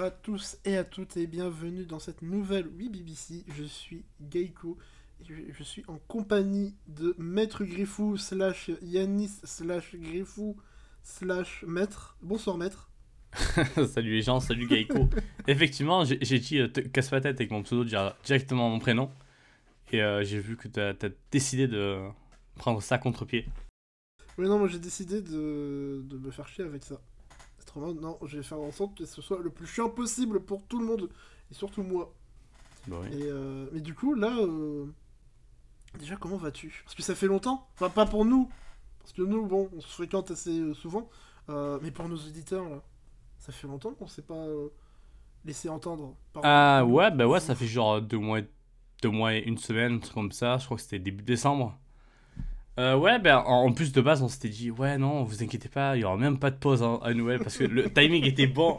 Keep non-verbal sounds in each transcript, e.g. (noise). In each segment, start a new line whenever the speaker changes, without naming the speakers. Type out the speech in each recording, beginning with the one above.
Bonjour à tous et à toutes et bienvenue dans cette nouvelle Oui BBC. Je suis Geiko et je, suis en compagnie de Maître Griffou slash Yanis slash Griffou slash Maître. Bonsoir Maître. (laughs)
salut les gens, salut Geiko. (laughs) Effectivement, j'ai dit euh, te- casse pas tête avec mon pseudo dire directement mon prénom. Et euh, j'ai vu que t'as as décidé de prendre ça contre pied.
Mais non, moi j'ai décidé de, de me faire chier avec ça. Non, je vais faire en sorte que ce soit le plus chiant possible pour tout le monde et surtout moi.
Bah oui.
Et euh, mais du coup, là, euh, déjà, comment vas-tu? Parce que ça fait longtemps. Enfin, pas pour nous. Parce que nous, bon, on se fréquente assez euh, souvent. Euh, mais pour nos auditeurs, là, ça fait longtemps qu'on s'est pas laissé entendre.
Ah ouais, bah ouais, ça fait genre deux mois, deux mois et une semaine, comme ça. Je crois que c'était début décembre. Euh, ouais, ben en en plus de base, on s'était dit, ouais, non, vous inquiétez pas, il y aura même pas de pause hein, à Noël parce que le (laughs) timing était bon.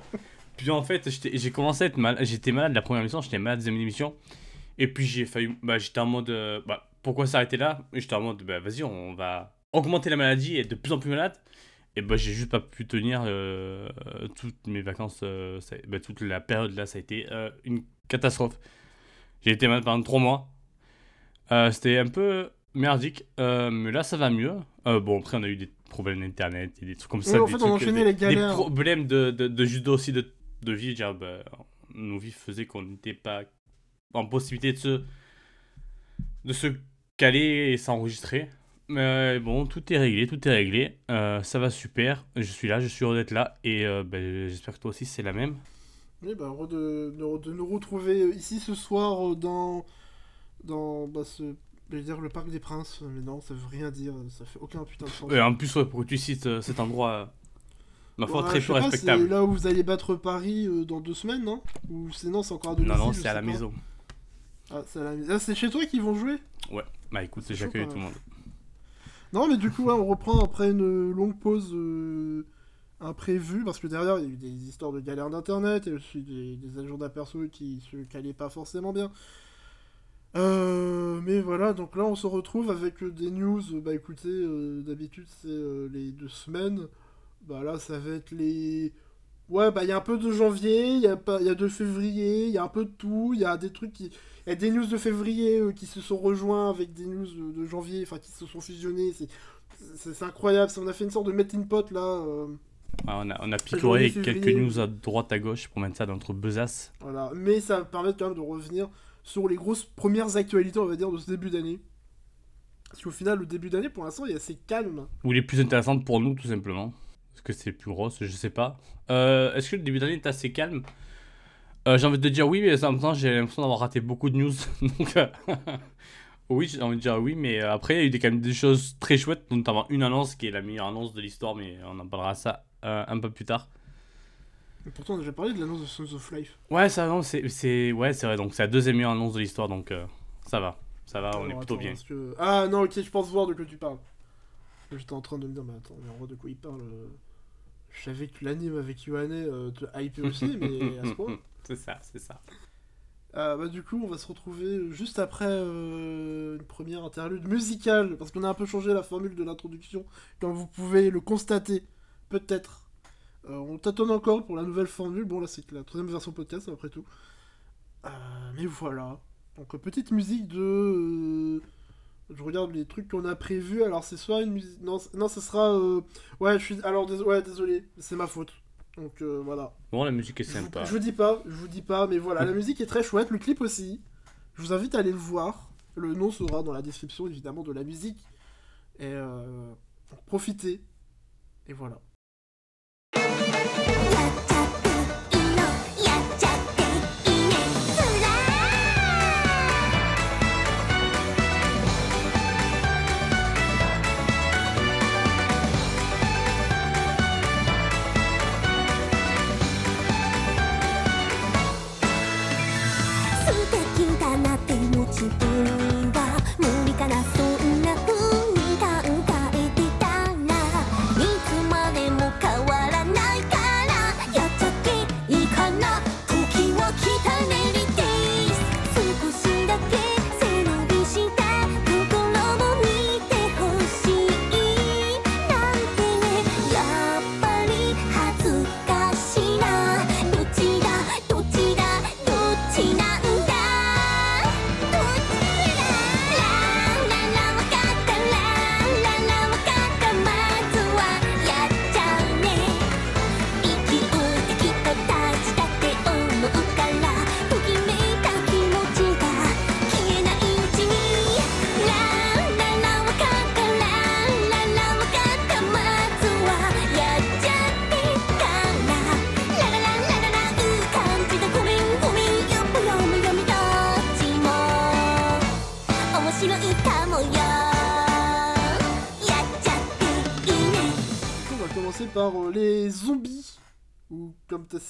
Puis en fait, j'ai commencé à être malade, j'étais malade la première émission, j'étais malade la deuxième émission. Et puis j'ai failli, bah j'étais en mode, euh, bah pourquoi s'arrêter là? J'étais en mode, bah vas-y, on va augmenter la maladie et être de plus en plus malade. Et bah j'ai juste pas pu tenir euh, toutes mes vacances, ça- bah, toute la période là, ça a été une catastrophe. J'ai été malade pendant 3 mois. C'était un peu merdique, euh, mais là ça va mieux. Euh, bon, après on a eu des problèmes d'internet et des trucs comme ça.
Ouais, en
des
fait, on
trucs- des,
les galères.
Des problèmes de, de, de judo aussi, de, de vie. Genre, bah, nos vies faisaient qu'on n'était pas en possibilité de se, de se caler et s'enregistrer. Mais bon, tout est réglé, tout est réglé. Euh, ça va super. Je suis là, je suis heureux d'être là. Et euh, ben, j'espère que toi aussi c'est la même.
Oui, bah, heureux de, de, de nous retrouver ici ce soir dans, dans bah, ce, je vais dire le Parc des Princes. Mais non, ça veut rien dire. Ça fait aucun putain de sens.
Et en plus, ouais, pour que tu cites euh, cet endroit, euh, ma foi,
Ouais,
très peu respectable.
C'est là où vous allez battre Paris euh, dans deux semaines, non? Ou c'est non, c'est encore à
Non,
domicile
non,
je
c'est à la
pas.
maison.
Ah, c'est à la maison. Ah, c'est chez toi qu'ils vont jouer?
Bah écoute,
C'est
j'accueille tout le monde.
Non, mais du coup, ouais, on reprend après une longue pause euh, imprévue, parce que derrière, il y a eu des histoires de galères d'internet, et aussi des, des agents perso qui se calaient pas forcément bien. Euh, mais voilà, donc là, on se retrouve avec euh, des news. Bah écoutez, euh, d'habitude, c'est euh, les deux semaines. Bah là, ça va être les. Ouais, bah il y a un peu de janvier, il y, a pas- il y a de février, il y a un peu de tout, il y a des trucs qui. Il y a des news de février qui se sont rejoints avec des news de, de janvier, enfin qui se sont fusionnés. C'est, incroyable. On a fait une sorte de melting pot là.
Ah, on, a, on a picoré quelques news à droite à gauche pour mettre ça dans notre besace.
voilà. Mais ça va permettre quand même de revenir sur les grosses premières actualités, on va dire, de ce début d'année. Parce qu'au final, le début d'année, pour l'instant, il est assez calme.
Ou les plus intéressantes pour nous, tout simplement. Est-ce que c'est plus grosses Je sais pas. Euh, Est-ce que le début d'année est assez calme? Euh, J'ai envie de dire oui, mais en même temps, j'ai l'impression d'avoir raté beaucoup de news. (laughs) Donc, euh, oui, j'ai envie de dire oui, mais après, il y a eu des, quand même des choses très chouettes, notamment une annonce qui est la meilleure annonce de l'histoire, mais on en parlera ça un peu plus tard.
Pourtant, on a déjà parlé de l'annonce de Sons of Life.
Ouais, ça, non, c'est c'est- ouais, c'est vrai. Donc, c'est la deuxième meilleure annonce de l'histoire, donc euh, ça va. Ça va, on est plutôt
attends,
bien.
parce que- Ah non, ok, je pense voir de quoi tu parles. J'étais en train de me dire, mais attends, mais en vrai, de quoi il parle euh, Je savais que l'anime avec Yohane euh, te hypait (laughs) aussi, mais à ce point.
C'est ça, c'est ça.
Bah, du coup, on va se retrouver juste après euh, une première interlude musicale, parce qu'on a un peu changé la formule de l'introduction, comme vous pouvez le constater, peut-être. Euh, on tâtonne encore pour la nouvelle formule, bon là c'est la troisième version podcast après tout. Euh, mais voilà. Donc petite musique de... euh, Je regarde les trucs qu'on a prévus, alors c'est soit une musique... Non, non ce sera... euh, Ouais, je suis... Alors, dés- ouais, désolé, c'est ma faute. Donc euh, voilà.
Bon, la musique est
Je
sympa.
je vous dis pas, je vous dis pas, mais voilà, la (laughs) musique est très chouette, le clip aussi. Je vous invite à aller le voir. Le nom sera dans la description évidemment de la musique. Et euh, donc, profitez. Et voilà. Let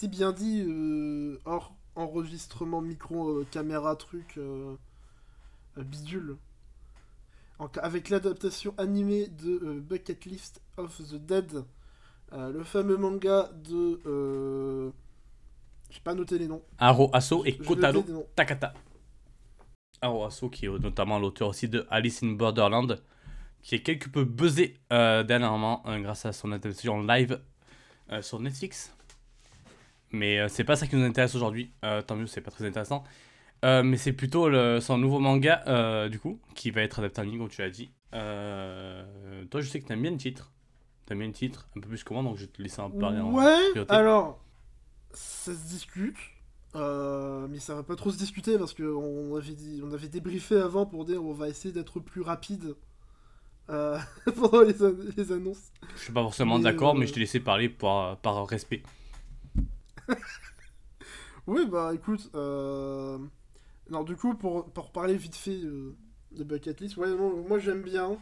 si bien dit, euh, hors enregistrement micro, euh, caméra, truc, euh, euh, bidule. En avec l'adaptation animée de Bucket List of the Dead, le fameux manga de... J'ai pas noté les noms.
Aro Asso et Kotaro. Takata. Aro Asso, qui est notamment l'auteur aussi de Alice in Borderland, qui est quelque peu buzzé euh, dernièrement euh, grâce à son adaptation live euh, sur Netflix. Mais euh, c'est pas ça qui nous intéresse aujourd'hui. Euh, tant mieux, c'est pas très intéressant. Euh, mais c'est plutôt le- son nouveau manga, du coup, qui va être adapté en ligne, comme tu l'as dit. Toi, je sais que t'aimes bien le titre. T'aimes bien le titre, un peu plus que moi, donc je vais te laisser en parler. en
Ouais,
priorité.
alors, ça se discute, euh, mais ça va pas trop se discuter parce qu'on avait, dit, on avait débriefé avant pour dire on va essayer d'être plus rapide euh, (laughs) pendant les, an- les annonces.
Je suis pas forcément d'accord,
euh,
mais je t'ai laissé parler par, par respect. (laughs)
Oui, bah écoute, euh... non, du coup, pour, pour parler vite fait euh, de Bucket List, ouais, moi j'aime bien.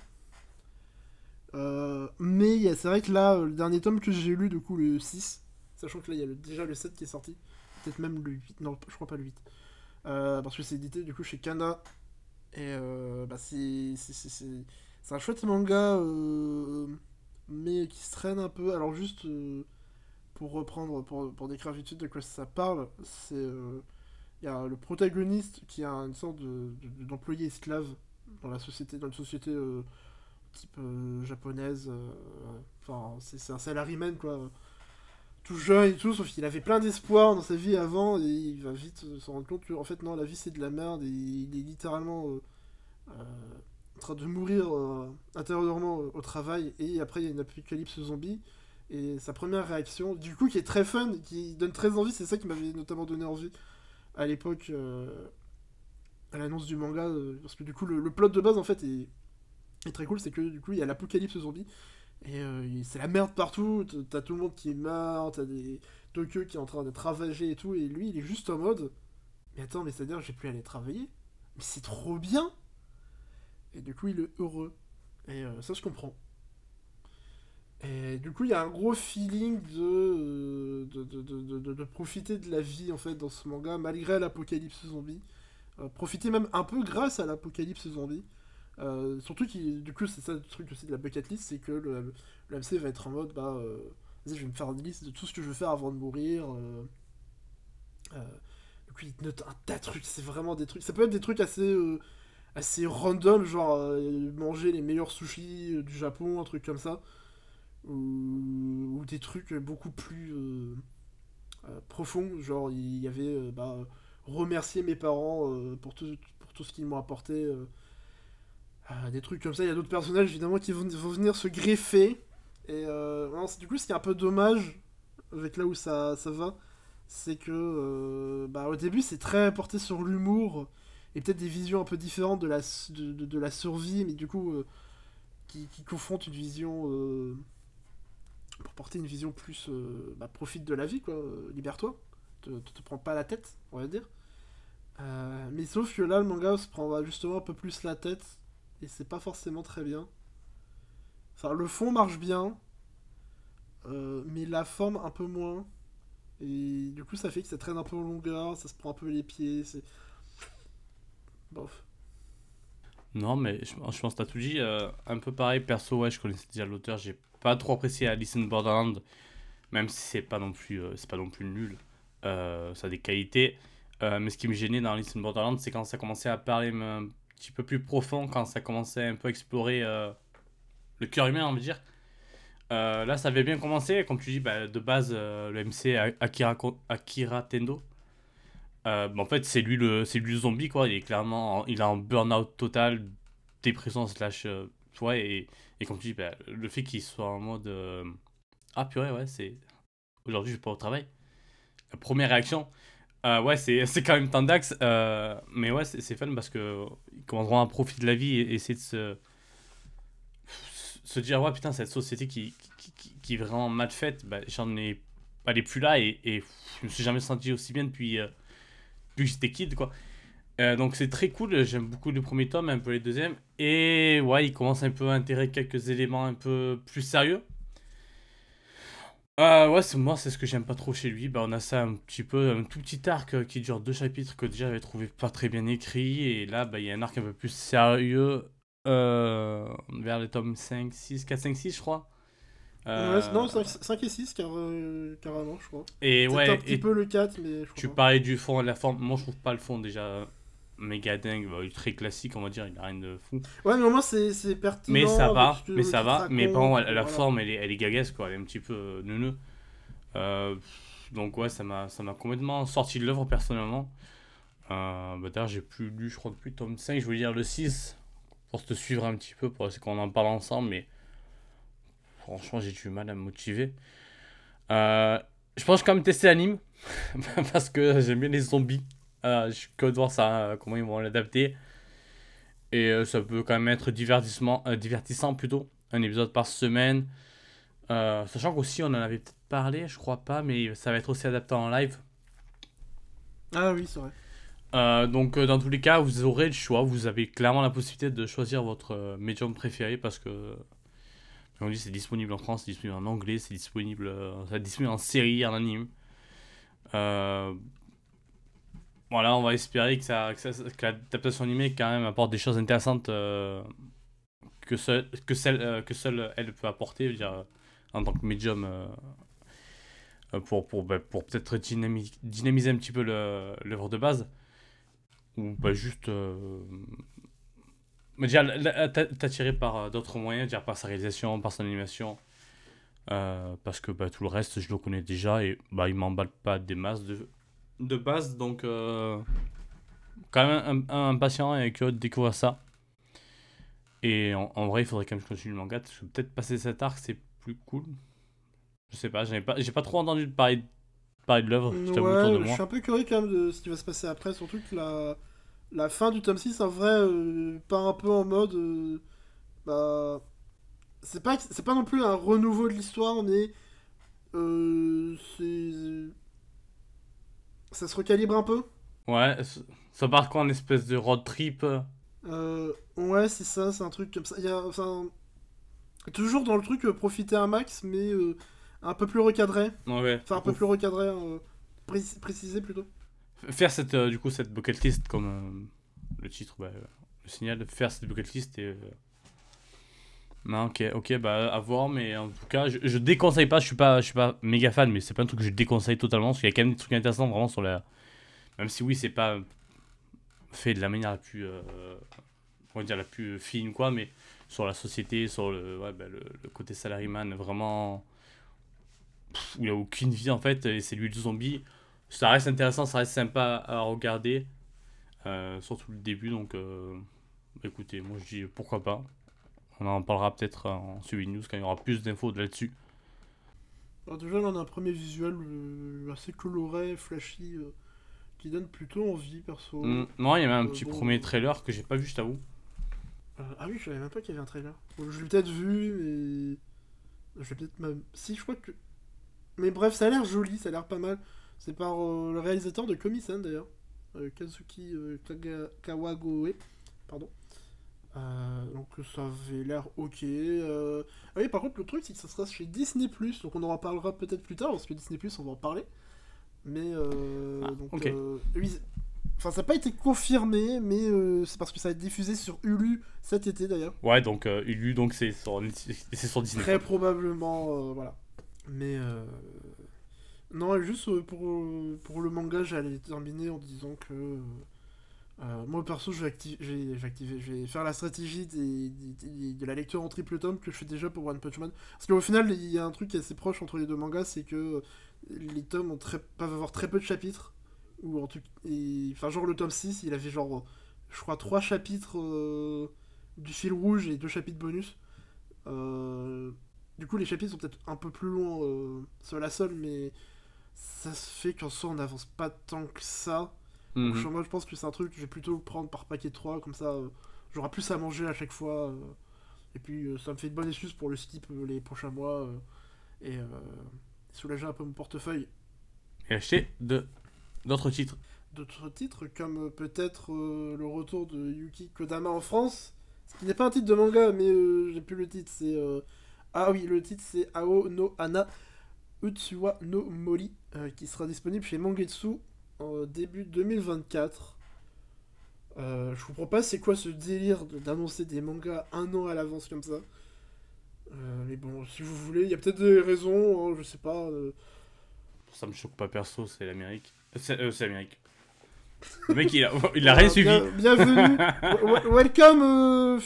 Euh, mais c'est vrai que là, euh, le dernier tome que j'ai lu, du coup, le 6, sachant que là, il y a déjà le 7 qui est sorti, peut-être même le 8, non, je crois pas le 8. Euh, parce que c'est édité du coup chez Kana. Et euh, bah, c'est, un chouette manga, mais qui se traîne un peu. Alors, juste pour reprendre, pour, pour décrire vite de quoi ça parle, c'est. euh, Il y a le protagoniste qui a une sorte de, de- d'employé esclave dans la société, dans une société euh, type euh, japonaise. euh, Enfin, c'est, un salaryman quoi tout jeune et tout, sauf qu'il avait plein d'espoir dans sa vie avant et il va vite euh, se rendre compte que en fait non la vie c'est de la merde et il est littéralement euh, euh, en train de mourir euh, intérieurement euh, au travail et après il y a une apocalypse zombie et sa première réaction du coup qui est très fun qui donne très envie c'est ça qui m'avait notamment donné envie à l'époque euh, à l'annonce du manga euh, parce que du coup le, plot de base en fait est, très cool c'est que du coup il y a l'apocalypse zombie et euh, c'est la merde partout, t'as tout le monde qui est mort, t'as des Tokyo qui est en train d'être ravagé et tout, et lui il est juste en mode Mais attends, mais c'est-à-dire j'ai plus à aller travailler Mais c'est trop bien Et du coup il est heureux. Et ça je comprends. Et du coup il y a un gros feeling de, euh, de, de, de- de- de profiter de la vie en fait dans ce manga, malgré l'apocalypse zombie. Euh, profiter même un peu grâce à l'apocalypse zombie. Euh, surtout qui du coup c'est ça le truc aussi de la bucket list c'est que le, le MC va être en mode bah euh, vas-y je vais me faire une liste de tout ce que je veux faire avant de mourir du coup il te note un tas de trucs c'est vraiment des trucs ça peut être des trucs assez assez random genre manger les meilleurs sushis du Japon un truc comme ça ou, des trucs beaucoup plus euh, euh, profonds genre il y avait euh, bah, remercier mes parents pour tout ce qu'ils m'ont apporté des trucs comme ça. Il y a d'autres personnages évidemment qui vont, venir se greffer. Et du coup, ce qui est un peu dommage avec là où ça, va, c'est que bah, au début c'est très porté sur l'humour et peut-être des visions un peu différentes de la, survie, mais du coup qui, qui confrontent une vision pour porter une vision plus euh, bah, profite de la vie quoi, euh, libère-toi, te, te, prends pas la tête, on va dire. Euh, mais sauf que là le manga se prend justement un peu plus la tête et c'est pas forcément très bien. Le fond marche bien, mais la forme un peu moins. Et du coup, ça fait que ça traîne un peu en longueur, ça se prend un peu les pieds, c'est. Bof.
Non, mais je, pense que t'as tout dit. un peu pareil, perso, ouais, je connaissais déjà l'auteur. J'ai pas trop apprécié Alice in Borderland, même si c'est pas non plus, euh, c'est pas non plus nul. Euh, ça a des qualités. Euh, mais ce qui me gênait dans Alice in Borderland, c'est quand ça commençait à parler un petit peu plus profond, quand ça commençait un peu à explorer euh, le cœur humain, on va dire. Là, ça avait bien commencé. Comme tu dis, bah, de base, le MC A- Akira, Akira Tendo. Bah, en fait, c'est lui, le, lui le zombie, quoi. Il est clairement en- il est en burn-out total, dépression slash. Ouais, et, et comme tu dis, bah, le fait qu'il soit en mode. euh, ah, purée, ouais, c'est. Aujourd'hui, je vais pas au travail. Première réaction. euh, ouais, c'est (laughs) c'est quand même tendax. euh, mais ouais, c'est c'est fun parce que ils commenceront à profiter de la vie et essayer de se. Se dire, ouais, putain, cette société qui, qui, qui, qui est vraiment mal faite, bah, j'en ai. Elle est plus là et, et je me suis jamais senti aussi bien depuis. euh, depuis que j'étais kid, quoi. Euh, donc c'est très cool, j'aime beaucoup le premier tome, un peu les deuxièmes. Et ouais, il commence un peu à intégrer quelques éléments un peu plus sérieux. Euh, ouais, c'est moi, c'est ce que j'aime pas trop chez lui. Bah, on a ça un petit peu, un tout petit arc euh, qui dure deux chapitres que déjà j'avais trouvé pas très bien écrit. Et là, bah, il y a un arc un peu plus sérieux euh, vers les tomes 5, 6, 4, 5, 6, je crois. Euh,
Ouais, non, 5, et 6, car, euh, carrément, je crois.
et ouais,
un petit
et
peu le 4, mais je crois
tu
pas.
parlais du fond et de la forme. Moi, je trouve pas le fond déjà méga dingue, bah, très classique, on va dire. Il a rien de fou.
Ouais, mais au moins, c'est c'est pertinent.
Mais ça va,
ce que-
mais ça va. Mais contre, la,
voilà.
forme, elle est, elle est gaguesque, quoi. Elle est un petit peu euh, neuneu. Euh, donc ouais, ça m'a, ça m'a complètement sorti de l'œuvre personnellement. Euh, bah, D'ailleurs, j'ai plus lu, je crois, depuis le tome 5. Je voulais lire le 6 pour te suivre un petit peu, pour essayer qu'on en parle ensemble. Mais franchement, j'ai du mal à me motiver. Euh, je pense quand même tester l'anime (laughs) parce que j'aime bien les zombies. Euh, je de voir ça, euh, comment ils vont l'adapter. Et euh, ça peut quand même être divertissement, euh, divertissant plutôt. Un épisode par semaine. Sachant qu'aussi on en avait peut-être parlé, je crois pas, mais ça va être aussi adapté en live.
Ah oui, c'est vrai.
Euh, donc euh, dans tous les cas, vous aurez le choix. Vous avez clairement la possibilité de choisir votre euh, médium préféré parce que comme on dit, c'est disponible en France, c'est disponible en anglais, c'est disponible, c'est disponible en série, en anime. Euh, voilà, on va espérer que, ça, que, ça- que l'adaptation animée quand même apporte des choses intéressantes euh, que, seul, que, celle, euh, que seule elle peut apporter, je euh, en tant que médium. pour, pour, bah, pour peut-être dynami- dynamiser un petit peu l'œuvre de base ou pas juste euh, mais déjà t'attirer par d'autres moyens dire par sa réalisation par son animation parce que bah, tout le reste je le connais déjà et bah il m'emballe pas des masses de, de base donc euh, quand même un, un- impatient et curieux de découvrir ça et en, en vrai il faudrait quand même que je continue le manga que peut-être passer cet arc c'est plus cool je sais pas j'avais pas j'ai pas trop entendu parler parler de l'œuvre je de
Ouais, je suis un peu curieux quand même de ce qui va se passer après, surtout que la, la fin du tome 6, en vrai, euh, part un peu en mode. euh, bah. C'est pas, pas non plus un renouveau de l'histoire, mais. euh, c'est. Ça se recalibre un peu.
Ouais, ça part quoi en espèce de road trip
Euh, ouais, c'est ça, c'est un truc comme ça. Il y a, enfin, toujours dans le truc euh, profiter un max, mais euh, un peu plus recadré.
Ouais.
Enfin, un peu plus recadré, euh, pré- précisé plutôt.
Faire cette, euh, du coup, cette bucket list comme euh, le titre bah, euh, le signal, faire cette bucket list et. Non, ok, ok, bah à voir, mais en tout cas, je, je déconseille pas, je suis pas, je suis pas méga fan, mais c'est pas un truc que je déconseille totalement, parce qu'il y a quand même des trucs intéressants vraiment sur la. Même si oui, c'est pas fait de la manière la plus. euh, comment dire, la plus fine, quoi, mais sur la société, sur le, ouais, bah, le, côté salaryman, vraiment. pff, où il a aucune vie en fait, et c'est lui le zombie. Ça reste intéressant, ça reste sympa à regarder, euh, surtout le début, donc euh, écoutez, moi je dis pourquoi pas. On en parlera peut-être en suivi news quand il y aura plus d'infos là-dessus.
Alors déjà, là, on a un premier visuel euh, assez coloré, flashy, euh, qui donne plutôt envie, perso.
Mm, Non, il y avait un
Euh,
petit
bon.
premier trailer que j'ai pas vu, je t'avoue.
Euh, ah oui, je savais même pas qu'il y avait un trailer. Bon, je l'ai peut-être vu, mais... Je l'ai peut-être même... Si, je crois que... Mais bref, ça a l'air joli, ça a l'air pas mal. C'est par euh, le réalisateur de Komi-san, d'ailleurs. Euh, Kazuki euh, Kaga- Kawagoe. Pardon. Euh, donc ça avait l'air ok. Euh... Ah oui, par contre, le truc, c'est que ça sera chez Disney+, donc on en reparlera peut-être plus tard, parce que Disney+, on va en parler. Mais, euh,
Ah,
donc, euh, oui, Enfin, ça n'a pas été confirmé, mais c'est parce que ça va être diffusé sur Hulu cet été d'ailleurs.
Ouais, donc euh, Ulu, donc c'est sur, Disney.
Très probablement, voilà. Mais non, juste pour, pour le manga, j'allais terminer en disant que euh, moi perso, je vais, je, vais, faire la stratégie des, de la lecture en triple tome que je fais déjà pour One Punch Man. Parce qu'au final, il y a un truc qui est assez proche entre les deux mangas, c'est que les tomes ont très, peuvent avoir très peu de chapitres. Ou en tout, et, enfin, genre le tome 6, il avait genre, je crois, 3 chapitres euh, du fil rouge et 2 chapitres bonus. Euh, du coup, les chapitres sont peut-être un peu plus longs euh, seul à seul, mais ça se fait qu'en soi, on n'avance pas tant que ça. Donc,
Mhm.
moi, je pense que c'est un truc que je vais plutôt prendre par paquet de 3, comme ça, euh, j'aurai plus à manger à chaque fois. euh, et puis, euh, ça me fait une bonne excuse pour le skip les prochains mois et soulager un peu mon portefeuille.
Et acheter de d'autres titres.
D'autres titres, comme peut-être le retour de Yuki Kodama en France, ce qui n'est pas un titre de manga, mais euh, j'ai plus le titre, c'est... euh, Ah oui, le titre c'est Ao no Ana Utsuwa no Mori, euh, qui sera disponible chez Mangetsu en début 2024. Euh, je comprends pas c'est quoi ce délire d'annoncer des mangas un an à l'avance comme ça? Euh, mais bon, si vous voulez, il y a peut-être des raisons, hein, je sais pas. euh.
Ça me choque pas perso, c'est l'Amérique. C'est euh, l'Amérique. Le mec, il a, (laughs) il a rien suivi.
bien- bienvenue, (laughs) welcome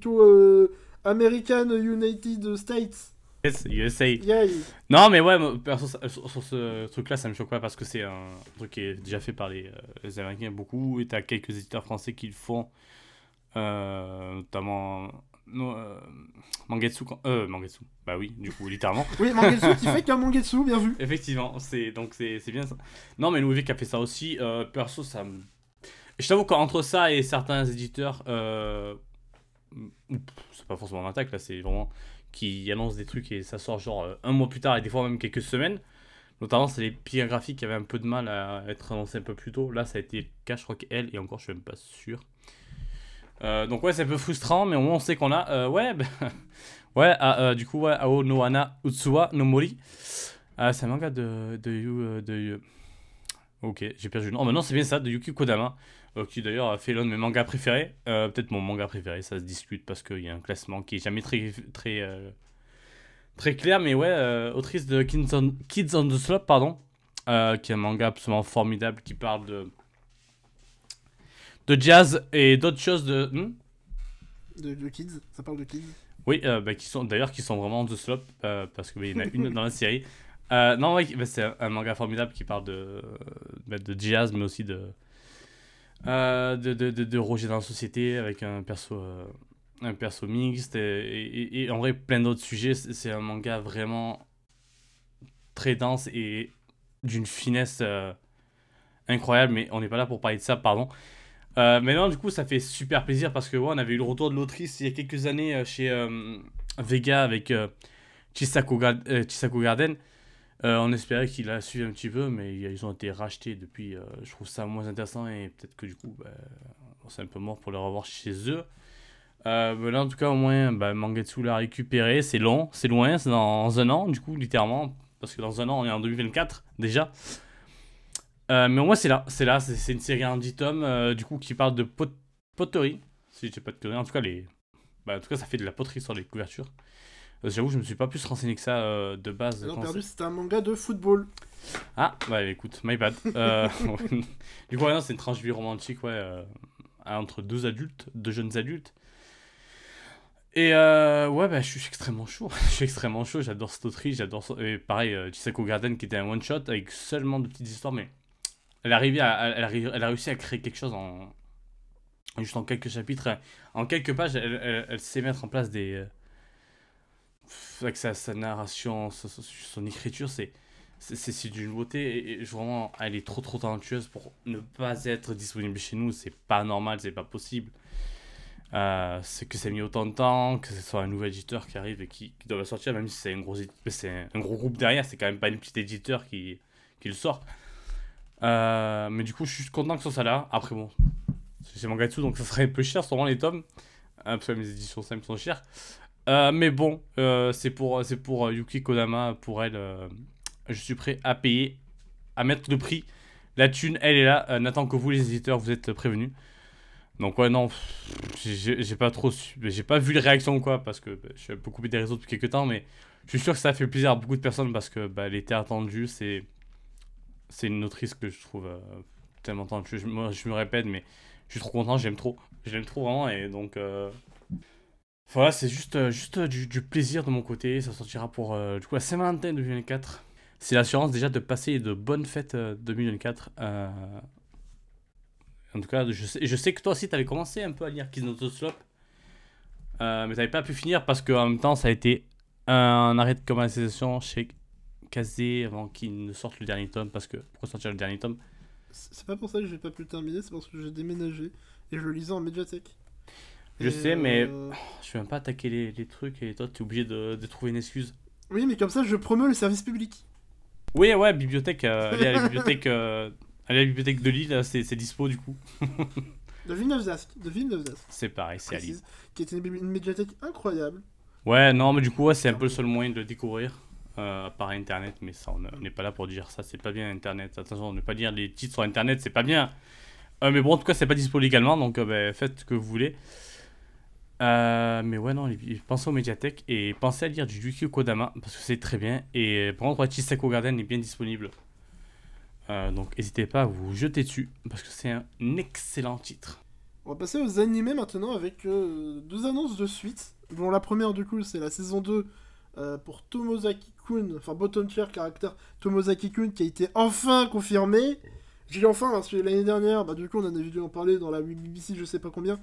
to American United States.
Yes, USA.
Yay.
Non, mais ouais, ça- sur, sur ce truc-là, ça me choque pas parce que c'est un truc qui est déjà fait par les, euh, les Américains beaucoup. Et t'as quelques éditeurs français qui le font, euh, notamment no, euh, Mangetsu. quand- Euh, Mangetsu. Bah oui, du coup, littéralement. (laughs)
Oui, Mangetsu qui fait qu'un Mangetsu, bien vu.
Effectivement, c'est donc c'est c'est bien ça. Non, mais Louis qui a fait ça aussi. euh, perso, ça me. Je t'avoue qu'entre ça et certains éditeurs, euh, c'est pas forcément en attaque là, c'est vraiment qui annoncent des trucs et ça sort genre euh, un mois plus tard et des fois même quelques semaines. Notamment, c'est les pires graphiques qui avaient un peu de mal à être annoncés un peu plus tôt. Là, ça a été le cas, je et encore, je suis même pas sûr. Euh, donc, ouais, c'est un peu frustrant, mais au moins, on sait qu'on a. euh, ouais, ben, (laughs) ouais, ah, du coup, ouais, Ao no Hana Utsuwa no Mori. Ah, c'est un manga de, de, de, Yu- Ok, j'ai perdu le nom. Oh, maintenant c'est bien ça, de Yuki Kodama, qui d'ailleurs a fait l'un de mes mangas préférés. Euh, Peut-être mon manga préféré, ça se discute parce qu'il y a un classement qui est jamais très, très, euh, très clair. Mais ouais, euh, autrice de Kids on, Kids on the Slope, pardon, euh, qui est un manga absolument formidable qui parle de, de jazz et d'autres choses de. hmm
De, de Kids, ça parle de Kids.
Oui, euh, bah, qui sont d'ailleurs qui sont vraiment The Slope euh, parce qu'il y en a une dans la série. Euh, non, ouais, bah, c'est un, un manga formidable qui parle de, bah, de jazz, mais aussi de, euh, de, de, de, de rejet dans la société avec un perso, euh, un perso mixte et, et- en vrai plein d'autres sujets. C'est un manga vraiment très dense et d'une finesse euh, incroyable, mais on n'est pas là pour parler de ça, pardon. Mais non, du coup, ça fait super plaisir parce que ouais, on avait eu le retour de l'autrice il y a quelques années chez Vega avec Chisako Garden. Euh, on espérait qu'il la suivi un petit peu, mais ils ont été rachetés depuis. euh, je trouve ça moins intéressant et peut-être que du coup, bah, c'est un peu mort pour le revoir chez eux. Euh, là, en tout cas, au moins, bah, Mangetsu l'a récupéré. C'est long, c'est loin, c'est dans un an, du coup, littéralement. Parce que dans un an, on est en 2024 déjà. Mais au moins, c'est là. C'est là, c'est une série en 10 tomes, du coup, qui parle de pot poterie. Si je pas de conneries. En tout cas, les... bah, en tout cas, ça fait de la poterie sur les couvertures. Euh, J'avoue, je me suis pas plus renseigné que ça euh, de base.
Non, perdu,
c'est-
un manga de football.
ah, bah écoute, my bad. Euh, (laughs) du coup, ouais, non, c'est une tranche de vie romantique, ouais, entre deux adultes, deux jeunes adultes. Et euh, ouais, bah, je suis extrêmement chaud. (laughs) je suis extrêmement chaud, j'adore cette autrice, j'adore. Et pareil, Chisako Garden qui était un one-shot avec seulement de petites histoires, mais elle, arrivait à, elle, arri- elle a réussi à créer quelque chose en. Juste en quelques chapitres, en quelques pages, elle, elle- elle sait mettre en place des. Avec sa, sa narration, son, son- écriture, c'est c'est- d'une beauté et, vraiment elle est trop trop talentueuse pour ne pas être disponible chez nous. C'est pas normal c'est pas possible. Euh, c'est que ça a mis autant de temps que ce soit un nouvel éditeur qui arrive et qui, qui doit sortir même si c'est un gros c'est un, gros groupe derrière c'est quand même pas une petite éditeur qui, qui le sort. Euh, mais du coup je suis content que ce soit là. Après bon c'est Mangatsu donc ça serait un peu cher sûrement les tomes. Euh, parce que les éditions simples sont chères Euh, mais bon euh, c'est pour c'est pour euh, Yuki Kodama pour elle je suis prêt à payer, à mettre le prix. La thune, elle est là. N'attend que vous, les éditeurs, vous êtes prévenus. Donc ouais, non, j'ai pas trop j'ai pas vu les réactions ou quoi, parce que bah, je suis peu coupé des réseaux depuis quelques temps, mais je suis sûr que ça fait plaisir à beaucoup de personnes parce que bah, elle était attendue. C'est c'est une autrice que je trouve tellement talentueuse. Je, me répète, mais je suis trop content, j'aime trop. Je l'aime trop vraiment, et donc... Voilà, c'est juste, euh, juste euh, du, plaisir de mon côté. Ça sortira pour euh, du coup la Saint-Valentin 2024. C'est l'assurance déjà de passer de bonnes fêtes euh, 2024. euh. En tout cas, je sais, je sais que toi aussi, tu avais commencé un peu à lire Kids Not mais tu n'avais pas pu finir parce qu'en même temps, ça a été un arrêt de commercialisation chez Kazé avant qu'il ne sorte le dernier tome. Parce que pourquoi sortir le dernier tome
C'est c'est pas pour ça que j'ai pas pu le terminer, c'est parce que j'ai déménagé et je le lisais en médiathèque.
Je
Et,
sais, mais-
euh, (sighs)
Je vais même pas attaquer les, les trucs et toi, tu es obligé de, de trouver une excuse.
Oui, mais comme ça, je promeux le service public.
Oui, ouais, bibliothèque. euh, allez à la bibliothèque, euh, allez à la bibliothèque de Lille, c'est c'est dispo du coup. (laughs)
De Villeneuve-Zasque. De Villeneuve-Zasque,
C'est pareil, c'est à Lille.
Qui était une, une médiathèque incroyable.
Ouais, non, mais du coup, ouais, c'est un peu le seul moyen de le découvrir. euh, par internet, mais ça, on n'est pas là pour dire ça, c'est pas bien internet. Attention, ne pas lire les titres sur internet, c'est pas bien. Euh, mais bon, en tout cas, c'est pas dispo légalement, donc euh, ben, faites ce que vous voulez. Euh, mais ouais, non, pensez aux médiathèques et pensez à lire du Yuki Kodama parce que c'est très bien. Et par contre, Chiseko Garden est bien disponible. Euh, donc n'hésitez pas à vous jeter dessus parce que c'est un excellent titre.
On va passer aux animés maintenant avec euh, deux annonces de suite. Bon, la première, du coup, c'est la saison 2 euh, pour Tomozaki-kun, enfin bottom tier caractère Tomozaki-kun qui a été enfin confirmé. J'ai enfin parce que l'année dernière, bah, du coup, on en avait dû en parler dans la BBC, je sais pas combien.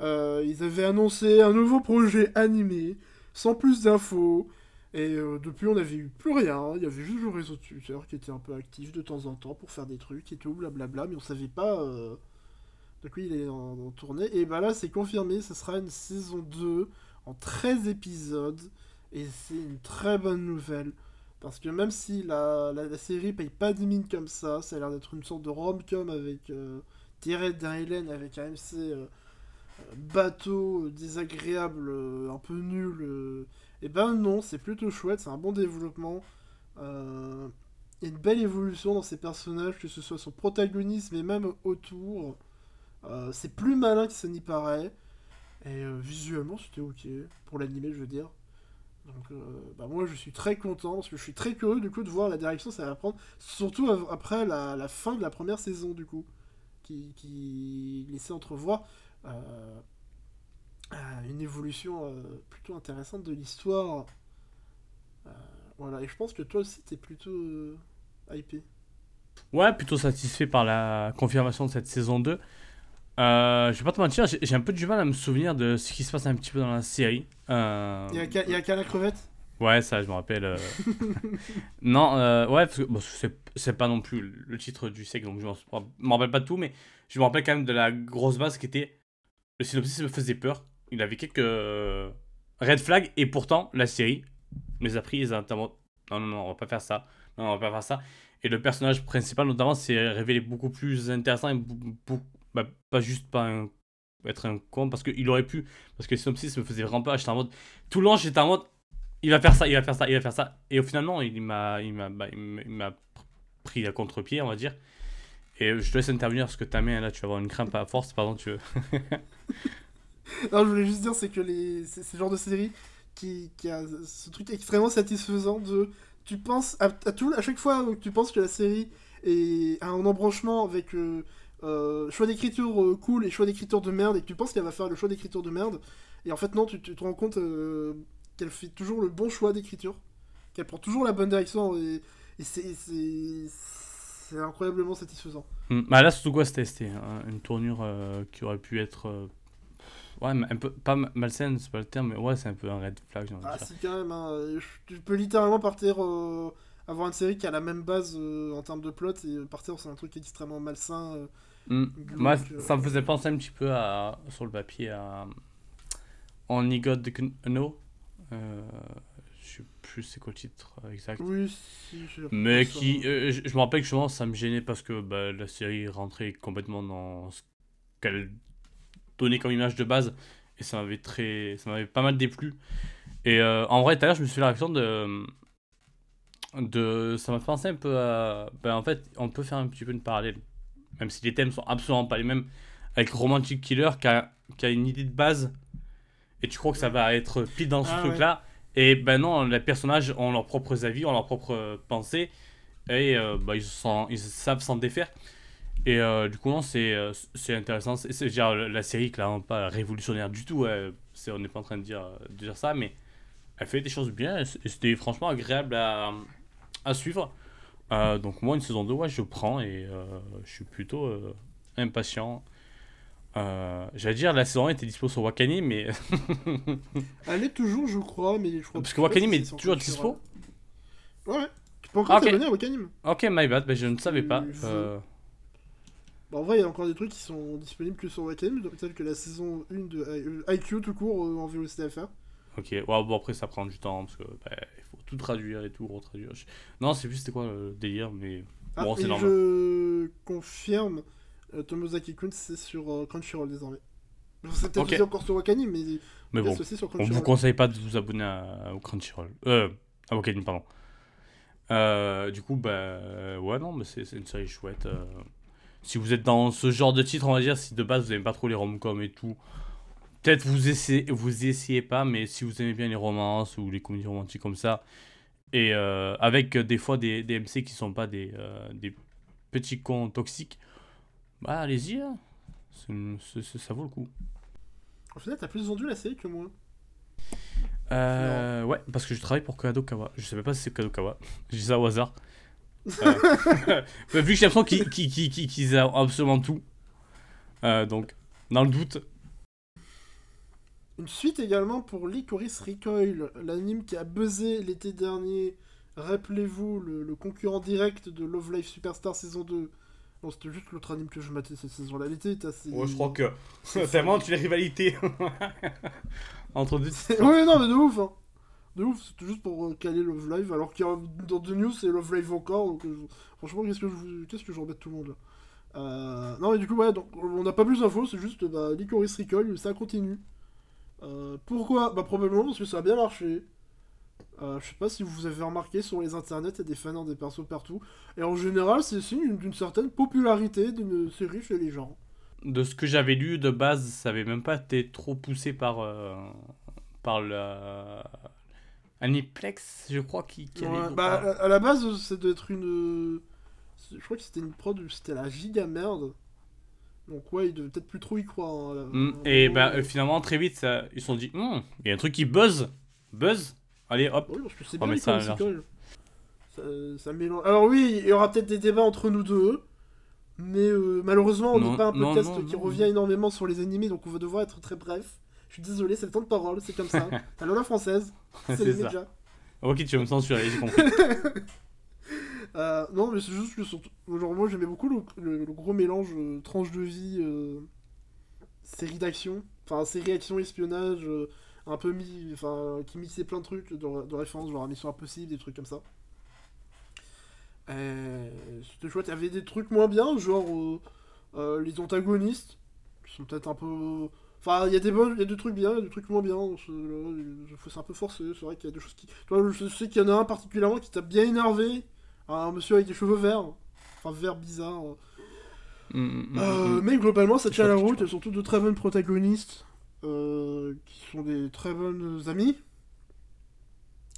Euh, ils avaient annoncé un nouveau projet animé, sans plus d'infos. Et euh, depuis, on n'avait eu plus rien. Il y avait juste le réseau Twitter qui était un peu actif de temps en temps pour faire des trucs et tout, blablabla. Mais on savait pas euh, de quoi il est en, tournée. Et bah là, c'est confirmé, ce sera une saison 2 en 13 épisodes. Et c'est une très bonne nouvelle. Parce que même si la, la, série paye pas 10 000 comme ça, ça a l'air d'être une sorte de rom-com avec euh, Tiré d'Hélène, avec un MC euh, euh, bateau, euh, désagréable, euh, un peu nul. euh. Et ben non, c'est plutôt chouette, c'est un bon développement. Il y a une belle évolution dans ces personnages, que ce soit son protagonisme et même autour. C'est plus malin que ça n'y paraît. Et visuellement, c'était ok. Pour l'animé, je veux dire. Donc, bah moi, je suis très content parce que je suis très curieux du coup de voir la direction ça va prendre. Surtout après la, la fin de la première saison, du coup. Qui, qui laissait entrevoir une évolution euh, plutôt intéressante de l'histoire. Euh, voilà, et je pense que toi aussi, t'es plutôt euh, hypé.
Ouais, plutôt satisfait par la confirmation de cette saison 2. Euh, je vais pas te mentir, j'ai un peu du mal à me souvenir de ce qui se passe un petit peu dans la série. Euh,
Il y a qu'à- il y a qu'à la crevette?
Ouais, ça, je me rappelle. euh. (laughs) non, euh, ouais, parce que bon, c'est pas non plus le titre du siècle, donc je m'en- me rappelle pas de tout, mais je me rappelle quand même de la grosse base qui était. Le synopsis me faisait peur. Il avait quelques euh, red flags, et pourtant, la série les a pris, les a notamment. Non, non, non, on va pas faire ça. Non, on va pas faire ça. Et le personnage principal, notamment, s'est révélé beaucoup plus intéressant et bah, pas juste pas un- être un con, parce qu'il aurait pu. Parce que le synopsis me faisait vraiment peur. J'étais en mode. Tout le long, j'étais en mode il va faire ça, il va faire ça, il va faire ça. Et au final, il m'a, bah, pris à contre-pied, on va dire. Et je te laisse intervenir parce que ta main, là, tu vas avoir une crampe à force, pardon, tu veux. (laughs)
Non, je voulais juste dire, c'est que les... c'est le genre de série qui, qui a ce truc extrêmement satisfaisant de. Tu penses à, tout, à chaque fois où tu penses que la série est un embranchement avec euh, euh, choix d'écriture euh, cool et choix d'écriture de merde, et que tu penses qu'elle va faire le choix d'écriture de merde, et en fait, non, tu, tu te rends compte qu'elle fait toujours le bon choix d'écriture, qu'elle prend toujours la bonne direction, et c'est- c'est incroyablement satisfaisant.
Hmm, Bah là, surtout quoi, c'était hein, une tournure euh, qui aurait pu être. euh, Ouais, un peu. Pas ma- malsaine, c'est pas le terme, mais ouais, c'est un peu un red flag,
Ah, si, quand même. hein. Je- Tu peux littéralement partir. euh, avoir une série qui a la même base en termes de plot et partir sur un truc extrêmement malsain.
Hmm.
glauque,
Moi, ça me faisait penser un petit peu à, sur le papier à On God the No. Euh, je sais plus c'est quoi le titre euh, exact.
Oui, si, j'ai
Mais
ça.
qui, euh, je, je me rappelle que souvent ça me gênait parce que bah, la série rentrait complètement dans ce qu'elle donnait comme image de base et ça m'avait très, ça m'avait pas mal déplu. Et euh, en vrai, tout à l'heure, je me suis fait la réaction de, de, ça m'a penser un peu à, ben, en fait, on peut faire un petit peu une parallèle, même si les thèmes sont absolument pas les mêmes, avec Romantic Killer qui a, qui a une idée de base et tu crois que ça va être pile dans ce
Ah,
truc-là. Et ben non, les personnages ont leurs propres avis, ont leurs propres pensées, et euh, bah, ils, ils savent s'en défaire. Et euh, du coup, non, c'est euh, intéressant. C'est genre, la série, clairement pas révolutionnaire du tout. ouais. On n'est pas en train de dire, de dire ça, mais elle fait des choses bien, et c'était franchement agréable à, à suivre. Donc, moi, une saison 2, ouais, je prends, et je suis plutôt impatient. Euh, J'allais dire, la saison 1 était dispo sur Wakani, mais (laughs)
Elle est toujours, je crois, mais je crois
Parce que Wakanim est toujours dispo
Ouais, ouais. Tu peux encore
ok.
t'abonner à Wakanim.
Ok, my bad, ben, je ne savais pas. Euh,
Bah, en vrai, il y a encore des trucs qui sont disponibles que sur Wakanim, tels que la saison 1 de IQ tout court euh, en VOCFR.
Ok, ouais, bon après ça prend du temps parce que bah, il faut tout traduire et tout retraduire. Non, c'est c'était quoi le délire, mais
Ah,
bon, c'est normal.
je confirme, euh, Tomozaki-kun, c'est sur euh, Crunchyroll désormais. C'est peut-être
Ok.
aussi encore sur Wakanim, mais
Mais bon,
aussi sur
on vous conseille pas de vous abonner à- au Crunchyroll. Euh, Awakening, pardon. Euh, du coup, bah, ouais, non, mais c'est une série chouette. euh. Si vous êtes dans ce genre de titre, on va dire, si de base vous aimez pas trop les rom-coms et tout, peut-être vous essayez, vous essayez pas, mais si vous aimez bien les romances ou les comédies romantiques comme ça, et euh, avec des fois des, des MC qui sont pas des, des petits cons toxiques, bah allez-y, hein. C'est- c'est- c'est- ça vaut le coup.
Au final, t'as plus vendu la série que moi.
Euh, ouais, parce que je travaille pour Kadokawa. Je savais pas si c'est Kadokawa. (laughs) Dis ça au hasard. (laughs) Euh, bah, (laughs) vu que j'ai l'impression qu'ils qu'ils- qu'ils- qu'ils- qu'ils ont absolument tout. Euh, donc, dans le doute,
Une suite également pour Licorice Recoil, l'anime qui a buzzé l'été dernier. Rappelez-vous, le, le concurrent direct de Love Live Superstar saison 2. Non, c'était juste l'autre anime que je matais cette saison-là. L'été assez.
que c'est vraiment une rivalité entre deux.
ouais, non, mais de ouf, hein. De ouf, c'était juste pour euh, caler Love Live, alors qu'il y a dans The News, c'est Love Live encore, donc euh, franchement, qu'est-ce que je qu'est-ce que j'embête tout le monde là Euh, Non, mais du coup, ouais, donc, on n'a pas plus d'infos, c'est juste bah, Licorice Recall, ça continue. Euh, pourquoi? Bah, probablement parce que ça a bien marché. Euh, je sais pas si vous avez remarqué sur les internets, il y a des fans des persos partout. Et en général, c'est signe d'une certaine popularité d'une série chez les gens.
De ce que j'avais lu de base, ça avait même pas été trop poussé par euh, par le Aniplex, je crois, qui, qui
Ouais, bah, à, à la base, ça doit être une. Je crois que c'était une prod, c'était la giga merde. Donc, ouais, ils devaient peut-être plus trop y croire. hein,
Mm, et bah,
euh,
finalement, très vite, ça- ils se sont dit, Hmm, il y a un truc qui buzz. Buzz Allez, hop.
C'est
On
bien
met ça à
ça, ça mélange. Alors, oui, il y aura peut-être des débats entre nous deux. Mais euh, malheureusement, on n'est pas un podcast
non,
qui
non.
revient énormément sur les animés, donc on va devoir être très bref. Je suis désolé, c'est le temps de parole, c'est comme ça. (laughs) Alors la française, (laughs) c'est les médias.
Ok, tu vas me censurer, j'ai compris. (laughs)
Euh, non, mais c'est juste que surtout, genre, moi j'aimais beaucoup le, le- le gros mélange euh, tranche de vie, euh, série d'action, enfin série action espionnage, un peu mis, enfin qui mixait plein de trucs de, de référence, genre Mission Impossible, des trucs comme ça. Euh, C'était chouette, il y avait des trucs moins bien, genre euh, euh, les antagonistes, qui sont peut-être un peu. Enfin, il y a des bonnes, il y a des trucs bien, il y a des trucs moins bien. C'est un peu forcé. C'est vrai qu'il y a des choses qui. Tu vois, je sais qu'il y en a un particulièrement qui t'a bien énervé. Un monsieur avec des cheveux verts. Enfin, verts bizarres.
Mm, mm, mm,
Euh, mais globalement, ça tient la route. Y a surtout de très bonnes protagonistes. Euh, qui sont des très bonnes amies.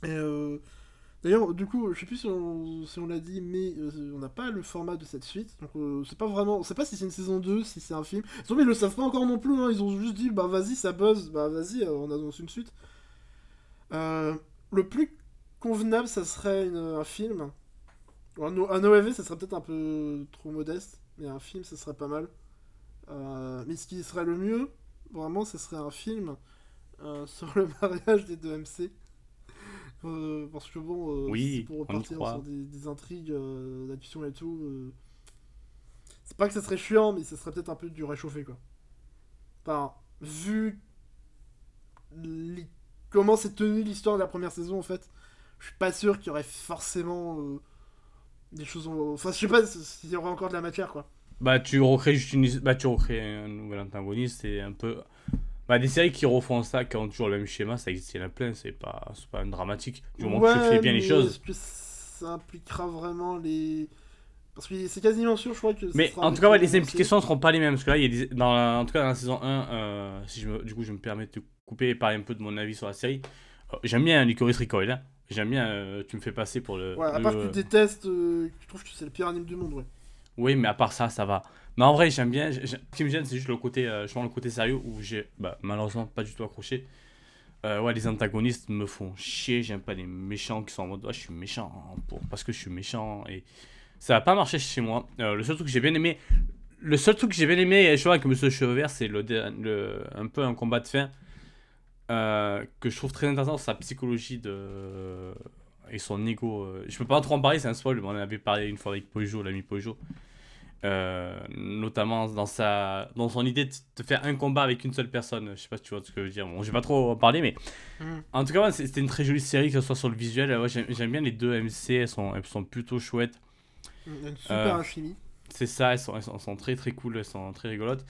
Et euh, D'ailleurs, du coup, je sais plus si on, si l'a dit, mais euh, on n'a pas le format de cette suite. Donc, euh, c'est pas vraiment. On sait pas si c'est une saison 2, si c'est un film. Ont, ils le savent pas encore non plus. hein, Ils ont juste dit, bah vas-y, ça buzz. Bah vas-y, on annonce une suite. Le plus convenable, ça serait un film. Un, un ça serait peut-être un peu trop modeste. Mais un film, ça serait pas mal. Mais ce qui serait le mieux, vraiment, ce serait un film euh, (laughs) sur le mariage des deux MC. Euh, parce que bon, euh,
Oui,
pour repartir sur des, des intrigues d'addiction et tout. C'est pas que ça serait chiant, mais ça serait peut-être un peu du réchauffé quoi. Enfin, vu li- comment s'est tenue l'histoire de la première saison en fait, je suis pas sûr qu'il y aurait forcément des choses. en- Enfin, je sais pas s'il y aurait encore de la matière quoi.
Bah, tu recrées juste une... Bah, tu recrées un nouvel antagoniste, c'est un peu... Bah, des séries qui refont ça, qui ont toujours le même schéma, ça existe, il y en a plein, c'est pas, c'est pas un dramatique. Du moment que tu fais bien les choses.
Est-ce que ça impliquera vraiment les. Parce que c'est quasiment sûr, je crois que.
Mais en tout cas, ouais,
les
implications ne seront pas les mêmes. Parce que là, il y a des... dans la- en tout cas, dans la saison 1, euh, si je me... du coup, je me permets de te couper et parler un peu de mon avis sur la série. Euh, J'aime bien Licorice Recoil. Hein. J'aime bien, euh, tu me fais passer pour le.
Ouais, à
le-
part que tu détestes, tu trouves que c'est le pire anime du monde, ouais.
Oui, mais à part ça, ça va. Mais en vrai, j'aime bien. Ce qui me gêne, c'est juste le côté, euh, justement, le côté sérieux où j'ai bah, malheureusement pas du tout accroché. Euh, ouais, les antagonistes me font chier. J'aime pas les méchants qui sont en mode ouais, je suis méchant hein, parce que je suis méchant. Et ça a pas marché chez moi. Euh, le seul truc que j'ai bien aimé, le seul truc que j'ai bien aimé, je vois avec Monsieur Cheveux Vert, c'est le, le, un peu un combat de fin que je trouve très intéressant, sa psychologie de et son ego. Je peux pas trop en parler, c'est un spoil, on en avait parlé une fois avec Pojo, l'ami Pojo. Euh, notamment dans sa dans son idée de de faire un combat avec une seule personne je sais pas si tu vois ce que je veux dire bon je vais pas trop en parler mais
Mhm.
en tout cas c'était une très jolie série que ce soit sur le visuel ouais, j'aime bien les deux MC elles sont, elles sont plutôt chouettes
a une super
Euh,
alchimie.
c'est ça, elles sont, elles sont- elles sont très très cool, elles sont très rigolotes.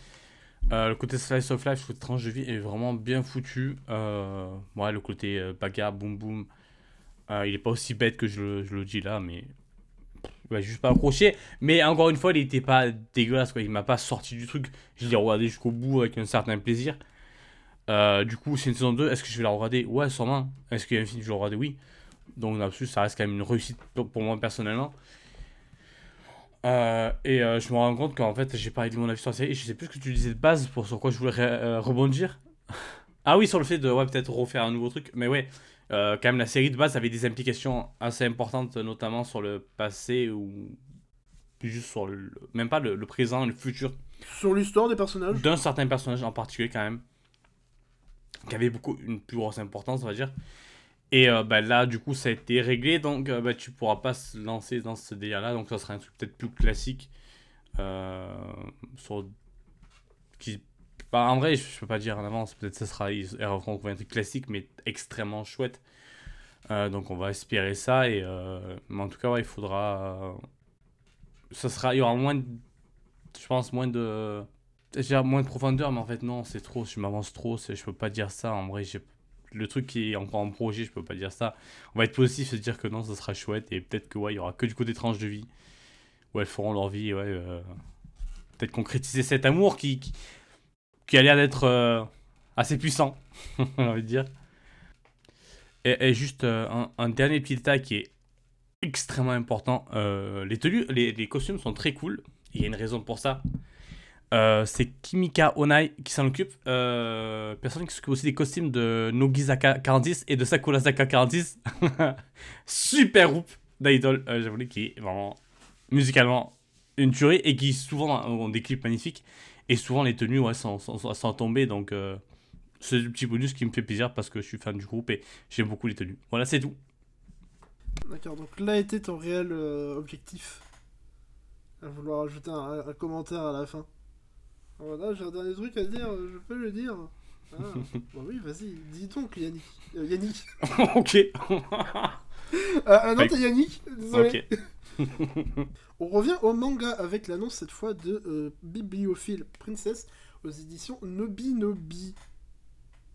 Euh, le côté slice of life, le côté tranche de vie est vraiment bien foutu. Euh, ouais, le côté bagarre, boum boum. Il est pas aussi bête que je, le- je le dis là, mais. Juste pas accroché. Mais encore une fois, il était pas dégueulasse, quoi. Il m'a pas sorti du truc. Je l'ai regardé jusqu'au bout avec un certain plaisir. Euh, du coup, c'est une saison 2. Est-ce que je vais la regarder? Ouais, sûrement. Est-ce qu'il y a un film que je vais regarder? Oui. Donc, là-dessus, ça reste quand même une réussite pour moi personnellement. Euh, et euh, je me rends compte qu'en fait, j'ai parlé de mon avis sur la série. Je sais plus ce que tu disais de base pour sur quoi je voulais rebondir. (laughs) ah oui, sur le fait de ouais, peut-être refaire un nouveau truc. Mais ouais, euh, quand même, la série de base avait des implications assez importantes, notamment sur le passé ou juste sur le. Même pas le, le présent le futur
Sur l'histoire des personnages.
d'un certain personnage en particulier, quand même. Qui avait beaucoup une plus grosse importance, on va dire. Et euh, bah, là, du coup, ça a été réglé, donc euh, bah, tu pourras pas se lancer dans ce délire-là. Donc, ça sera un truc peut-être plus classique. Euh, sur... qui... en vrai, je peux pas dire en avance. Peut-être que ça sera ils referont un truc classique, mais extrêmement chouette. Euh, donc, on va espérer ça. Et, euh, Mais en tout cas, il faudra. euh, Ça sera... Il y aura moins de... Je pense moins de. Je dirais moins de profondeur, mais en fait, non, c'est trop. Je m'avance trop. Je peux pas dire ça. En vrai, j'ai le truc qui est encore en projet, je peux pas dire ça. On va être positif, se dire que non, ça sera chouette et peut-être que ouais, il y aura que du côté tranche de vie où elles feront leur vie, ouais. peut-être concrétiser cet amour qui, qui a l'air d'être euh, assez puissant, (laughs) j'ai envie de dire. Et, juste euh, un, dernier petit détail qui est extrêmement important. euh, les tenues, les, costumes sont très cool. Il y a une raison pour ça. C'est Kimika Onai qui s'en occupe. Personne qui s'occupe aussi des costumes de Nogizaka 40 et de Sakurazaka 40. (laughs) Super groupe d'idol, j'avoue, qui est vraiment musicalement une tuerie et qui souvent ont des clips magnifiques. Et souvent les tenues ouais, sont, sont- sont tombées. Donc euh, c'est du petit bonus qui me fait plaisir parce que je suis fan du groupe et j'aime beaucoup les tenues. Voilà, c'est tout.
D'accord, donc là était ton réel euh, objectif. À vouloir ajouter un, un commentaire à la fin. Voilà, j'ai un dernier truc à dire, euh, je peux le dire. Ah, (laughs) bah oui, vas-y, dis donc Yannick. Euh, Yannick. (laughs)
ok.
Ah, non, t'es Yannick, désolé.
ok.
On revient au manga avec l'annonce cette fois de euh, Bibliophile Princess aux éditions Nobi Nobi.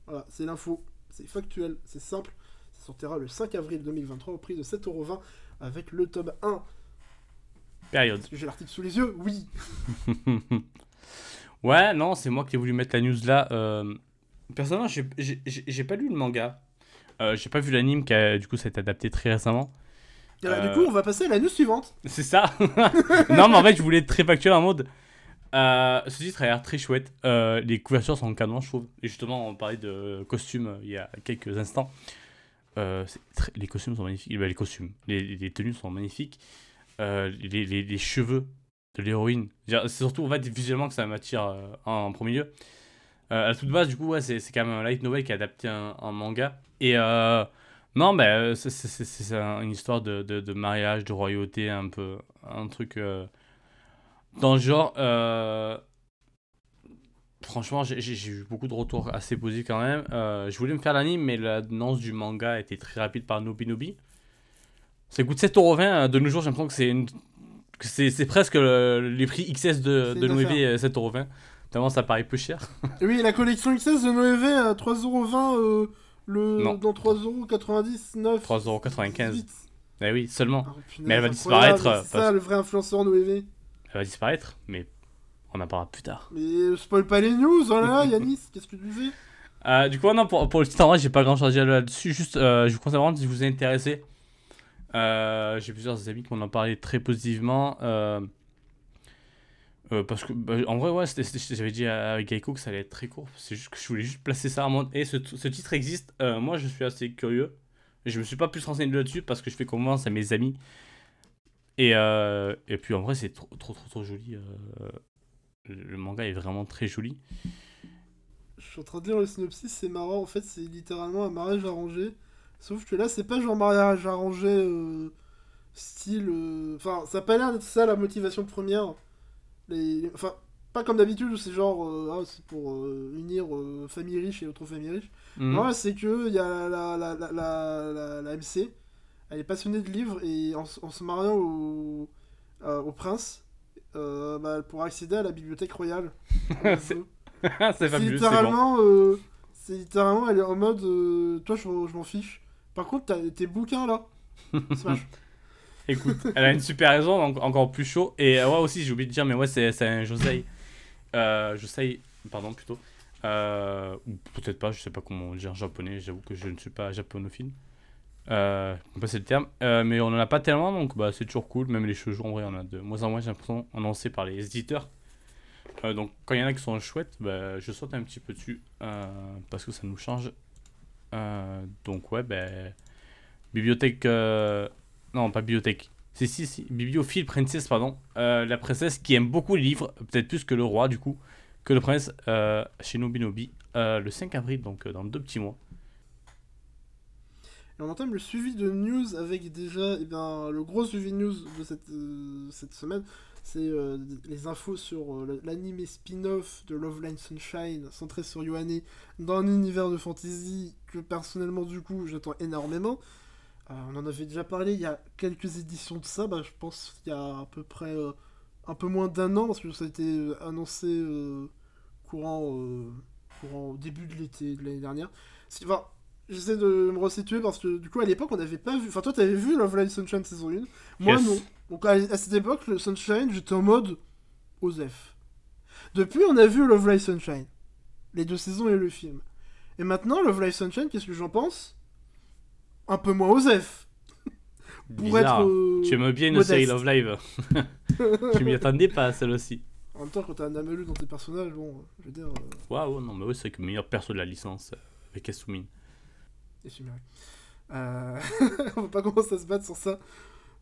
Voilà, c'est l'info, c'est factuel, c'est simple. Ça sortira le 5 avril 2023 au prix de 7,20€ avec le tome 1.
Période.
J'ai l'article sous les yeux Oui. (laughs)
Ouais, non, c'est moi qui ai voulu mettre la news là. Euh, personnellement, j'ai- pas lu le manga. Euh, j'ai pas vu l'anime qui a du coup été adapté très récemment.
Et là,
Euh.
Du coup, on va passer à la news suivante.
C'est ça (laughs) Non, mais en fait, je voulais être très factuel en mode. Euh, ce titre a l'air très chouette. Euh, les couvertures sont canon, je trouve. Et justement, on parlait de costumes euh, il y a quelques instants. Très- Les costumes sont magnifiques. Bah, les costumes, les, les tenues sont magnifiques. Les, les- les cheveux de l'héroïne. C'est surtout en fait, visuellement que ça m'attire en, en premier lieu. À toute base, du coup, ouais, c'est quand même un light novel qui est adapté en, en manga. Et non, bah, c'est- c'est un- une histoire de, de, de mariage, de royauté, un peu. Un truc euh, dans le genre. euh, franchement, j'ai eu beaucoup de retours assez positifs quand même. Euh, je voulais me faire l'anime, mais l'annonce du manga était très rapide par Nobi Nobi. Ça coûte 7,20€ de nos jours, j'ai l'impression que c'est une- que c'est presque le- les prix XS de, de Noévé,
affaire.
euh, 7,20€. Tellement ça paraît peu cher.
Oui, la collection XS de Noévé à 3,20€ euh, le...
Non.
dans 3,99€.
3,95€. Eh oui, seulement.
Ah, punaise,
Mais elle va disparaître,
C'est ça
parce-
le vrai influenceur Noévé.
Elle va disparaître, mais on en parlera plus tard.
Mais euh, spoil pas les news, voilà, (laughs) Yanis, qu'est-ce que tu fais?
Euh, du coup, non, pour, pour le titre, en vrai, j'ai pas grand chose à dire là-dessus. Juste, euh, je vous conseille vraiment si vous êtes intéressé. Euh, j'ai plusieurs amis qui m'en ont parlé très positivement. Euh, parce que, bah, en vrai, ouais, j'avais dit à, à que ça allait être très court. C'est juste que je voulais juste placer ça en mode. Et ce, titre existe. Euh, moi, je suis assez curieux. Je me suis pas plus renseigné là-dessus parce que je fais confiance à mes amis. Et, euh, et puis, en vrai, c'est trop, trop, trop, trop joli. le, manga est vraiment très joli.
Je suis en train de lire le synopsis, c'est marrant, en fait, c'est littéralement un mariage arrangé. Sauf que là, c'est pas genre mariage arrangé style. Enfin, ça a pas l'air d'être ça la motivation première. Les... Enfin, pas comme d'habitude où c'est genre. euh, ah, c'est pour euh, unir euh, famille riche et autre famille riche.
Mhm.
Non, c'est que il y a la, la, la, la, MC, elle est passionnée de livres et en, se mariant au, euh, au prince, bah, elle pourra accéder à la bibliothèque royale. (laughs) (laughs)
C'est- fabuleux, bon.
littéralement, c'est littéralement, elle est en mode, toi je, je m'en fiche, Par contre, t'as tes bouquins là. (laughs) Smash.
Écoute, elle a une super raison, encore plus chaud. Et euh, ouais, aussi, j'ai oublié de dire, mais ouais, c'est un Josei. Euh, Josei, pardon, plutôt. Euh, ou peut-être pas, je sais pas comment dire en japonais, j'avoue que je ne suis pas japonophile. Euh, pas c'est le terme. Mais on en a pas tellement, donc bah, c'est toujours cool. Même les shoujo, en vrai, on a de moins en moins, j'ai l'impression, annoncés par les éditeurs. Donc quand il y en a qui sont chouettes, bah, je saute un petit peu dessus parce que ça nous change. Donc ouais, ben bibliothèque, non pas bibliothèque, c'est si, si bibliophile princesse pardon, Euh, la princesse qui aime beaucoup les livres, peut-être plus que le roi du coup, que le prince euh, chez Nobinobi euh, le 5 avril donc euh, dans deux petits mois.
Et on entame le suivi de news avec déjà eh le gros suivi de news de cette, cette semaine. C'est les infos sur l'anime spin-off de Love Line Sunshine centré sur Yohane dans un univers de fantasy que personnellement du coup j'attends énormément. Euh, on en avait déjà parlé il y a quelques éditions de ça, bah, je pense il y a à peu près euh, un peu moins d'un an parce que ça a été euh, annoncé courant, courant au début de l'été de l'année dernière. Enfin, J'essaie de me resituer parce que du coup à l'époque on n'avait pas vu. Enfin toi t'avais vu Love Line Sunshine saison 1. Moi
Yes.
non. Donc à, cette époque le Sunshine j'étais en mode Osef. Depuis on a vu Love Line Sunshine. Les deux saisons et le film. Et maintenant Love Line Sunshine qu'est-ce que j'en pense? Un peu moins Osef. (laughs) Pour être. euh,
Tu aimes bien une série Love Live. (laughs) tu m'y attendais pas celle-ci.
En même temps quand t'as un Amalu dans tes personnages bon je veux dire. euh,
Waouh, non mais ouais c'est que le meilleur perso de la licence euh, avec Asumine.
Et. Euh... (laughs) on va pas commencer à se battre sur ça.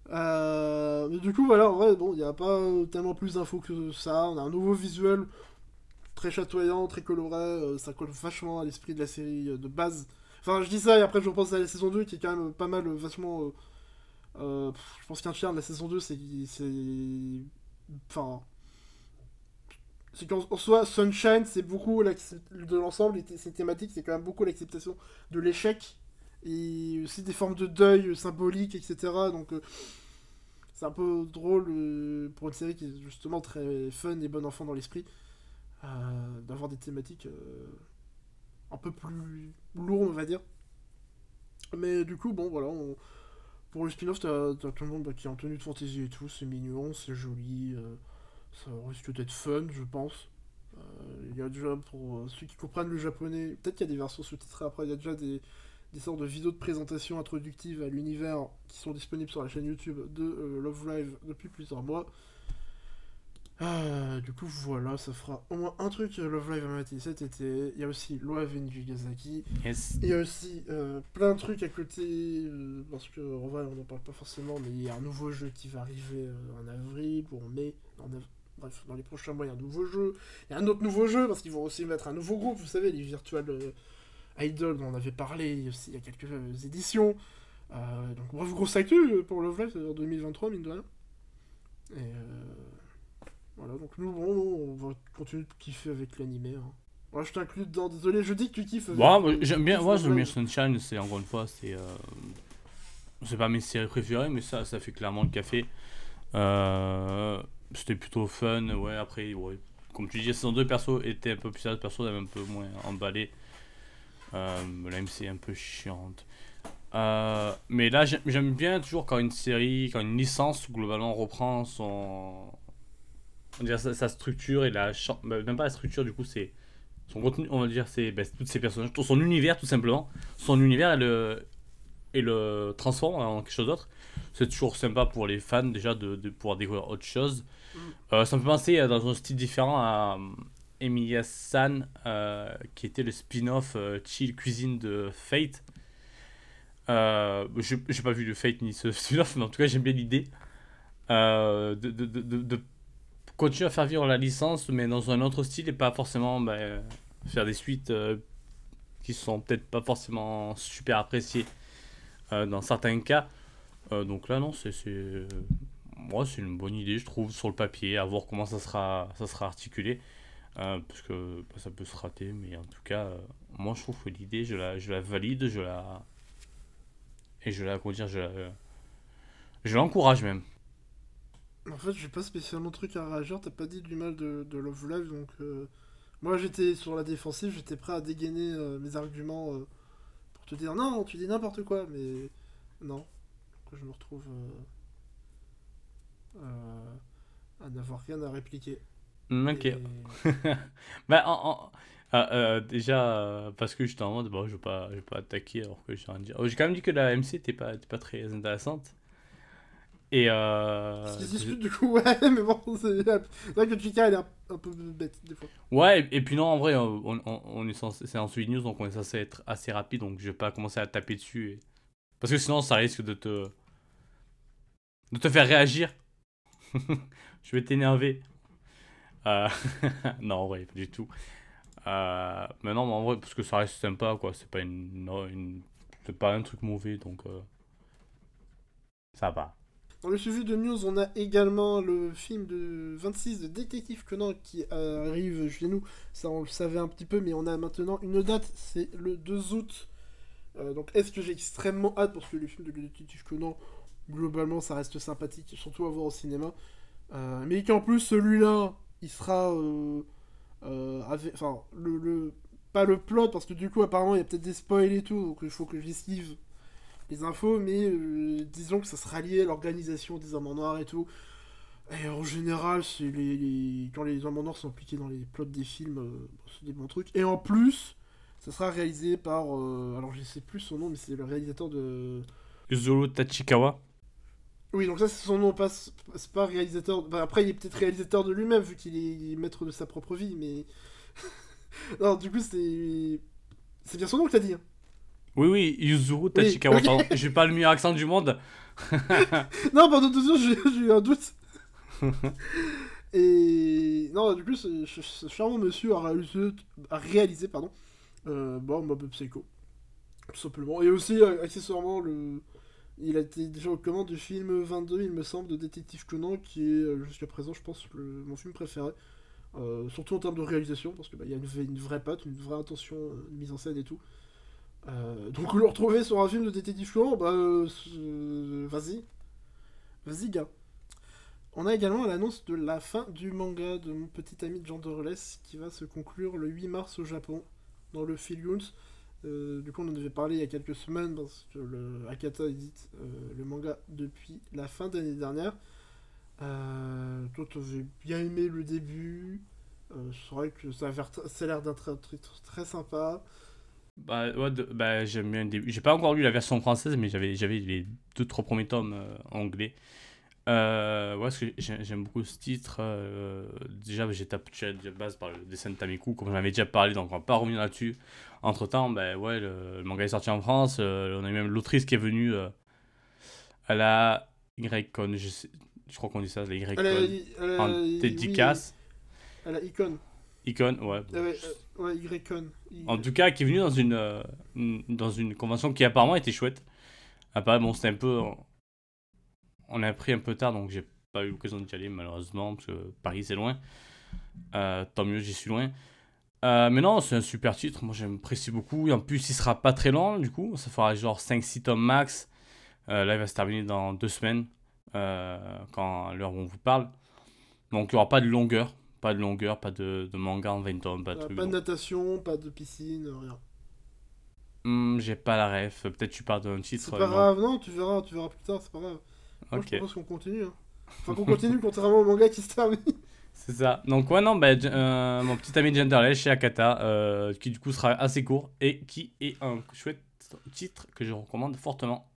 Euh, Mais du coup, voilà, en vrai, bon, il n'y a pas tellement plus d'infos que ça. On a un nouveau visuel très chatoyant, très coloré. Ça colle vachement à l'esprit de la série de base. Enfin, je dis ça et après je repense à la saison 2 qui est quand même pas mal, euh, vachement. euh, euh, je pense qu'un tiers de la saison 2, c'est. Enfin. C'est qu'en en soi, Sunshine, c'est beaucoup de l'ensemble, ces thématiques, c'est quand même beaucoup l'acceptation de l'échec et aussi des formes de deuil symboliques, etc. Donc c'est un peu drôle pour une série qui est justement très fun et bon enfant dans l'esprit d'avoir des thématiques un peu plus lourdes, on va dire. Mais du coup, bon, voilà, on- pour le spin-off, t'as tout le monde bah, qui est en tenue de fantasy et tout, c'est mignon, c'est joli, euh, ça risque d'être fun, je pense. Euh, Il y a déjà, pour euh, ceux qui comprennent le japonais, peut-être qu'il y a des versions sous-titrées après, il y a déjà des, des sortes de vidéos de présentation introductives à l'univers qui sont disponibles sur la chaîne YouTube de euh, Love Live depuis plusieurs mois. Ah, du coup, voilà, ça fera au moins un truc euh, Love Live à mater cet été. Il y a aussi Love in Jigasaki.
Yes.
Il y a aussi euh, plein de trucs à côté, euh, parce que en vrai on n'en parle pas forcément, mais il y a un nouveau jeu qui va arriver euh, en avril ou en mai. En av- Bref, dans les prochains mois, il y a un nouveau jeu. Il y a un autre nouveau jeu, parce qu'ils vont aussi mettre un nouveau groupe, vous savez, les Virtual Idols dont on avait parlé aussi il y a quelques éditions. Donc, bref, grosse actu pour Love Live, en 2023, mine de rien. Et euh, voilà, donc nous, bon, on va continuer de kiffer avec l'animé. Hein. Moi, je t'inclus dedans, désolé, je dis que tu kiffes. avec-
j'aime bien, moi j'aime bien. Sunshine, c'est encore une fois, c'est. euh, C'est pas mes séries préférées, mais ça, ça fait clairement le café. Euh, C'était plutôt fun, ouais, après, ouais. Comme tu dis, la saison 2 perso était un peu plus sérieuse, perso un peu moins emballé. Euh, la MC est un peu chiante. Euh, mais là, j'aime bien toujours quand une série, quand une licence globalement reprend son. On dirait sa, sa structure et la. bah, Même pas la structure, du coup, c'est. Son contenu, on va dire, c'est bah, tous ces personnages, son univers tout simplement. Son univers et le, et le transforme en quelque chose d'autre. C'est toujours sympa pour les fans déjà de, de pouvoir découvrir autre chose.
Mm.
Euh, ça me fait penser euh, dans un style différent à euh, Emilia San, euh, qui était le spin-off Chill Cuisine de Fate. J'ai pas vu le Fate ni ce (laughs) spin-off, mais en tout cas j'aime bien l'idée de, de, de, de- de continuer à faire vivre la licence, mais dans un autre style et pas forcément ben, faire des suites euh, qui sont peut-être pas forcément super appréciées euh, dans certains cas. Euh, donc là, non, c'est moi c'est une bonne idée, je trouve, sur le papier, à voir comment ça sera, ça sera articulé. Euh, parce que bah, ça peut se rater, mais en tout cas, euh, moi je trouve que l'idée, je la, je la valide, je la. Et je la. Comment dire. Je l'encourage même.
En fait, j'ai pas spécialement de truc à réagir. T'as pas dit du mal de, de Love Live, donc euh, moi j'étais sur la défensive, j'étais prêt à dégainer euh, mes arguments euh, pour te dire non, tu dis n'importe quoi, mais non. Je me retrouve à n'avoir rien à répliquer.
Ok.
Et- (laughs)
Bah, en- en- ah, euh, déjà, euh, parce que j'étais en mode, bon, je veux pas, je pas attaquer alors que j'ai rien à dire. Oh, j'ai quand même dit que la MC était pas, était pas très intéressante. Et euh,
Ce qui se discute du coup, (laughs) ouais, mais bon, c'est vrai que Chica elle est un, un peu bête des fois.
Ouais, et, et puis non, en vrai, on, on, on est censé, c'est en Sweet News, donc on est censé être assez rapide, donc je vais pas commencer à taper dessus. et- Parce que sinon, ça risque de te. de te faire réagir. (laughs) je vais t'énerver. Euh, (laughs) non, en vrai, pas du tout. Euh, mais non, mais en vrai, parce que ça reste sympa, quoi. C'est pas une. une- c'est pas un truc mauvais, donc. euh, Ça va.
Dans le suivi de news, on a également le film de 26 de Détective Conan qui arrive chez nous. Ça, on le savait un petit peu, mais on a maintenant une date, c'est le 2 août. Euh, donc, est-ce que j'ai extrêmement hâte parce que le film de Détective Conan, globalement, ça reste sympathique, surtout à voir au cinéma. Euh, mais qu'en plus, celui-là, il sera. euh, Enfin, Pas le plot, parce que du coup, apparemment, il y a peut-être des spoils et tout, donc il faut que j'esquive les infos, mais euh, disons que ça sera lié à l'organisation des hommes en noir et tout. Et en général, c'est les, les- quand les hommes en noir sont impliqués dans les plots des films, euh, c'est des bons trucs. Et en plus, ça sera réalisé par. euh, alors je sais plus son nom, mais c'est le réalisateur de.
Zoro Tachikawa.
Oui, donc ça c'est son nom, pas, c'est pas réalisateur. bah, après, il est peut-être réalisateur de lui-même, vu qu'il est maître de sa propre vie, mais. (laughs) non, du coup, c'est. C'est bien son nom que t'as dit. hein.
Oui, oui, Yuzuru Tachikawa.
ok.
pardon. J'ai pas le meilleur accent du monde. (laughs)
Non, pendant deux j'ai eu un doute. (laughs) Et non, du coup, ce, ce- ce charmant monsieur a réalisé, a réalisé pardon, euh, bon, Mob Psycho, tout simplement. Et aussi, euh, accessoirement, le, il a été déjà aux commandes du film 22, il me semble, de Détective Conan, qui est euh, jusqu'à présent, je pense, le- mon film préféré. Euh, surtout en termes de réalisation, parce qu'il y a une, vraie- une vraie patte, une vraie intention de mise en scène et tout. Euh, donc le retrouver sur un film de Détective bah, euh, vas-y. Vas-y, gars. On a également l'annonce de la fin du manga de mon petit ami Jean qui va se conclure le 8 mars au Japon dans le Philguns. Euh, du coup, on en avait parlé il y a quelques semaines parce que le Akata édite le manga depuis la fin d'année dernière. Toi, t'avais bien aimé le début. C'est vrai que ça a l'air d'un très, très sympa.
Bah, ouais, de- bah, j'aime bien le début. J'ai pas encore lu la version française, mais j'avais, j'avais les deux, trois premiers tomes euh, anglais. Euh, ouais, parce que j'ai- j'aime beaucoup ce titre. euh, déjà, j'ai tapé de base par le dessin de Tamiku, comme j'en avais déjà parlé, donc on va pas revenir là-dessus. Entre temps, bah, ouais, le, le manga est sorti en France. euh, on a eu même l'autrice qui est venue euh, à la Y-Con. Je, sais- je crois qu'on dit ça, la Y-Con. En dédicace.
elle a Icon.
Icon, ouais.
Ah ouais, ouais, Y-Con.
En tout cas, qui est venu dans une, euh, dans une convention qui apparemment était chouette. Apparemment, bon, c'était un peu. On a pris un peu tard, donc j'ai pas eu l'occasion d'y aller, malheureusement, parce que Paris c'est loin. Euh, tant mieux, j'y suis loin. Euh, mais non, c'est un super titre, moi j'apprécie beaucoup. Et en plus, il sera pas très long, du coup, ça fera genre 5-6 tomes max. Là, il va se terminer dans deux semaines, quand l'heure où on vous parle. Donc, il n'y aura pas de longueur, pas de longueur, pas de, de manga en 20 tomes, pas de
Euh,
trucs.
pas de natation, pas de piscine, rien.
Hmm, j'ai pas la ref. Peut-être tu parles d'un titre.
C'est pas
non.
grave, non, tu verras, tu verras plus tard, c'est pas grave. Moi,
Ok,
je propose qu'on continue. hein. Enfin, qu'on (laughs) continue contrairement au manga qui se termine.
c'est ça. Donc, ouais, non, bah, euh, mon petit ami Genderless chez Akata, euh, qui du coup sera assez court et qui est un chouette titre que je recommande fortement.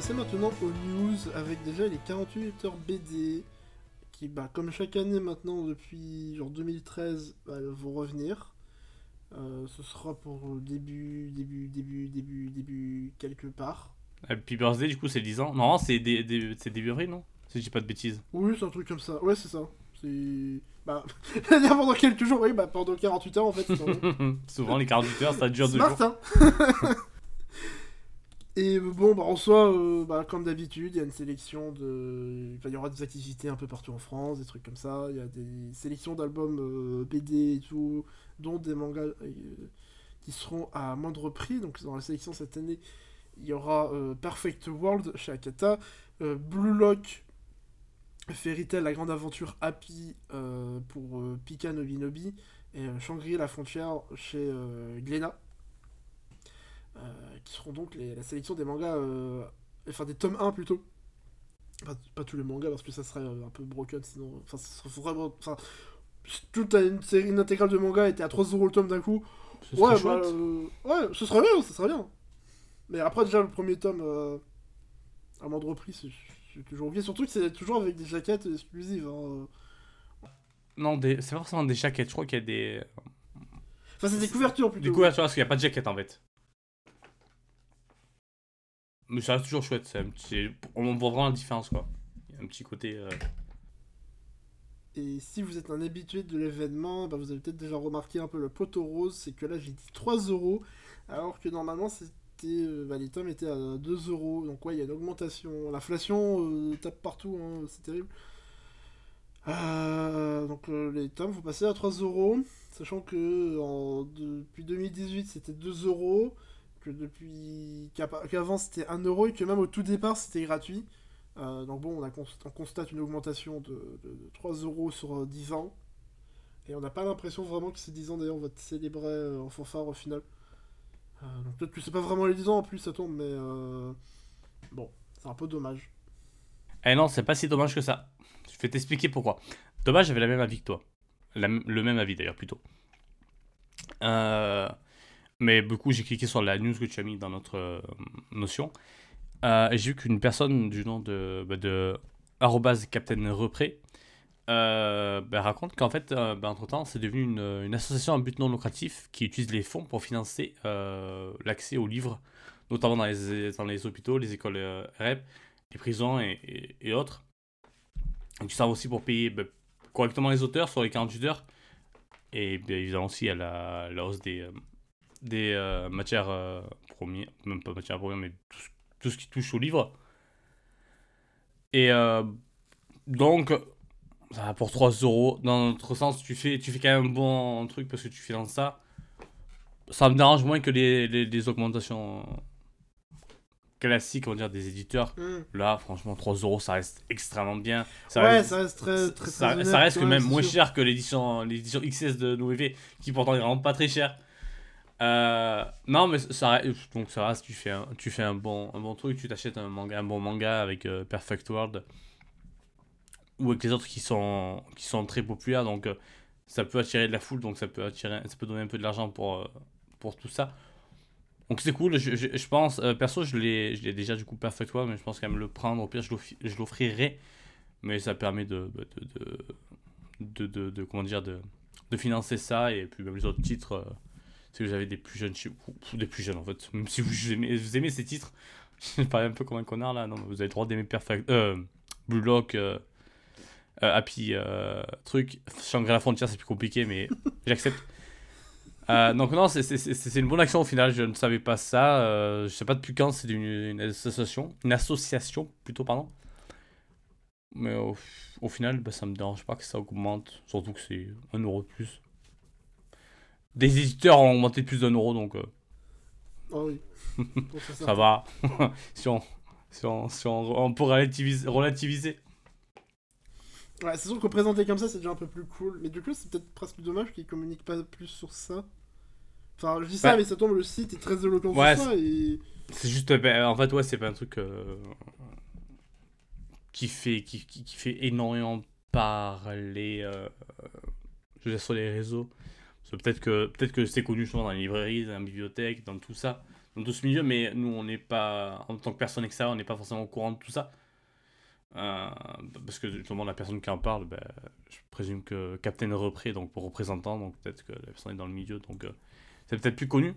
Passer maintenant aux news avec déjà les 48 heures BD qui, bah, comme chaque année maintenant depuis genre 2013, bah, vont revenir. Euh, ce sera pour début, début, début, début, début, quelque part.
Happy Birthday, du coup, c'est 10 ans. Non, c'est dé- dé- c'est début avril, non? Si je dis pas de bêtises.
Oui, c'est un truc comme ça. Ouais, c'est ça. C'est. Bah, (laughs) pendant quelques jours, oui, bah pendant 48 heures en fait. (laughs)
Souvent, les 48 heures, ça dure deux jours. (laughs)
Et bon, bah, en soi, euh, bah, comme d'habitude, il y a une sélection de. il aura des activités un peu partout en France, des trucs comme ça. Il y a des sélections d'albums euh, BD et tout, dont des mangas euh, qui seront à moindre prix. Donc, dans la sélection cette année, il y aura Perfect World chez Akata, Blue Lock, Fairy Tail, La Grande Aventure Happy pour Pika Nobinobi, et euh, Shangri La Frontière chez Glénat. Euh, qui seront donc les- la sélection des mangas, euh, enfin des tomes 1 plutôt. Pas, pas tous les mangas parce que ça serait euh, un peu broken sinon. Enfin, ça serait vraiment. Enfin, toute une série une intégrale de manga était à 3 euros le tome d'un coup.
Ce
Ouais, bah, euh, ouais, ce serait bien, ce serait bien. Mais après, déjà, le premier tome euh, à moindre prix, c'est c'est toujours ok. Surtout que c'est toujours avec des jaquettes exclusives. hein.
Non, des... c'est pas forcément des jaquettes. Je crois qu'il y a des.
Enfin, c'est des couvertures plutôt.
Tu vois, parce qu'il n'y a pas de jaquette en fait. Mais ça reste toujours chouette. c'est On voit vraiment la différence quoi. Il y a un petit côté. euh,
Et si vous êtes un habitué de l'événement, bah, vous avez peut-être déjà remarqué un peu le poteau rose, c'est que là j'ai dit 3 euros, alors que normalement c'était, euh, bah, les tomes étaient à 2 euros, donc ouais, il y a une augmentation. L'inflation euh, tape partout, hein, c'est terrible. Donc les tomes vont passer à 3 euros, sachant que en- depuis 2018 c'était 2 euros, que depuis qu'avant c'était 1 euro et que même au tout départ c'était gratuit. Euh, donc bon, on, a const- on constate une augmentation de, de- de 3 euros sur euh, 10 ans. Et on n'a pas l'impression vraiment que ces 10 ans d'ailleurs on va te célébrer euh, en fanfare au final. Euh, donc peut-être que c'est pas vraiment les 10 ans en plus ça tombe, mais euh, bon, c'est un peu dommage.
Eh non, c'est pas si dommage que ça. Je vais t'expliquer pourquoi. Dommage, j'avais la même avis que toi. Le même avis d'ailleurs, plutôt. Euh, Mais du coup, j'ai cliqué sur la news que tu as mis dans notre euh, notion. Euh, et j'ai vu qu'une personne du nom de, bah, de Captain Repré euh, bah, raconte qu'en fait, bah, entre-temps, c'est devenu une, une association à but non lucratif qui utilise les fonds pour financer l'accès aux livres, notamment dans les, dans les hôpitaux, les écoles REP, les prisons et, et- et autres. Donc, ils servent aussi pour payer bah, correctement les auteurs sur les 48 heures. Et bien évidemment aussi à la, la hausse des, des euh, matières euh, premières, même pas matières premières, mais tout, ce- tout ce qui touche au livre. Et euh, donc, ça va pour 3 euros. Dans notre sens, tu fais, tu fais quand même un bon truc parce que tu finances ça. Ça me dérange moins que les, les, les augmentations classiques, on va dire, des éditeurs.
Hmm.
Là, franchement, 3 euros, ça reste extrêmement bien. Ça
ouais,
reste,
ça reste très très,
ça,
très
ça reste même moins
sûr.
cher que l'édition l'édition XS de Noévé, qui pourtant est vraiment pas très cher. Euh, non, mais ça donc ça reste, tu fais un, tu fais un bon, un bon truc, tu t'achètes un manga, un bon manga avec euh, Perfect World ou avec les autres qui sont, qui sont très populaires, donc euh, ça peut attirer de la foule, donc ça peut attirer, ça peut donner un peu de l'argent pour, pour tout ça. Donc c'est cool, je, je, pense, perso je l'ai déjà du coup Perfect World, mais je pense qu'à me le prendre, au pire je l'offrirai, mais ça permet de, de, de, de, de- comment dire, de, de financer ça, et puis même les autres titres, si vous avez des plus jeunes chez vous, ou des plus jeunes en fait, même si vous aimez, vous aimez ces titres, (laughs) je parle un peu comme un connard là, non, mais vous avez le droit d'aimer Perfect, euh, Blue Lock, euh, euh, Happy, euh, truc, Shangri-La Frontière c'est plus compliqué, mais (laughs) j'accepte. Donc non, c'est- une bonne action au final, je ne savais pas ça, je sais pas depuis quand c'est une, association, une association plutôt, pardon. Mais au, final, bah, ça me dérange pas que ça augmente, surtout que c'est un euro de plus. Des éditeurs ont augmenté de plus d'un euro, donc euh,
Ah oui. (laughs)
Ça va. (laughs) si on, si on, si on, on peut relativiser, relativiser.
Ouais, c'est sûr que présenter comme ça, c'est déjà un peu plus cool. Mais du coup, c'est peut-être presque dommage qu'ils communiquent pas plus sur ça. Enfin, je dis ça, mais ça tombe, le site est très éloquent
Ouais,
sur ça. Et...
C'est juste, ben, en fait, ouais, c'est pas un truc euh, qui, fait, qui, qui, qui fait énormément parler euh, je veux dire, sur les réseaux. Peut-être que, peut que c'est connu souvent dans les librairies, dans les bibliothèques, dans tout ça, dans tout ce milieu, mais nous, on n'est pas, en tant que personne extérieure, on n'est pas forcément au courant de tout ça. Euh, parce que justement, la personne qui en parle, ben, je présume que Captain Repré, donc pour représentant, donc peut-être que la personne est dans le milieu, donc euh, c'est peut-être plus connu.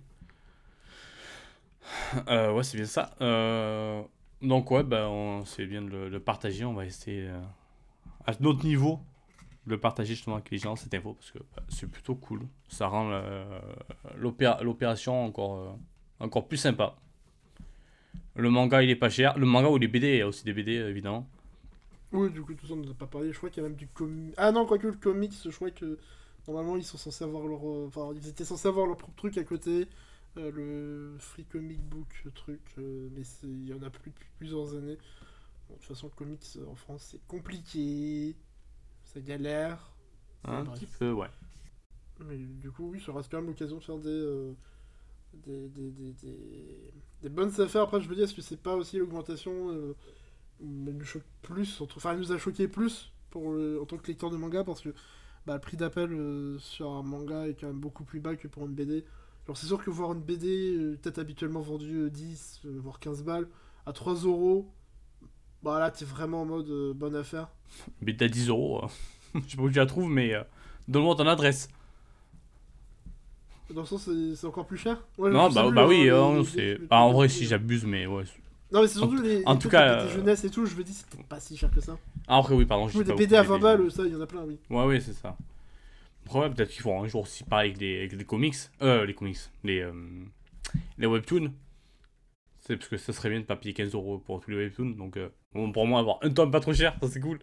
Euh, ouais, c'est bien ça. Euh, donc, ouais, on- c'est bien de le, partager. On va essayer à notre niveau le partager justement avec les gens, cette info, parce que bah, c'est plutôt cool. Ça rend euh, l'opéra- l'opération encore, euh, encore plus sympa. Le manga, il est pas cher. Le manga ou les BD, il y a aussi des BD, évidemment.
Oui, du coup, tout ça, on nous a pas parlé. Je crois qu'il y a même du comics. Ah non, quoique le comics, je crois que normalement, ils sont censés avoir leur. euh, Enfin, ils étaient censés avoir leur propre truc à côté. le Free Comic Book truc. mais il y en a plus depuis plusieurs années. Bon, de toute façon, le comics en France, c'est compliqué. Ça galère.
Un
Bref.
petit peu, ouais.
Mais du coup, oui, ça reste quand même l'occasion de faire des, euh, des, des, des, des- des bonnes affaires. Après, je veux dire, est-ce que c'est pas aussi l'augmentation euh, elle nous choque plus entre- Enfin, elle nous a choqué plus pour le- en tant que lecteur de manga parce que bah, le prix d'appel euh, sur un manga est quand même beaucoup plus bas que pour une BD. Alors, c'est sûr que voir une BD, euh, peut-être habituellement vendue euh, 10, euh, voire 15 balles, à 3 euros, bah là, t'es vraiment en mode euh, bonne affaire.
BD à 10 euros. euh, (laughs) Je sais pas où tu la trouves, mais euh, donne-moi ton adresse.
Dans le sens, c'est c'est encore plus cher? Ouais,
Non,
je
bah,
plus,
bah oui,
hein,
euh,
les-
c'est.
les-
Bah, en vrai, si j'abuse, mais ouais.
Non, mais c'est surtout les,
en
les
tout
trucs
cas, euh,
jeunesse et tout, je me dis, c'était pas si cher que ça.
Ah, après, oui, pardon. je
des
pas
BD à
beaucoup
20
de
balles, ça, il y en a plein, oui.
Ouais, ouais, c'est ça. Après, ouais, peut-être qu'il faut un jour aussi pareil avec des, avec des comics. Euh, les comics. Les, euh, les webtoons. C'est parce que ça serait bien de pas payer 15 euros pour tous les webtoons. Donc, euh, bon, pour moi, avoir un tome pas trop cher, ça c'est cool.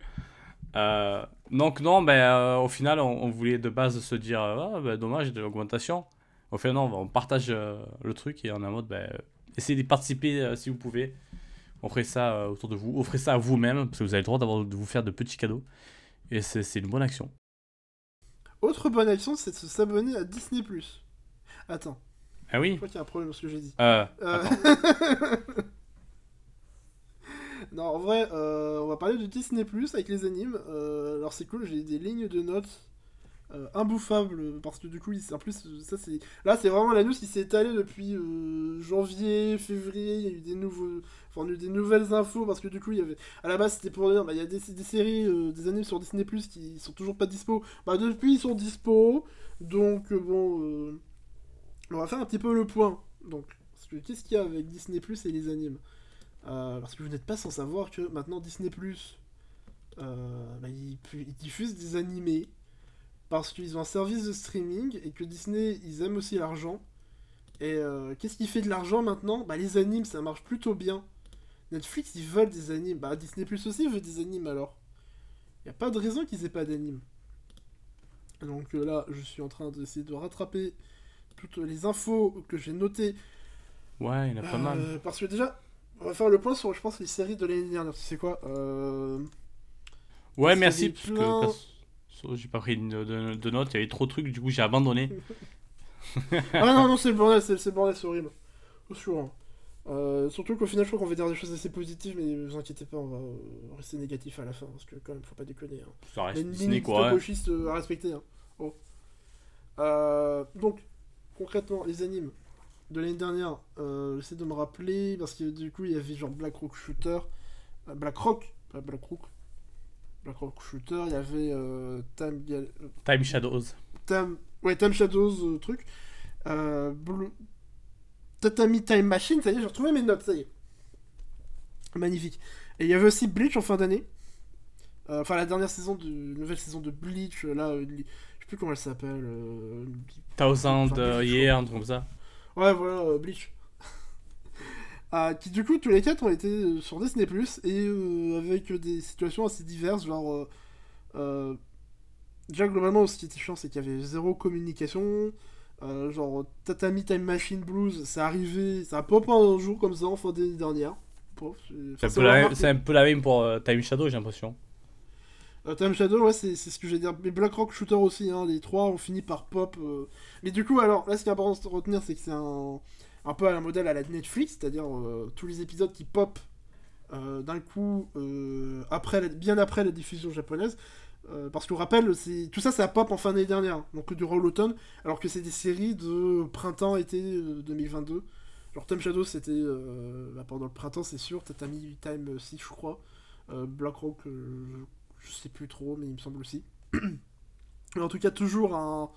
Euh, donc, non, ben, euh, au final, on, on voulait de base se dire, euh, ah, ben, dommage de l'augmentation. Au final, non, on partage euh, le truc et on est en mode, ben, essayez d'y participer si vous pouvez. Offrez ça autour de vous. Offrez ça à vous-même, parce que vous avez le droit d'avoir- de vous faire de petits cadeaux. Et c'est c'est une bonne action.
Autre bonne action, c'est de se s'abonner à Disney+. Attends,
Ah
je
oui
crois qu'il y a un problème dans ce que j'ai dit.
euh. (laughs)
non, en vrai, euh, on va parler de Disney+, avec les animes. Euh, alors c'est cool, j'ai des lignes de notes euh, imbouffables, parce que du coup, en plus, ça c'est... Là, c'est vraiment la news qui s'est étalée depuis euh, janvier, février, il y a eu des nouveaux... Enfin, a eu des nouvelles infos, parce que du coup, il y avait... À la base, c'était pour dire, bah, il y a des, des séries, des animes sur Disney+, qui sont toujours pas dispo. Bah, depuis, ils sont dispo, donc, bon... On va faire un petit peu le point. Donc, qu'est-ce qu'il y a avec Disney Plus et les animes? Euh, Parce que vous n'êtes pas sans savoir que maintenant Disney Plus, euh, bah, ils, diffusent des animés parce qu'ils ont un service de streaming et que Disney, ils aiment aussi l'argent. Et euh, qu'est-ce qui fait de l'argent maintenant? Bah les animes, ça marche plutôt bien. Netflix, ils veulent des animes. Bah Disney Plus aussi veut des animes alors. Il a pas de raison qu'ils aient pas d'animes. Donc euh, là, je suis en train d'essayer de rattraper toutes les infos que j'ai notées.
Ouais, il y en a pas mal.
Euh, parce que déjà, on va faire le point sur, je pense, les séries de l'année dernière. Tu sais quoi euh...
Ouais, merci, parce que
plein-
j'ai pas pris de, de- de notes, il y avait trop de trucs, du coup j'ai abandonné. (laughs)
Ah non, non, c'est le bordel, c'est le bordel, c'est horrible. Au secours, hein. Euh, surtout qu'au final, je crois qu'on va dire des choses assez positives, mais ne vous inquiétez pas, on va euh, rester négatif à la fin, parce que quand même, faut pas déconner. Hein.
Ça reste
une
Disney quoi.
gauchiste euh, à respecter. Hein. Oh. Donc, concrètement, les animes de l'année dernière, euh, j'essaie de me rappeler, parce que du coup, il y avait genre Black Rock Shooter, euh, Black Rock, pas Black Rock, Black Rock Shooter, il y avait euh, Time,
Shadows.
Time, ouais, Time Shadows, truc, Blue- Tatami Time Machine, ça y est, j'ai retrouvé mes notes, ça y est. Magnifique. Et il y avait aussi Bleach en fin d'année. Euh, Enfin, la dernière saison de nouvelle saison de Bleach, là, je sais plus comment elle s'appelle. euh,
Thousand
Enfin,
Year, un truc comme ça.
Ouais, voilà, euh, Bleach. (laughs) Ah, qui du coup, tous les quatre ont été euh, sur Disney ⁇ et euh, avec des situations assez diverses, genre... euh, déjà, globalement, ce qui était chiant, c'est qu'il y avait zéro communication. Genre, Tatami Time Machine Blues, c'est arrivé, ça a pop un jour comme ça, en fin d'année dernière. C'est-
un, peu la même-
marqué.
c'est un peu la même pour Time Shadow, j'ai l'impression.
Euh, Time Shadow, ouais, c'est ce que j'ai dire. Mais Black Rock Shooter aussi, hein, les trois ont fini par pop. euh. Mais du coup, alors, là, ce qui est important de retenir, c'est que c'est un, un peu à la modèle à la Netflix, c'est-à-dire euh, tous les épisodes qui pop d'un coup, après bien après la diffusion japonaise. Parce qu'on rappelle, tout ça, ça pop en fin d'année dernière, donc durant l'automne, alors que c'est des séries de printemps-été euh, 2022. Genre Time Shadow, c'était bah, pendant le printemps, c'est sûr. Tatami Time 6, je crois. Black Rock, je sais plus trop, mais il me semble aussi. (clears throat) Mais en tout cas, toujours un,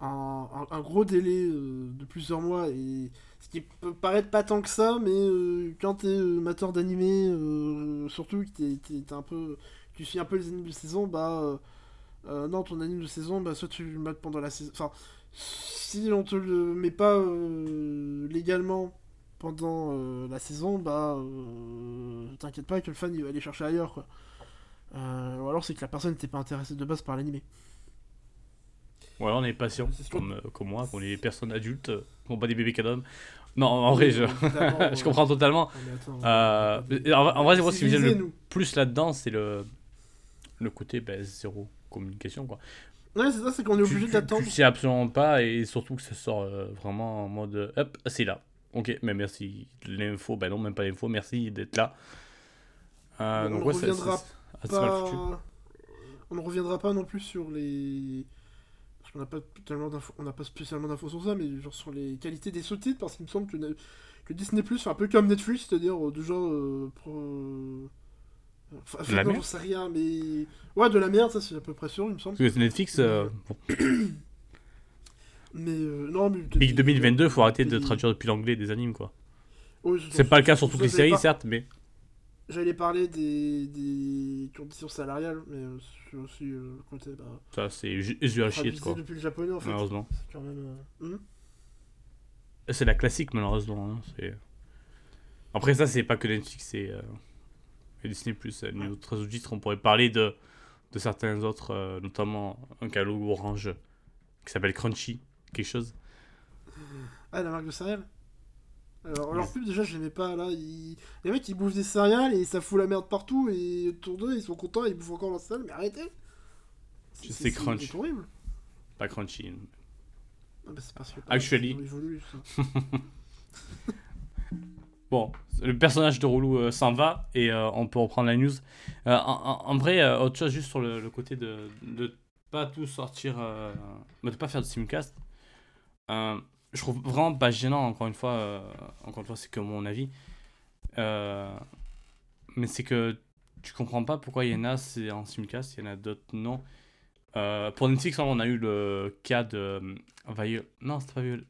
un, un- gros délai euh, de plusieurs mois. Et ce qui peut paraître pas tant que ça, mais euh, quand t'es euh, amateur d'animé, surtout que t'es, t'es- un peu, tu suis un peu les animes de saison, bah. non, ton anime de saison, bah, soit tu le mates pendant la saison. Enfin, si on te le met pas légalement pendant la saison, bah, t'inquiète pas que le fan il va aller chercher ailleurs, quoi. Euh, ou alors c'est que la personne n'était pas intéressée de base par l'animé.
Ou alors on est patient, comme, euh, comme moi, on est des personnes adultes, euh, on pas des bébés cadom. Non, en vrai, je, (laughs) je comprends totalement. Euh,
mais
en, vrai, moi, ce qui me gêne le plus là-dedans, c'est le, le côté ben, zéro communication. Quoi.
Ouais, c'est ça, c'est qu'on est obligé d'attendre.
tu sais absolument pas, et surtout que ça sort euh, vraiment en mode euh, hop, c'est là. Ok, mais merci. L'info, ben non, même pas l'info, merci d'être là. Euh,
On
donc,
ne
ouais,
reviendra
ça- ça-.
Pas... On ne reviendra pas non plus sur les. Parce qu'on n'a pas tellement on n'a pas spécialement d'infos sur ça, mais genre sur les qualités des sous-titres, parce qu'il me semble que, que Disney Plus fait un peu comme Netflix, c'est-à-dire euh, déjà. euh, pour, euh, Enfin,
De la
non,
merde
sais rien, mais. Ouais, de la merde, ça c'est à peu près sûr, il me semble.
Parce que Netflix, euh, (coughs)
Mais euh, non, mais.
Big 2022, faut arrêter de traduire depuis l'anglais des animes, quoi. C'est pas le cas sur toutes les séries, certes, mais.
J'allais parler des, des conditions salariales, mais euh, c'est aussi euh, côté. Bah,
Ça, c'est usual shit, quoi.
depuis le japonais en fait.
Malheureusement.
C'est quand même. euh, hmm?
C'est la classique, malheureusement. hein, Après, ça, c'est pas que Netflix, c'est euh, et Disney. euh, Niveau autres titres, on pourrait parler de, de certains autres, euh, notamment un catalogue orange qui s'appelle Crunchy, quelque chose.
Ah, la marque de céréales? Alors, leur pub, déjà, je l'aimais pas. Là, ils... les mecs, ils bouffent des céréales et ça fout la merde partout. Et autour d'eux, ils sont contents, ils bouffent encore leur céréales. Mais arrêtez
sais, Crunch.
C'est horrible.
Pas Crunchy.
Ah, bah, c'est parce que.
Actually.
ça. (laughs)
Bon, le personnage de Roulou euh, s'en va et euh, on peut reprendre la news. Euh, en, en- vrai, autre chose juste sur le, le côté de ne pas tout sortir, de pas faire de simcast. Je trouve vraiment pas gênant, encore une fois, euh, encore une fois, c'est que mon avis. Euh, mais c'est que tu comprends pas pourquoi il y en a c'est en simcast, il y en a d'autres non. Euh, pour Netflix, on a eu le cas de euh, Violet. Non, c'était pas Violet.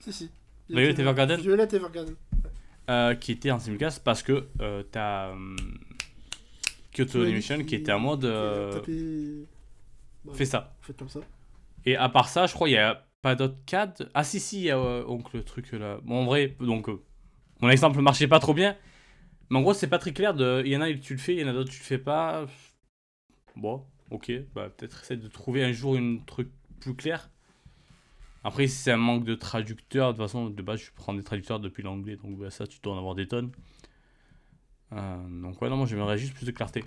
Si, si.
Violet Evergarden
Violet Evergarden.
euh, qui était en simulcast parce que t'as Kyoto
dit
Animation qui
qu'il-
était en mode
qu'il tapé- Bah,
fais ça.
Faites comme ça.
Et à part ça, je crois il y a pas de- Ah si si, euh, donc le truc là. Bon en vrai, donc euh, mon exemple marchait pas trop bien. Mais en gros, c'est pas très clair de il y en a tu le fais, il y en a d'autres tu le fais pas. Bon, OK, bah peut-être essayer de trouver un jour une truc plus clair. Après, si c'est un manque de traducteurs, de toute façon, de base, je prends des traducteurs depuis l'anglais, donc bah, ça, tu dois en avoir des tonnes. Euh, donc, ouais, non, moi, j'aimerais juste plus de clarté.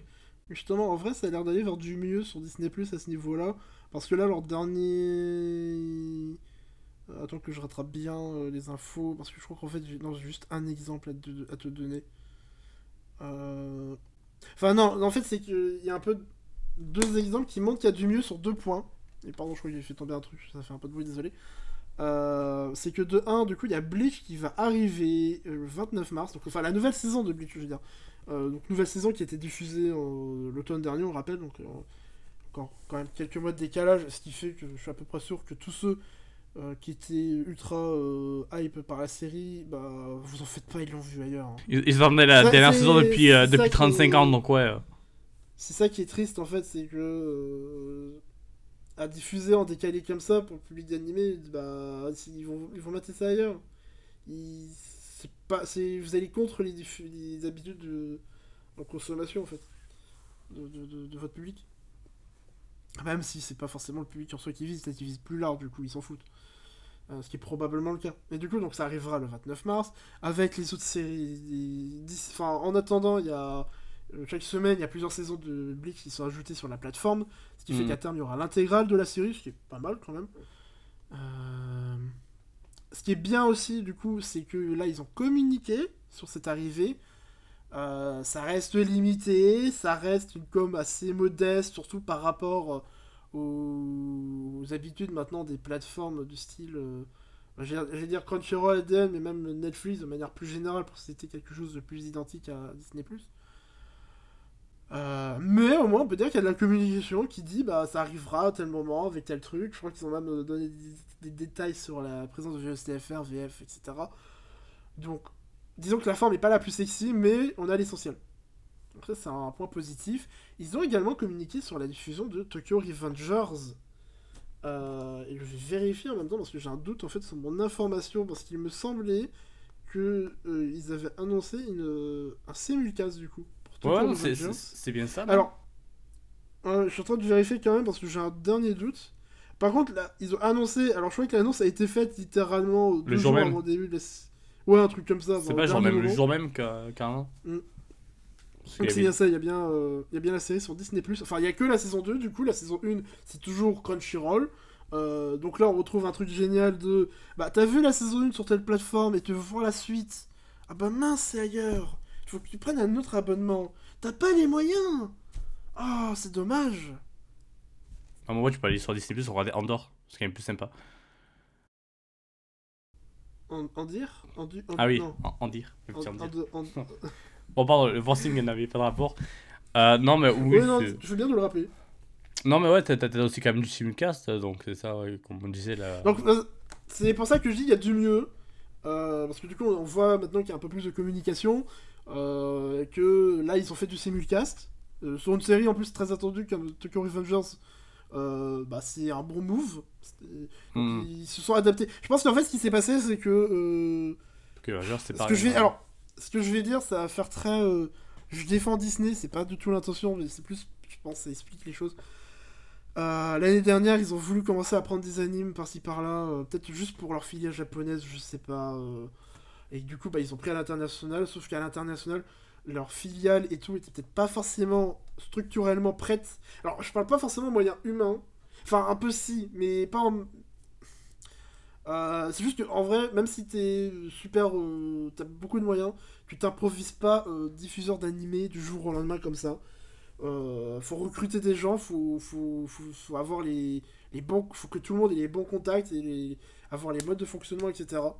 Justement, en vrai, ça a l'air d'aller vers du mieux sur Disney Plus à ce niveau-là. Parce que là, leur dernier. Euh, Attends que je rattrape bien euh, les infos. Parce que je crois qu'en fait, j'ai juste un exemple à te, donner. Euh, Enfin, non, en fait, c'est qu'il y a un peu deux exemples qui montrent qu'il y a du mieux sur deux points. Et pardon, je crois que j'ai fait tomber un truc, ça fait un peu de bruit, désolé. C'est que de 1, du coup, il y a Bleach qui va arriver le 29 mars. Donc, enfin, la nouvelle saison de Bleach, je veux dire. Euh, donc nouvelle saison qui a été diffusée en- l'automne dernier, on rappelle, donc euh, encore quand même quelques mois de décalage, ce qui fait que je suis à peu près sûr que tous ceux euh, qui étaient ultra euh, hype par la série, bah vous en faites pas, ils l'ont vu ailleurs. hein.
Ils, ils attendaient la
Ça,
dernière saison depuis, euh, depuis
ça
35
qui-
ans, donc ouais. euh.
C'est ça qui est triste en fait, c'est que euh, à diffuser en décalé comme ça pour le public d'animé, bah ils vont ils vont mater ça ailleurs. Ils- c'est pas c'est vous allez contre les, les habitudes de, consommation en fait de, de- votre public. Même si c'est pas forcément le public en soi qui vise, peut-être qu'ils visent plus large du coup, ils s'en foutent. Euh, ce qui est probablement le cas. Et du coup, donc ça arrivera le 29 mars avec les autres séries. Enfin, en attendant, il y a euh, chaque semaine, il y a plusieurs saisons de Bleach qui sont ajoutées sur la plateforme, ce qui fait
Mhm.
qu'à terme, il y aura l'intégrale de la série, ce qui est pas mal quand même. Euh, Ce qui est bien aussi, du coup, c'est que là, ils ont communiqué sur cette arrivée. Euh, ça reste limité, ça reste une com assez modeste, surtout par rapport euh, aux, habitudes maintenant des plateformes du style. euh, je dire Crunchyroll, ADN, mais même Netflix de manière plus générale pour citer quelque chose de plus identique à Disney+. Euh, mais au moins on peut dire qu'il y a de la communication qui dit bah ça arrivera à tel moment avec tel truc. Je crois qu'ils ont même euh, donné des, détails sur la présence de VSTFR, VF, etc. Donc disons que la forme n'est pas la plus sexy, mais on a l'essentiel. Donc ça, c'est un point positif. Ils ont également communiqué sur la diffusion de Tokyo Revengers. Euh, et je vais vérifier en même temps parce que j'ai un doute en fait sur mon information parce qu'il me semblait que euh, ils avaient annoncé une, un simulcast du coup.
Ouais, c'est bien ça.
Alors, euh, je suis en train de vérifier quand même parce que j'ai un dernier doute. Par contre, là, ils ont annoncé. Alors, je crois que l'annonce a été faite littéralement deux
jour
jours
même.
avant le début de la. Ouais, un truc comme ça.
c'est pas genre même le jour même qu'un.
Mm. Donc
qu'il y
c'est
avait-
bien ça, il y, a bien, euh, il y a bien la série sur Disney+. Enfin, il y a que la saison 2, du coup, la saison 1, c'est toujours Crunchyroll. Euh, donc là, on retrouve un truc génial de... Bah, t'as vu la saison 1 sur telle plateforme et tu veux voir la suite? Ah bah mince, c'est ailleurs Il faut que tu prennes un autre abonnement. T'as pas les moyens Oh, c'est dommage
À un moment, tu peux aller sur Disney Plus regarder Andorre. C'est quand même plus sympa.
En, en dire en, du- en-
Ah oui,
non.
en, en dire. (laughs) Bon, pardon, le forcing n'avait pas de rapport. Euh, non, mais oui.
Ouais, non, je veux bien de le rappeler.
non, mais ouais, t'as t'as aussi quand même du simulcast, donc c'est ça, ouais, comme on disait là.
Donc, euh, c'est pour ça que je dis il y a du mieux. Euh, parce que du coup, on voit maintenant qu'il y a un peu plus de communication. Euh, et que là, ils ont fait du simulcast. Euh, sur une série en plus très attendue comme Tokyo Revengers. euh, bah, c'est un bon move.
Hmm.
Ils se sont adaptés. Je pense qu'en fait, ce qui s'est passé, c'est que. euh, ce que je vais, alors, ce que je vais dire, ça va faire très. euh, je défends Disney, c'est pas du tout l'intention, mais c'est plus, je pense, ça explique les choses. Euh, L'année dernière, ils ont voulu commencer à prendre des animes par-ci par-là, euh, peut-être juste pour leur filière japonaise, je sais pas. Et du coup, bah, ils ont pris à l'international, sauf qu'à l'international, leur filiale et tout était peut-être pas forcément structurellement prête. Alors, je parle pas forcément moyen humain, enfin un peu si, mais pas en, euh, c'est juste que en vrai, même si t'es super, euh, t'as beaucoup de moyens, tu t'improvises pas euh, diffuseur d'animé du jour au lendemain comme ça. Euh, faut recruter des gens, faut, faut, faut avoir les, les bons, faut que tout le monde ait les bons contacts et les- avoir les modes de fonctionnement, etc.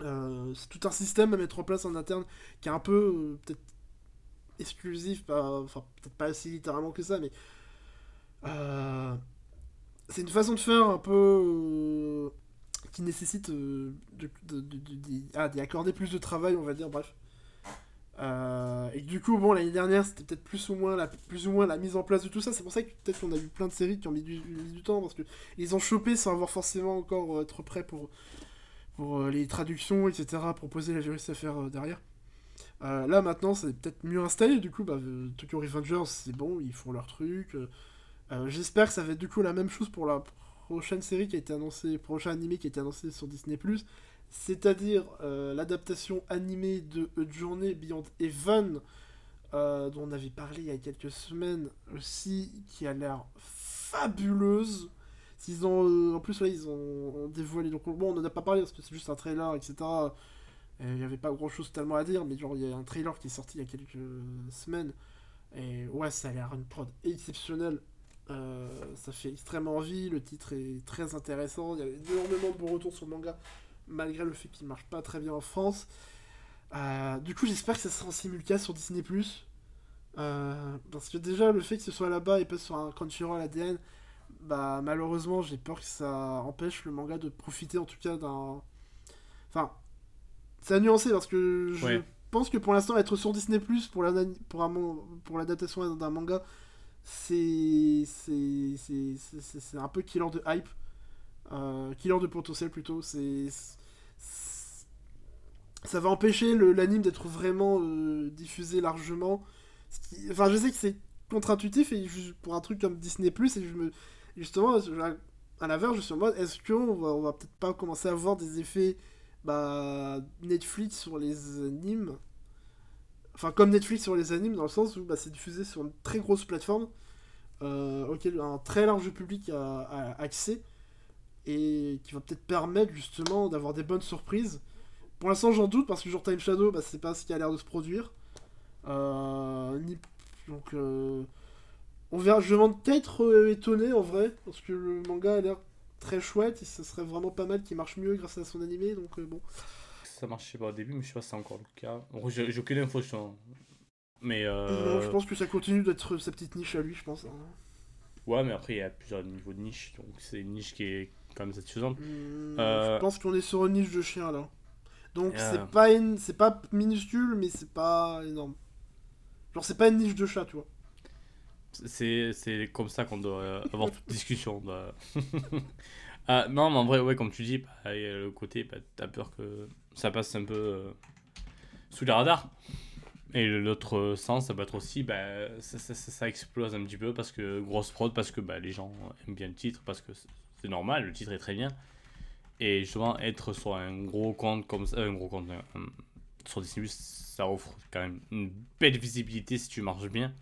Euh, c'est tout un système à mettre en place en interne qui est un peu euh, peut-être exclusif, enfin peut-être pas aussi littéralement que ça, mais euh, c'est une façon de faire un peu qui nécessite de, ah, d'y accorder plus de travail, on va dire, bref. Et du coup, bon, l'année dernière, c'était peut-être plus ou moins la, plus ou moins la mise en place de tout ça. C'est pour ça que peut-être qu'on a eu plein de séries qui ont mis du, temps parce que ils ont chopé sans avoir forcément encore être prêts pour pour euh, les traductions, etc. Pour poser la virus faire euh, derrière. Euh, là maintenant, c'est peut-être mieux installé. Du coup, bah, Tokyo Revengers, c'est bon, ils font leur truc. J'espère que ça va être du coup la même chose pour la prochaine série qui a été annoncée, prochain animé qui a été annoncé sur Disney+. C'est-à-dire l'adaptation animée de A Journey Beyond Heaven, dont on avait parlé il y a quelques semaines aussi, qui a l'air fabuleuse. Ont, euh, en plus là ils ont dévoilé, donc bon on en a pas parlé parce que c'est juste un trailer, etc. Et Il n'y avait pas grand chose tellement à dire, mais genre il y a un trailer qui est sorti il y a quelques semaines. Et ouais, ça a l'air une prod exceptionnelle. Euh, ça fait extrêmement envie, le titre est très intéressant, il y a énormément de bons retours sur le manga, malgré le fait qu'il marche pas très bien en France. Euh, du coup, j'espère que ça sera en simulcast sur Disney+. Euh, parce que déjà, le fait que ce soit là-bas et pas sur un Crunchyroll ADN, bah malheureusement, j'ai peur que ça empêche le manga de profiter en tout cas d'un... Enfin, c'est à nuancer parce que je
Ouais.
pense que pour l'instant, être sur Disney+, pour la pour un man- pour l'adaptation d'un manga, c'est c'est c'est c'est- c'est un peu killer de hype. Euh, killer de potentiel plutôt. C'est ça va empêcher le- l'anime d'être vraiment euh, diffusé largement. Enfin, je sais que c'est contre-intuitif et pour un truc comme Disney Plus et je me justement à l'inverse je suis en mode est-ce qu'on va va peut-être pas commencer à voir des effets bah, Netflix sur les animes? Enfin comme Netflix sur les animes dans le sens où bah, c'est diffusé sur une très grosse plateforme euh, auquel un très large public a, accès et qui va peut-être permettre justement d'avoir des bonnes surprises. Pour l'instant j'en doute parce que genre Time Shadow bah, c'est pas ce qui a l'air de se produire. Euh, donc euh, on verra je demande qu'à être euh, étonné en vrai parce que le manga a l'air très chouette et ce serait vraiment pas mal qu'il marche mieux grâce à son animé donc euh, bon
Ça marchait pas au début, mais je sais pas si c'est encore le cas. Bon, J'ai aucune info, justement. Mais euh...
je pense que ça continue d'être sa petite niche à lui je pense hein.
Ouais, mais après, il y a plusieurs niveaux de niche, donc c'est une niche qui est quand même satisfaisante.
Hmm,
Euh.
je pense qu'on est sur une niche de chien là donc
Euh.
c'est pas une... c'est pas minuscule mais c'est pas énorme Genre, c'est pas une niche de chat, tu vois.
C'est comme ça qu'on doit euh, avoir toute discussion. (laughs) Ah, non, mais en vrai, ouais, comme tu dis, bah, a le côté, bah, t'as peur que ça passe un peu euh, sous les radars. Et l'autre sens, ça peut être aussi, bah, ça, ça- ça- explose un petit peu parce que grosse prod, parce que bah, les gens aiment bien le titre, parce que c'est- normal, le titre est très bien. Et justement, être sur un gros compte comme ça, un gros compte, euh, sur Disney+, ça offre quand même une belle visibilité si tu marches bien.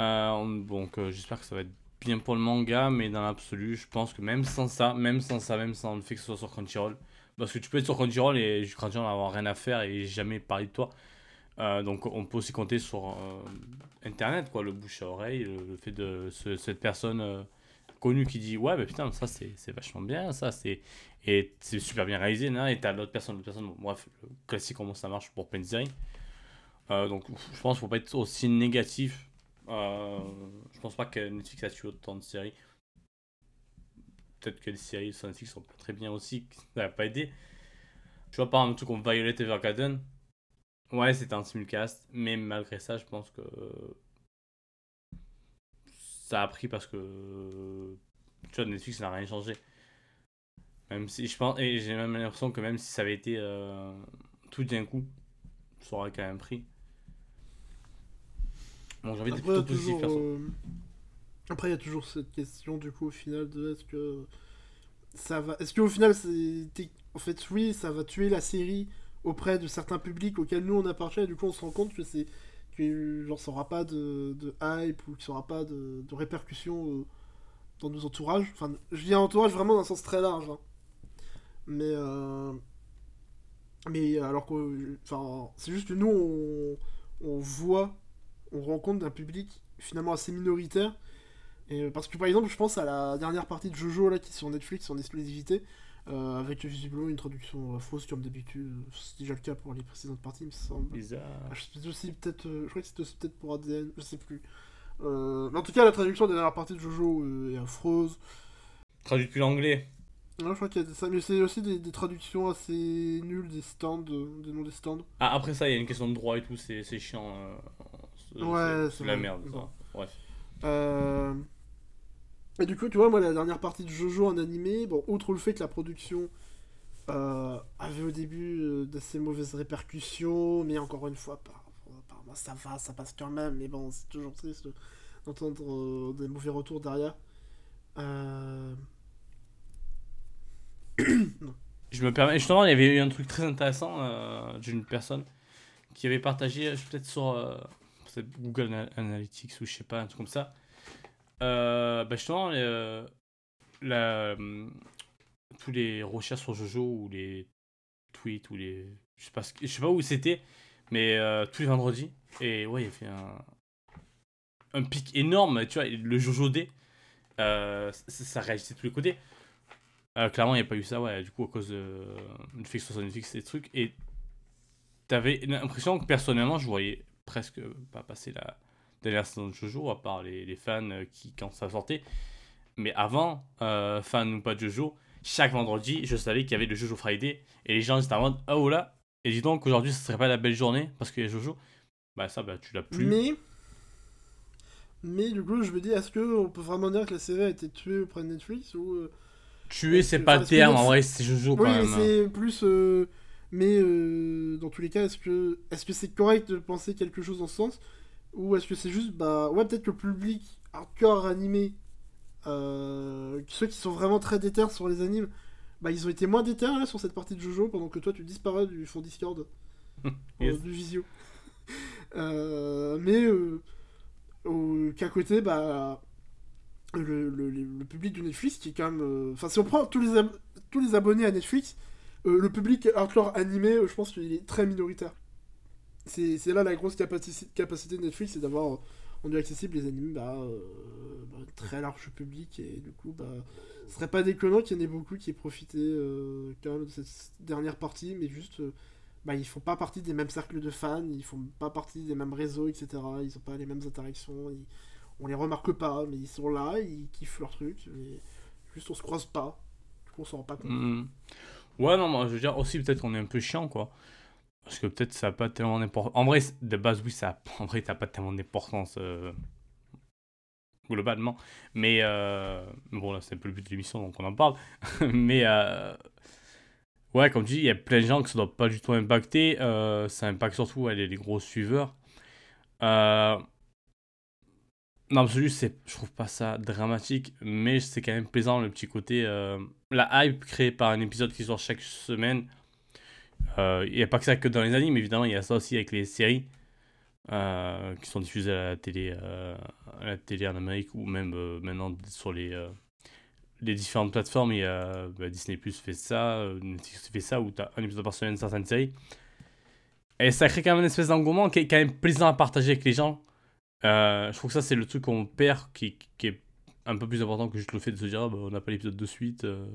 Euh, donc euh, j'espère que ça va être bien pour le manga, mais dans l'absolu, je pense que même sans ça, même sans ça, même sans le fait que ce soit sur Crunchyroll, parce que tu peux être sur Crunchyroll et Crunchyroll n'avoir rien à faire et jamais parler de toi. Euh, donc on peut aussi compter sur internet, quoi, le bouche à oreille, le, fait de ce- cette personne connue qui dit ouais, mais putain, ça c'est vachement bien, ça c'est. Et c'est super bien réalisé, non et t'as l'autre personne, l'autre personne, bref, le classique comment ça marche pour plein de donc je pense qu'il faut pas être aussi négatif. Euh, je pense pas que Netflix a tué autant de séries. Peut-être que les séries sur Netflix sont très bien aussi, ça va pas aidé. Tu vois, par exemple, un truc comme Violet Evergarden. Ouais, c'était un simulcast, mais malgré ça, je pense que ça a pris parce que tu vois, Netflix n'a rien changé. Même si je pense, et j'ai même l'impression que même si ça avait été euh, tout d'un coup, ça aurait quand même pris. Bon, j'ai envie d'être
Après, il y a
plutôt positif,
toujours,
perso.
euh, Après, il y a toujours cette question, du coup, au final, de est-ce que ça va. Est-ce qu'au final, c'est. En fait, oui, ça va tuer la série auprès de certains publics auxquels nous on appartient, et du coup, on se rend compte que c'est. que genre, ça aura pas de, de hype ou que ça aura pas de, de répercussions euh, dans nos entourages. Enfin, je dis entourage vraiment dans un sens très large. hein. Mais. euh, Mais alors que. Enfin, c'est juste que nous, on, on voit on rencontre d'un public finalement assez minoritaire. Et, euh, parce que par exemple, je pense à la dernière partie de Jojo là qui est sur Netflix en exclusivité, euh, avec visiblement une traduction euh, fausse comme d'habitude. C'est déjà le cas pour les précédentes parties, il me semble.
Bizarre.
Ah, je aussi peut-être, euh, je crois que c'était aussi peut-être pour ADN, je sais plus. Euh, mais en tout cas, la traduction de la dernière partie de Jojo euh, est affreuse.
Traduit depuis l'anglais.
Ouais, je crois qu'il y a ça, mais c'est aussi des, des traductions assez nulles des stands, euh, des noms des stands.
Ah, après ça, il y a une question de droit et tout, c'est c'est chiant. Euh,
Ouais,
c'est la merde.
Bon.
Bref.
Euh, Et du coup, tu vois, moi, la dernière partie de Jojo en animé, bon, outre le fait que la production euh, avait au début euh, d'assez mauvaises répercussions, mais encore une fois, par, par moi, ça va, ça passe quand même, mais bon, c'est toujours triste d'entendre des mauvais retours derrière. (coughs)
Je me permets, justement, il y avait eu un truc très intéressant d'une personne qui avait partagé, peut-être sur Google Ana- Analytics ou je sais pas, un truc comme ça. Euh, bah justement, euh, la, hum, tous les recherches sur Jojo ou les tweets ou les. Je sais pas, où c'était, mais euh, tous les vendredis. Et ouais, il a fait un, un pic énorme, tu vois, le Jojo D. euh, ça, ça réagissait de tous les côtés. Euh, clairement, il n'y a pas eu ça, ouais, du coup, à cause de soit sur Netflix et des trucs. Et t'avais l'impression que personnellement, je voyais presque pas passer la dernière saison de Jojo, à part les, les fans euh, qui, quand ça sortait. Mais avant, euh, fan ou pas de Jojo, chaque vendredi, je savais qu'il y avait le Jojo Friday. Et les gens étaient en mode, oh là, et dis donc qu'aujourd'hui, ce serait pas la belle journée parce qu'il y a Jojo. Bah, ça, bah, tu l'as plus.
Mais. Mais du coup, je me dis, est-ce qu'on peut vraiment dire que la série a été tuée auprès de Netflix ou. euh,
Tuer, c'est pas le terme, en vrai, c'est Jojo quand
Oui,
même.
c'est plus. euh, Mais euh, dans tous les cas, est-ce que est-ce que c'est correct de penser quelque chose dans ce sens? Ou est-ce que c'est juste. Bah, ouais, peut-être que le public hardcore animé, euh, ceux qui sont vraiment très déter sur les animes, bah, ils ont été moins déter là, sur cette partie de Jojo pendant que toi tu disparais du fond Discord. (laughs)
Yes.
euh, du visio. (laughs) Mais au- qu'à côté, bah, le, le- public de Netflix qui est quand même. Enfin, si on prend tous les, tous les abonnés à Netflix, euh, le public hardcore animé, euh, je pense qu'il est très minoritaire. C'est là la grosse capaci- capacité de Netflix, c'est d'avoir rendu accessible les animés bah, euh, bah, très large public et du coup, bah, ce serait pas déconnant qu'il y en ait beaucoup qui aient profité euh, quand même de cette dernière partie, mais juste. euh, bah, ils font pas partie des mêmes cercles de fans, ils font pas partie des mêmes réseaux, etc. Ils ont pas les mêmes interactions, ils- on les remarque pas, mais ils sont là, ils kiffent leur truc, mais juste on se croise pas, du coup on s'en rend pas compte.
Mhm. Ouais, non, moi, je veux dire aussi, peut-être qu'on est un peu chiant, quoi. Parce que peut-être ça n'a pas tellement d'importance. En vrai, de base, oui, ça n'a (laughs) pas tellement d'importance euh, globalement. Mais euh, bon, là, c'est un peu le but de l'émission, donc on en parle. (laughs) Mais euh, ouais, comme tu dis, il y a plein de gens que ça ne doit pas du tout impacter. Ça impacte surtout les, les gros suiveurs. Euh, dans l'absolu, je trouve pas ça dramatique, mais c'est quand même plaisant le petit côté. euh, la hype créée par un épisode qui sort chaque semaine. Euh, Il n'y a pas que ça que dans les animes, évidemment, il y a ça aussi avec les séries euh, qui sont diffusées à la télé, euh, à la télé en Amérique ou même euh, maintenant sur les, euh, les différentes plateformes. Y a bah, Disney Plus fait ça, euh, Netflix fait ça, où tu as un épisode par semaine certaines séries. Et ça crée quand même une espèce d'engouement qui est quand même plaisant à partager avec les gens. Euh, je trouve que ça, c'est le truc qu'on perd qui, est un peu plus important que juste le fait de se dire ah, bah, on n'a pas l'épisode de suite, euh,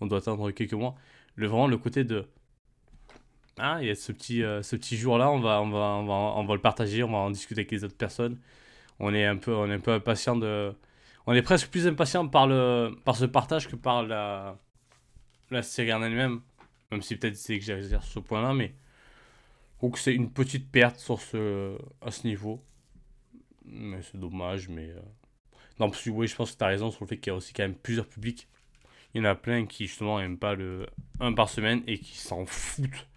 on doit attendre quelques mois. Le, vraiment, le côté de ah, il y a ce petit, euh, petit jour-là, on va, on, va, on, va, on va le partager, on va en discuter avec les autres personnes. On est un peu, on est un peu impatient de. On est presque plus impatient par, le, par ce partage que par la, la série en elle-même. Même si peut-être c'est que j'exagère sur ce point-là, mais que c'est une petite perte sur ce, à ce niveau. Mais c'est dommage, mais. euh, Non, parce que oui, je pense que tu as raison sur le fait qu'il y a aussi quand même plusieurs publics. Il y en a plein qui justement n'aiment pas le 1 par semaine et qui s'en foutent.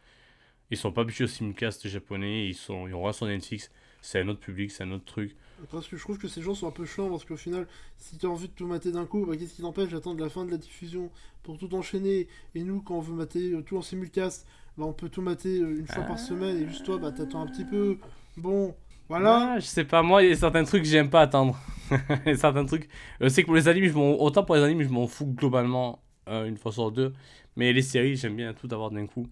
Ils sont pas habitués au simulcast japonais, ils, sont, ils ont rien sur Netflix. C'est un autre public, c'est un autre truc.
Parce que je trouve que ces gens sont un peu chiants parce qu'au final, si tu as envie de tout mater d'un coup, bah, qu'est-ce qui t'empêche d'attendre la fin de la diffusion pour tout enchaîner? Et nous, quand on veut mater euh, tout en simulcast, bah, on peut tout mater euh, une fois par semaine et juste toi, bah, t'attends un petit peu. Bon, voilà.
Ah, je sais pas, moi, il y a certains trucs que j'aime pas attendre. (laughs) Il y a certains trucs. Je sais que pour les animes, je autant pour les animes, je m'en fous globalement euh, une fois sur deux. Mais les séries, j'aime bien tout avoir d'un coup.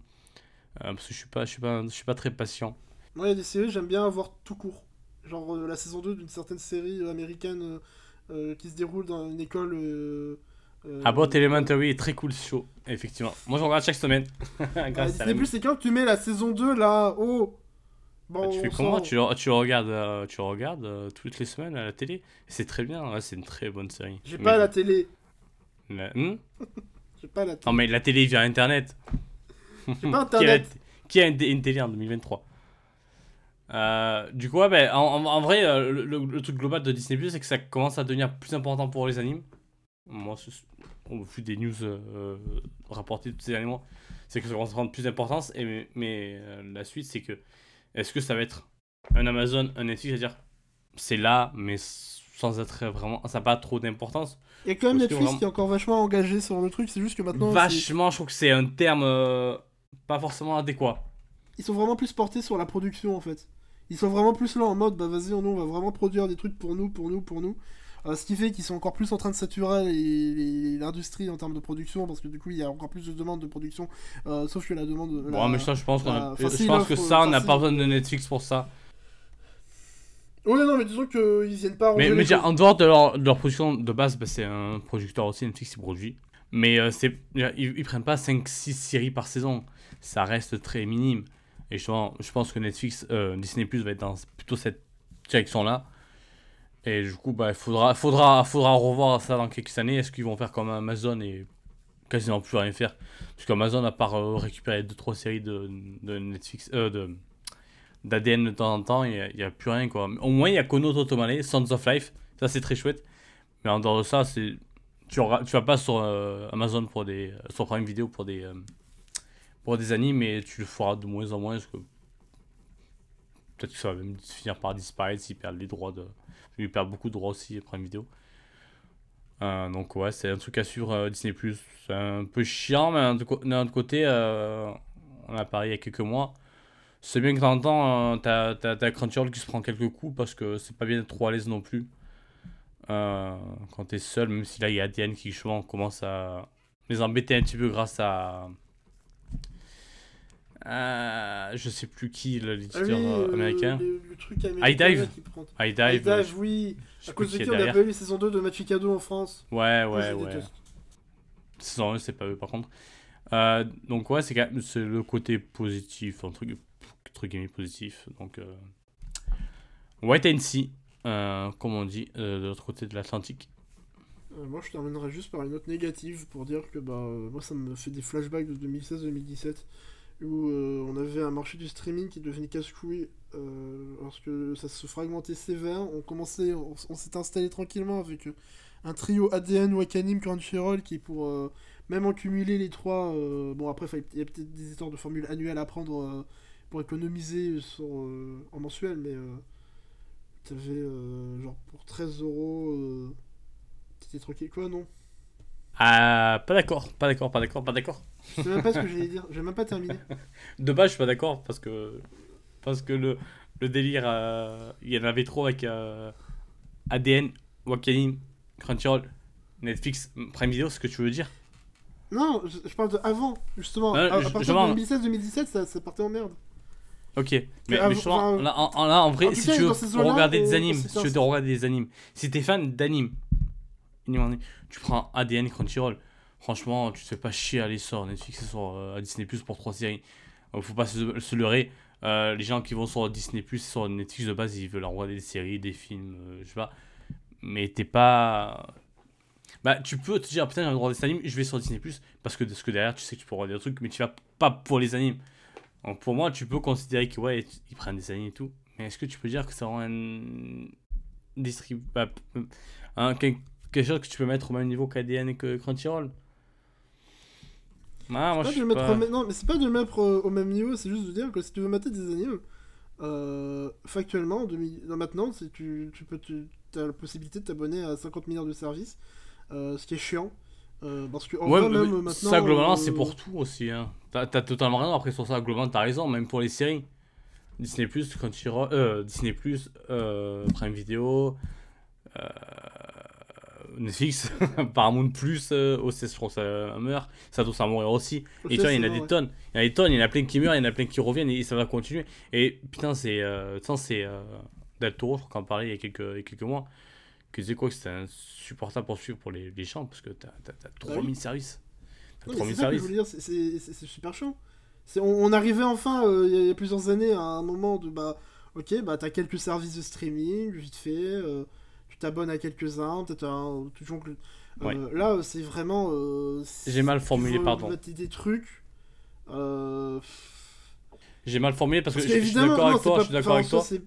Euh, parce que je suis pas, je suis pas, je suis pas très patient.
Moi, il y a des séries, j'aime bien avoir tout court. Genre euh, la saison 2 d'une certaine série euh, américaine euh, euh, qui se déroule dans une école. Euh, euh,
Abbott Elementary est très cool ce show, effectivement. Moi, je regarde chaque semaine.
Ah, (laughs)
Grâce à
Disney Plus, c'est quand tu mets la saison 2 là, oh Bon,
Bah, tu fais comment tu, tu regardes, euh, tu regardes euh, toutes les semaines à la télé C'est très bien, ouais, c'est une très bonne série.
J'ai
Mais-
pas la télé.
la- Hmm (laughs)
pas la télé.
non mais la télé via internet.
J'ai pas (laughs)
Qui a,
internet.
qui a une, une télé en 2023 Euh, Du coup, ouais, ben, en, vrai, le, le- le truc global de Disney Plus, c'est que ça commence à devenir plus important pour les animes. Moi, au vu des news euh, rapportées tous ces derniers mois, c'est que ça commence à prendre plus d'importance. Et mais mais, euh, la suite, c'est que est-ce que ça va être un Amazon, un Netflix, c'est-à-dire c'est là, mais sans être vraiment, ça n'a pas trop d'importance?
Il y a quand même Netflix
vraiment-
qui est encore vachement engagé sur le truc, c'est juste que maintenant.
Vachement, je trouve que c'est un terme euh, pas forcément adéquat.
Ils sont vraiment plus portés sur la production en fait. Ils sont vraiment plus là en mode bah vas-y, nous on va vraiment produire des trucs pour nous, pour nous, pour nous. Euh, ce qui fait qu'ils sont encore plus en train de saturer l'industrie en termes de production parce que du coup il y a encore plus de demandes de production. Euh, sauf que la demande.
Bon,
la-
mais ça, je pense, a- je pense
là,
que ça, on n'a pas besoin de Netflix pour ça.
Ouais, non, mais disons qu'ils viennent pas
Mais, mais en dehors de leur, de leur production de base, bah, c'est un producteur aussi, Netflix qui produit. Mais euh, c'est, ils, ils prennent pas 5-6 séries par saison. Ça reste très minime. Et je pense que Netflix, euh, Disney Plus va être dans plutôt cette direction-là. Et du coup, bah, il faudra, faudra, faudra revoir ça dans quelques années. Est-ce qu'ils vont faire comme Amazon et quasiment plus rien faire Parce qu'Amazon, à part euh, récupérer 2-3 séries de, de Netflix, euh, de, d'ADN de temps en temps, il n'y a, plus rien. Quoi. Au moins, il y a Kono Totomale, Sons of Life. Ça, c'est très chouette. Mais en dehors de ça, c'est tu, auras- tu vas pas sur euh, Amazon pour des. sur Prime Video pour des. euh, pour des animes, mais tu le feras de moins en moins. Parce que peut-être que ça va même finir par disparaître s'ils perdent les droits de. Ils perdent beaucoup de droits aussi, Prime Video. Euh, donc, ouais, c'est un truc à suivre euh, Disney. C'est un peu chiant, mais d'un autre côté, euh, on a parlé il y a quelques mois. C'est bien que t'en temps, euh, t'as, t'as, Crunchyroll qui se prend quelques coups parce que c'est pas bien d'être trop à l'aise non plus. Euh, quand t'es seul, même si là il y a ADN qui justement commence à les embêter un petit peu grâce à. À- je sais plus qui,
Ah
l'éditeur
oui,
euh,
euh,
américain.
le, le truc américain. qui prend-
High Dive. euh,
iDive, oui.
je
À cause de
qui
on a
derrière.
pas eu les saisons 2 de Machikado en France.
Ouais, ouais, ouais. Saison 1, c'est pas eux par contre. Euh, donc, ouais, c'est le côté positif, entre, entre guillemets positif. Donc, euh, White and Sea, euh, comme on dit, euh, de l'autre côté de l'Atlantique.
Euh, moi, je terminerai juste par une note négative pour dire que bah, euh, moi, ça me fait des flashbacks de 2016-2017. Où euh, on avait un marché du streaming qui devenait casse-couille euh, lorsque ça se fragmentait sévère. On commençait, on, on s'est installé tranquillement avec euh, un trio ADN, Wakanim, Crunchyroll qui pour même en cumuler les trois. bon après il y a peut-être des histoires de formules annuelles à prendre pour économiser sur, en mensuel, mais t'avais genre pour 13 euros. T'étais tranquille quoi non?
Ah, pas d'accord, pas d'accord, pas d'accord, pas d'accord.
Je sais même pas ce que j'allais dire. J'ai même pas terminé.
De base, je suis pas d'accord parce que parce que le, le délire, euh, il y en avait trop avec euh, ADN, Wakanim, Crunchyroll, Netflix, Prime Video, ce que tu veux dire
Non, je, je parle de avant, justement.
Ouais,
à, à partir
justement.
de 2016-2017, ça, ça partait en merde.
Ok, mais, mais
avant-
justement,
enfin,
là, en, en- là, en vrai,
en
si
cas,
tu veux regarder des animes, si tu veux regarder des animes, si t'es fan d'animes, tu prends ADN Crunchyroll, franchement, tu te fais pas chier à aller sur Netflix et sur euh, Disney Plus pour trois séries. Euh, faut pas se, leurrer. Euh, les gens qui vont sur Disney Plus, sur Netflix de base, ils veulent regarder des séries, des films, euh, je sais pas. Mais t'es pas. Bah, tu peux te dire, ah, putain, j'ai envie de regarder cet anime, je vais sur Disney Plus, parce que, parce que derrière, tu sais que tu peux regarder des trucs, mais tu vas pas pour les animes. Donc pour moi, tu peux considérer que ouais, ils prennent des animes et tout, mais est-ce que tu peux dire que c'est vraiment un distrib... bah, un- quel- quelque chose que tu peux mettre au même niveau qu'ADN et que Crunchyroll? Ah, moi
Pas
je
de le mettre
pas...
au même- Non, mais c'est pas de le mettre euh, au même niveau, c'est juste de dire que si tu veux mater des animes, euh, factuellement, en 2000 non, maintenant, c'est tu, tu peux as la possibilité de t'abonner à 50 milliards de services, euh, ce qui est chiant. euh, parce que en
Ouais,
vrai,
mais-
même
mais
maintenant.
ça globalement c'est pour tout aussi. Hein. T'as totalement raison, après sur ça globalement t'as raison, même pour les séries. Disney+, Crunchyroll, euh, Disney+, euh, Prime Video, Netflix, (laughs) Paramount+, euh, OCS je crois que ça meurt, ça doit ça mourir aussi. Et tu vois, il y en a des tonnes. Il y en a des tonnes, il y en a plein qui meurent, il y en a plein qui reviennent et ça va continuer. Et putain, c'est. Euh, c'est. Euh, Del Toro, je crois qu'en parlait il y a quelques, il y a quelques mois, qui disait quoi que c'était insupportable pour suivre pour les, les gens parce que t'as t'as- t'as 3000 services. T'as
Non, mais
3000
c'est ça que je
services.
c'est- super chiant. On, on arrivait enfin, euh, il y a- il y, a plusieurs années, à un moment de bah, ok, bah t'as quelques services de streaming, vite fait, euh, tu t'abonnes à quelques-uns, peut-être un. Jongles. Euh,
Ouais.
Là, c'est vraiment. euh,
J'ai mal formulé, pardon.
des trucs. Euh,
J'ai mal formulé parce que
parce
je, je suis d'accord avec toi.
pas-
Je suis d'accord avec toi.
c'est-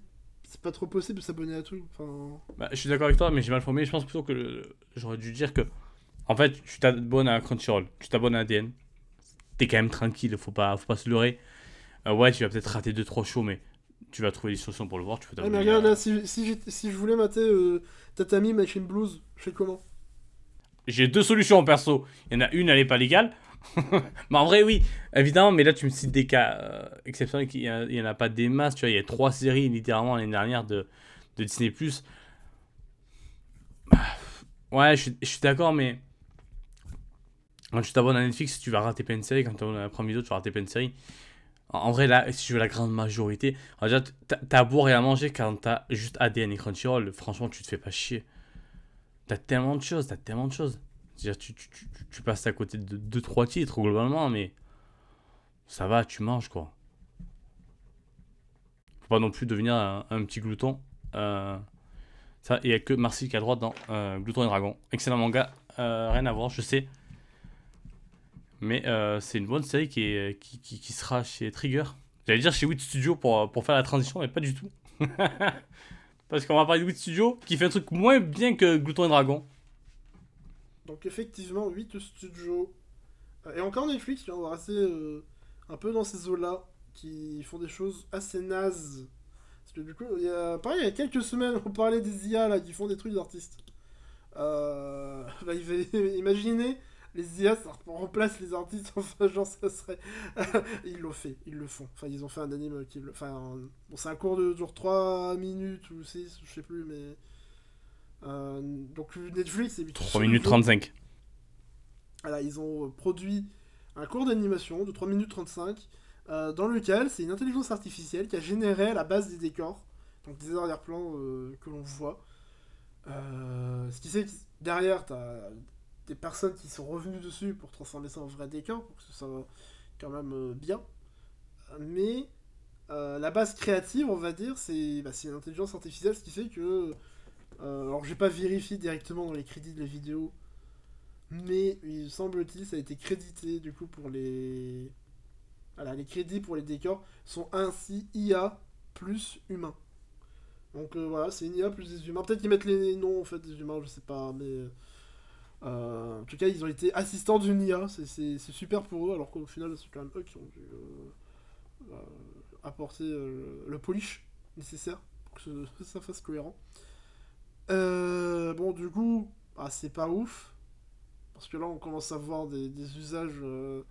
pas trop possible de s'abonner à tout. Enfin,
Bah, je suis d'accord avec toi, mais j'ai mal formulé. Je pense plutôt que j'aurais dû dire que, en fait, tu t'abonnes à Crunchyroll, tu t'abonnes à ADN. T'es quand même tranquille, faut pas, faut pas se leurrer. Euh, ouais, tu vas peut-être rater 2-3 shows, mais tu vas trouver des solutions pour le voir. Tu peux
Ouais, mais regarde, là, si, si, je voulais mater euh, Tatami Machine Blues, je fais comment?
J'ai deux solutions en perso. Il y en a une, elle est pas légale. (laughs) mais en vrai, oui, évidemment, mais là, tu me cites des cas euh, exceptionnels. Il a- il y en a pas des masses. Tu vois, il y a trois séries littéralement l'année dernière de, de Disney. Ah, Ouais, je suis, je suis d'accord, mais quand tu t'abonnes à Netflix, tu vas rater plein de séries. Quand tu t'abonnes à Prime Video, tu vas rater plein de séries. En, vrai, là, si tu veux la grande majorité, déjà, t'as à boire et à manger quand t'as juste ADN et Crunchyroll. Franchement, tu te fais pas chier. T'as tellement de choses, t'as tellement de choses. C'est-à-dire, tu, tu, tu, passes à côté de 2-3 titres globalement, mais ça va, tu manges quoi. Faut pas non plus devenir un, un petit glouton. Euh, ça, il y a que Marcy qui a droit dans euh, Glouton et Dragon. Excellent manga, euh, rien à voir, je sais. Mais euh, c'est une bonne série qui, est, qui, qui, qui sera chez Trigger. J'allais dire chez Wit Studio pour, pour faire la transition, mais pas du tout. (laughs) Parce qu'on va parler de Wit Studio qui fait un truc moins bien que Glouton et Dragon.
Donc effectivement, 8 studios. Euh, Et encore Netflix, on va rester euh, un peu dans ces eaux-là, qui font des choses assez nazes. Parce que du coup, il y a, pareil, il y a quelques semaines, on parlait des IA là, qui font des trucs d'artistes. Euh, (laughs) bah, (laughs) imaginez, les IA, ça remplace les artistes, (laughs) enfin, genre, ça serait... (laughs) ils l'ont fait, ils le font. Enfin, ils ont fait un anime qui le... Enfin, bon, c'est un cours de genre 3 minutes ou 6, je sais plus, mais... Euh, donc Netflix, c'est
3 minutes 35.
voilà, ils ont euh, produit un cours d'animation de 3 minutes 35 euh, dans lequel c'est une intelligence artificielle qui a généré à la base des décors, donc des arrière-plans euh, que l'on voit. Euh, ce qui que derrière, tu as des personnes qui sont revenues dessus pour transformer ça en vrai décor, pour que ce soit quand même euh, bien. Mais euh, la base créative, on va dire, c'est bah, c'est une intelligence artificielle, ce qui fait que... euh, alors j'ai pas vérifié directement dans les crédits de la vidéo, mais il semble-t-il ça a été crédité du coup pour les voilà, les crédits pour les décors sont ainsi IA plus humain. Donc euh, voilà, c'est une IA plus des humains. Peut-être qu'ils mettent les noms en fait des humains, je sais pas, mais en tout cas ils ont été assistants d'une IA, c'est- super pour eux, alors qu'au final c'est quand même eux qui ont dû euh, euh, apporter euh, le polish nécessaire pour que (laughs) ça fasse cohérent. Euh, bon, du coup, ah, c'est pas ouf. Parce que là, on commence à voir des, usages euh,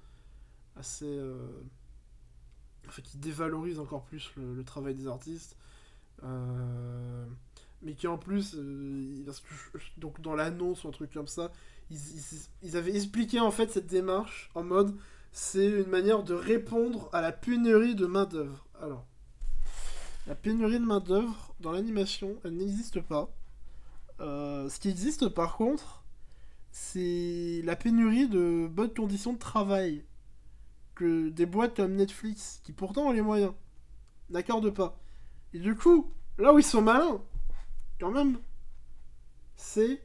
assez. euh, qui dévalorisent encore plus le, travail des artistes. Euh, mais qui en plus. euh, donc, dans l'annonce ou un truc comme ça, ils avaient expliqué en fait cette démarche en mode c'est une manière de répondre à la pénurie de main-d'œuvre. Alors, la pénurie de main-d'œuvre dans l'animation, elle n'existe pas. Euh, ce qui existe par contre, c'est la pénurie de bonnes conditions de travail. Que des boîtes comme Netflix, qui pourtant ont les moyens, n'accordent pas. Et du coup, là où ils sont malins, quand même, c'est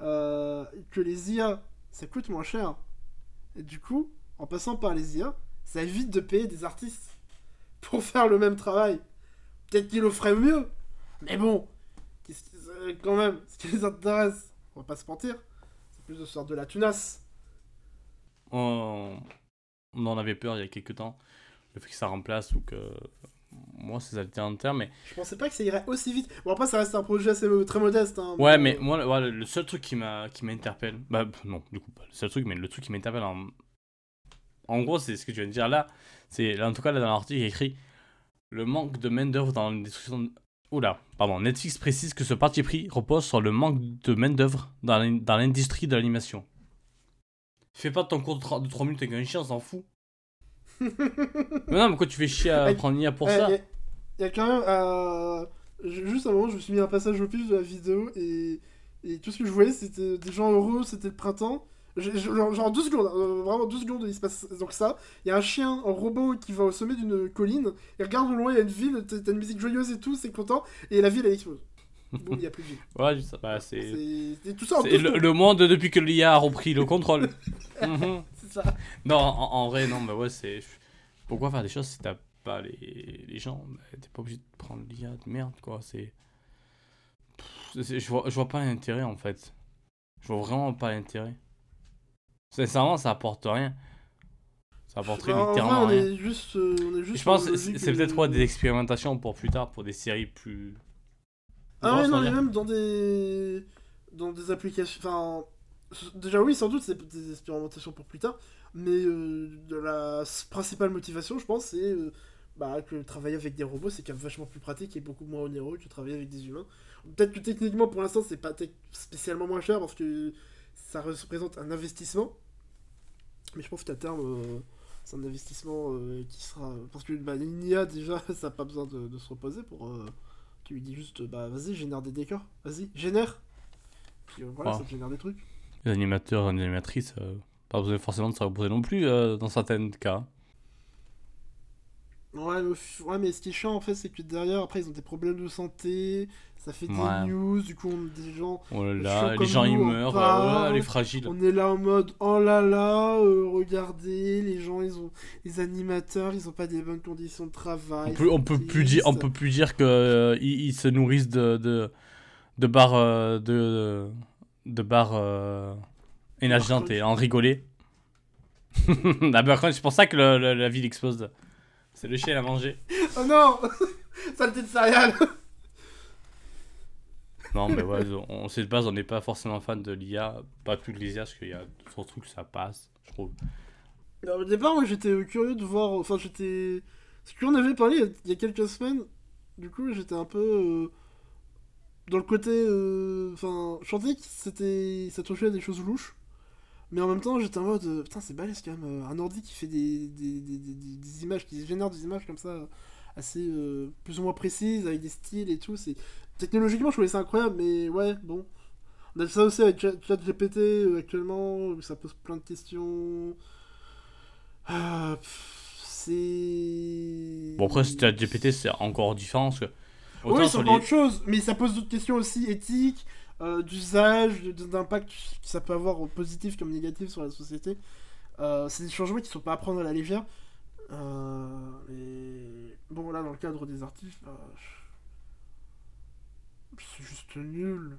euh, que les IA, ça coûte moins cher. Et du coup, en passant par les IA, ça évite de payer des artistes (laughs) pour faire le même travail. Peut-être qu'ils le feraient mieux, mais bon, quand même, ce qui les intéresse, on va pas se mentir, c'est plus de faire de la tunasse.
On... on en avait peur il y a quelques temps, le fait que ça remplace ou que. Moi, c'est alternataire, mais.
Je pensais pas que ça irait aussi vite. Bon, après, ça reste un projet assez très modeste. Hein,
Ouais, mais
euh,
moi, le- seul truc qui m'a qui m'interpelle. Bah, non, du coup, pas le seul truc, mais le truc qui m'interpelle en. En gros, c'est ce que tu viens de dire là. C'est, là, en tout cas, là, dans l'article, écrit Le manque de main-d'œuvre dans l'industrie. de- Oula, pardon. Netflix précise que ce parti pris repose sur le manque de main-d'œuvre dans l'in- dans l'industrie de l'animation. Fais pas ton cours de 3, de 3 minutes avec un chien, on s'en fout. Mais non, mais quoi, tu fais chier à (laughs) prendre l'IA pour
eh,
ça
y a- y a quand même. euh, ju- Juste un moment, je me suis mis un passage au pif de la vidéo et, et tout ce que je voyais, c'était des gens heureux, c'était le printemps. Genre, 12 secondes, euh, vraiment 12 secondes, il se passe donc ça. Il y a un chien, un robot qui va au sommet d'une colline, il regarde au loin, il y a une ville, t'as une musique joyeuse et tout, c'est content, et la ville elle explose. Boum, il y a plus de.
Ouais, bah, c'est.
C'est c'est tout ça en
c'est
12
le, monde depuis que l'IA a repris le contrôle. (laughs) Mhm.
C'est ça.
Non, en, en vrai, non, mais ouais, c'est. Pourquoi faire des choses si t'as pas les, les gens? Bah, T'es pas obligé de prendre l'IA de merde, quoi. C'est. Pff, c'est- Je vois, je vois pas l'intérêt, en fait. Je vois vraiment pas l'intérêt. Sincèrement, ça apporte rien. Ça apporterait
Bah, en vrai,
littéralement
on
rien.
est juste. euh, on est juste
Je pense c'est c'est peut-être quoi des expérimentations pour plus tard, pour des séries plus.
Ah ouais,
on
non, mais même dans des. Dans des applications. Enfin. Déjà, oui, sans doute, c'est des expérimentations pour plus tard. Mais euh, de la principale motivation, je pense, c'est euh, bah, que travailler avec des robots, c'est quand même vachement plus pratique et beaucoup moins onéreux que travailler avec des humains. Peut-être que techniquement, pour l'instant, c'est pas spécialement moins cher parce que ça représente un investissement. Mais je pense qu'à terme, euh, c'est un investissement qui sera. Parce que bah, une IA, déjà, (laughs) ça n'a pas besoin de, de se reposer pour. Tu lui dis juste, bah vas-y, génère des décors, vas-y, génère. Puis euh, voilà, ça te génère des trucs.
Les animateurs et les animatrices, euh, pas besoin forcément de se reposer non plus euh, dans certains cas.
Ouais ouais, mais ce qui est chiant en fait, c'est que derrière, après, ils ont des problèmes de santé, ça fait
Ouais.
des news, du coup, on a des gens.
Oh là là, les gens ils
nous,
meurent,
parle.
ouais, les fragiles.
On est là en mode, oh là là, euh, regardez, les gens, ils ont. Les animateurs, ils ont pas des bonnes conditions de travail.
On peut, on peut plus dire, on peut plus dire que euh, ils, se nourrissent de de, de barres euh, de de barres euh, énergisantes et en rigoler. ah (laughs) bah, c'est pour ça que le- le- la ville explose. C'est le chien à manger.
Oh non (laughs) Saleté de céréales
Non mais (laughs) ouais, on sait de base, on n'est pas forcément fan de l'IA, pas toutes les IA parce qu'il y a d'autres trucs ça passe, je trouve.
Alors, Au départ, moi j'étais euh, curieux de voir. Enfin, j'étais. Ce qu'on avait parlé il y a- quelques semaines, du coup, j'étais un peu. euh, Dans le côté. euh, Enfin, je sentais que c'était. Ça touchait à des choses louches. Mais en même temps, j'étais en mode. euh, Putain, c'est balèze quand même. euh, Un ordi qui fait des, des, des, des- images, qui génère des images comme ça, assez. euh, plus ou moins précises, avec des styles et tout. c'est Technologiquement, je trouvais ça incroyable, mais ouais, bon. On a ça aussi avec Chat- ChatGPT euh, actuellement, où ça pose plein de questions. Ah, pff, c'est.
Bon après si GPT c'est encore différent parce que autant
Oui, c'est encore
les-
autre chose, mais ça pose d'autres questions aussi éthiques, euh, d'usage, d'impact que ça peut avoir positif comme négatif sur la société. Euh, c'est des changements qui sont pas à prendre à la légère. Euh, et bon, là, dans le cadre des artistes, bah, c'est juste nul.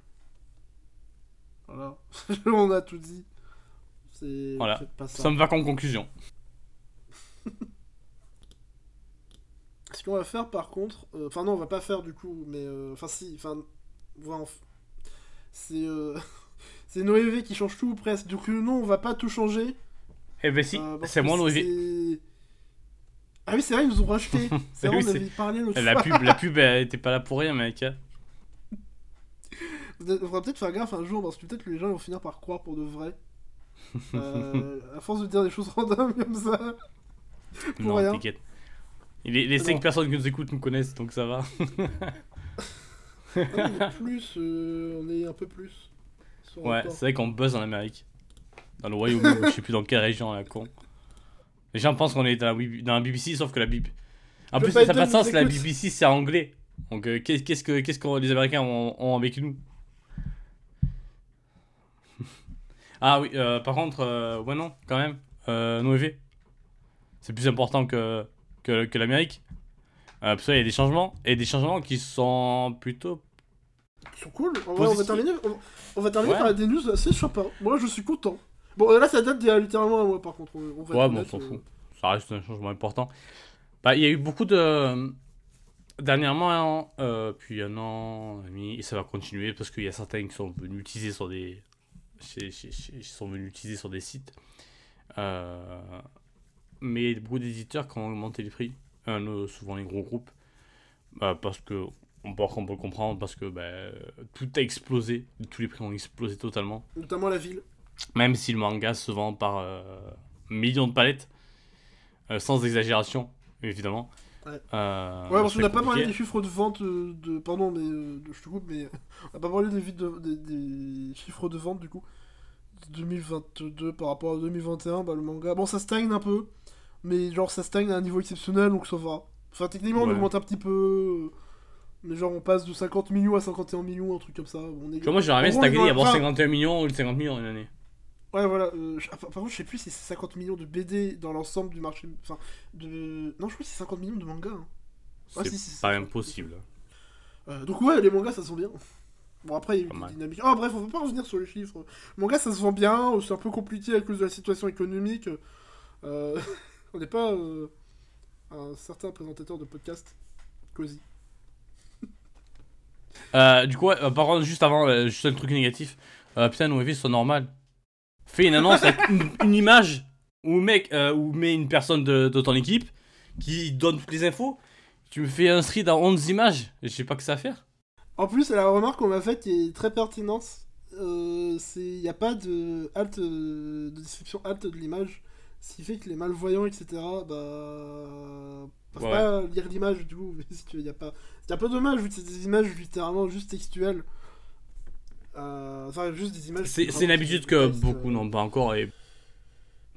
Voilà, (laughs) on a tout dit. C'est
Voilà.
pas ça.
Me va comme conclusion.
Ce qu'on va faire par contre, euh, enfin non, on va pas faire du coup, mais enfin si, enfin, voilà, enf- c'est euh, (laughs) c'est Noévé qui change tout ou presque. Du coup, non, on va pas tout changer.
Eh ben si,
euh,
c'est moi Noévé.
Ah oui, c'est vrai, ils nous ont racheté. (laughs) C'est vrai,
Oui,
on avait parlé l'autre
La
fois.
pub, la pub, elle (laughs) était pas là pour rien, mec. hein.
On devrait peut-être faire gaffe un jour parce que peut-être que les gens vont finir par croire pour de vrai. Euh, à force de dire des choses random comme ça. Pour
Non, t'inquiète. Les, les
Non.
5 personnes qui nous écoutent nous connaissent, donc ça va.
Ah, (laughs) plus, euh, on est un peu plus. sur
Ouais, c'est vrai qu'on buzz en Amérique. Dans le Royaume-Uni, (laughs) je sais plus dans quelle région, la con. Les gens pensent qu'on est dans la, Wib- dans la BBC, sauf que la BBC. En
Je
plus, ça n'a pas de sens, la. BBC c'est anglais. Donc, euh, qu'est- qu'est-ce que, qu'est-ce que les Américains ont, ont avec nous? (laughs) Ah oui, euh, par contre, euh, ouais, non, quand même. Euh, Noévé. C'est plus important que, que, que l'Amérique. Euh, parce qu'il y a des changements. Et des changements qui sont plutôt.
Ils sont cool. On va terminer, on, on va terminer
Ouais.
par des news assez sympas. Moi, je suis content. Bon, là, ça date d'il y a littéralement un mois, par contre. On, on va
Ouais, bon, on s'en
euh,
fout. Ça reste un changement important. Bah, il y a eu beaucoup de. Dernièrement, euh, puis un an et ça va continuer parce qu'il y a certains qui sont venus utiliser sur des. chez- chez- chez- sont venus utiliser sur des sites. Euh, mais beaucoup d'éditeurs qui ont augmenté les prix, euh, souvent les gros groupes, euh, parce que. On peut, on peut le comprendre parce que bah, tout a explosé, tous les prix ont explosé totalement.
Notamment la ville.
Même si le manga se vend par euh, millions de palettes, euh, sans exagération, évidemment.
Ouais.
Euh,
Ouais, parce qu'on n'a pas parlé des chiffres de vente de. Pardon, mais je te coupe, mais (laughs) on n'a pas parlé des, vides de- des, des chiffres de vente du coup. 2022 par rapport à 2021, bah le manga. Bon, ça stagne un peu, mais genre ça stagne à un niveau exceptionnel donc ça va. Enfin, techniquement, on
Ouais.
augmente un petit peu. euh, Mais genre, on passe de 50 millions à 51 millions, un truc comme ça. On est...
Moi j'aimerais bien stagner,
est
avoir
dans-
51 millions ou 50 millions une année.
Ouais, voilà. euh, je- ah, par contre, je sais plus si c'est 50 millions de BD dans l'ensemble du marché. Enfin, de. Non, je crois que c'est 50 millions de mangas. hein. Ah,
C'est
si, si,
pas impossible.
Euh, donc ouais, les mangas ça se vend bien. Bon après il y a eu des dynamiques. Ah bref, on va pas revenir sur les chiffres. Le manga ça se vend bien, c'est un peu compliqué à cause de la situation économique. Euh, on n'est pas euh, un certain présentateur de podcast. Cozy. (laughs)
Euh, du coup, euh, par contre, juste avant, euh, juste un truc négatif. Putain, nos c'est normal. Fais une annonce avec une, une image ou mec, ou met une personne de, de ton équipe qui donne toutes les infos. Tu me fais un thread dans 11 images, et je sais pas que ça à faire.
En plus, la remarque qu'on m'a faite qui est très pertinente, c'est il n'y a pas de alt euh, de description alt de l'image, ce qui fait que les malvoyants etc. bah peuvent
Ouais.
pas lire l'image du coup. (laughs) parce qu'il y a pas, c'est un peu dommage vu que c'est des images littéralement juste textuelles. Euh, Enfin, juste des images.
C'est une habitude que beaucoup
euh,
n'ont pas encore, et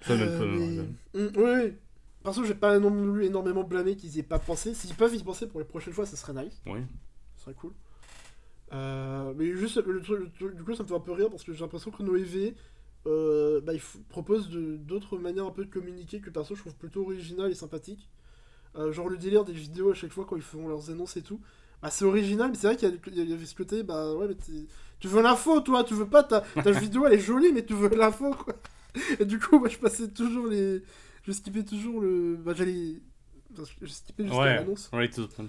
ça me peut.
mais- Mm, oui, oui. Perso, j'ai pas non plus énormément blâmé qu'ils y aient pas pensé. S'ils peuvent y penser pour les prochaines fois, ça serait nice.
Oui.
Ce serait cool. Euh, mais juste, le truc- du coup, ça me fait un peu rire parce que j'ai l'impression que Noévé, euh, bah, il propose d'autres manières un peu de communiquer que perso, je trouve plutôt original et sympathique. Euh, genre le délire des vidéos à chaque fois quand ils font leurs annonces et tout. Bah, c'est original, mais c'est vrai qu'il y, avait ce côté, bah ouais, mais tu veux l'info, toi, tu veux pas, ta, ta (laughs) vidéo elle est jolie, mais tu veux l'info, quoi. Et du coup, moi je passais toujours les. Je skippais toujours le. Bah, j'allais. enfin, je skippais jusqu'à
Ouais,
l'annonce.
right to the point.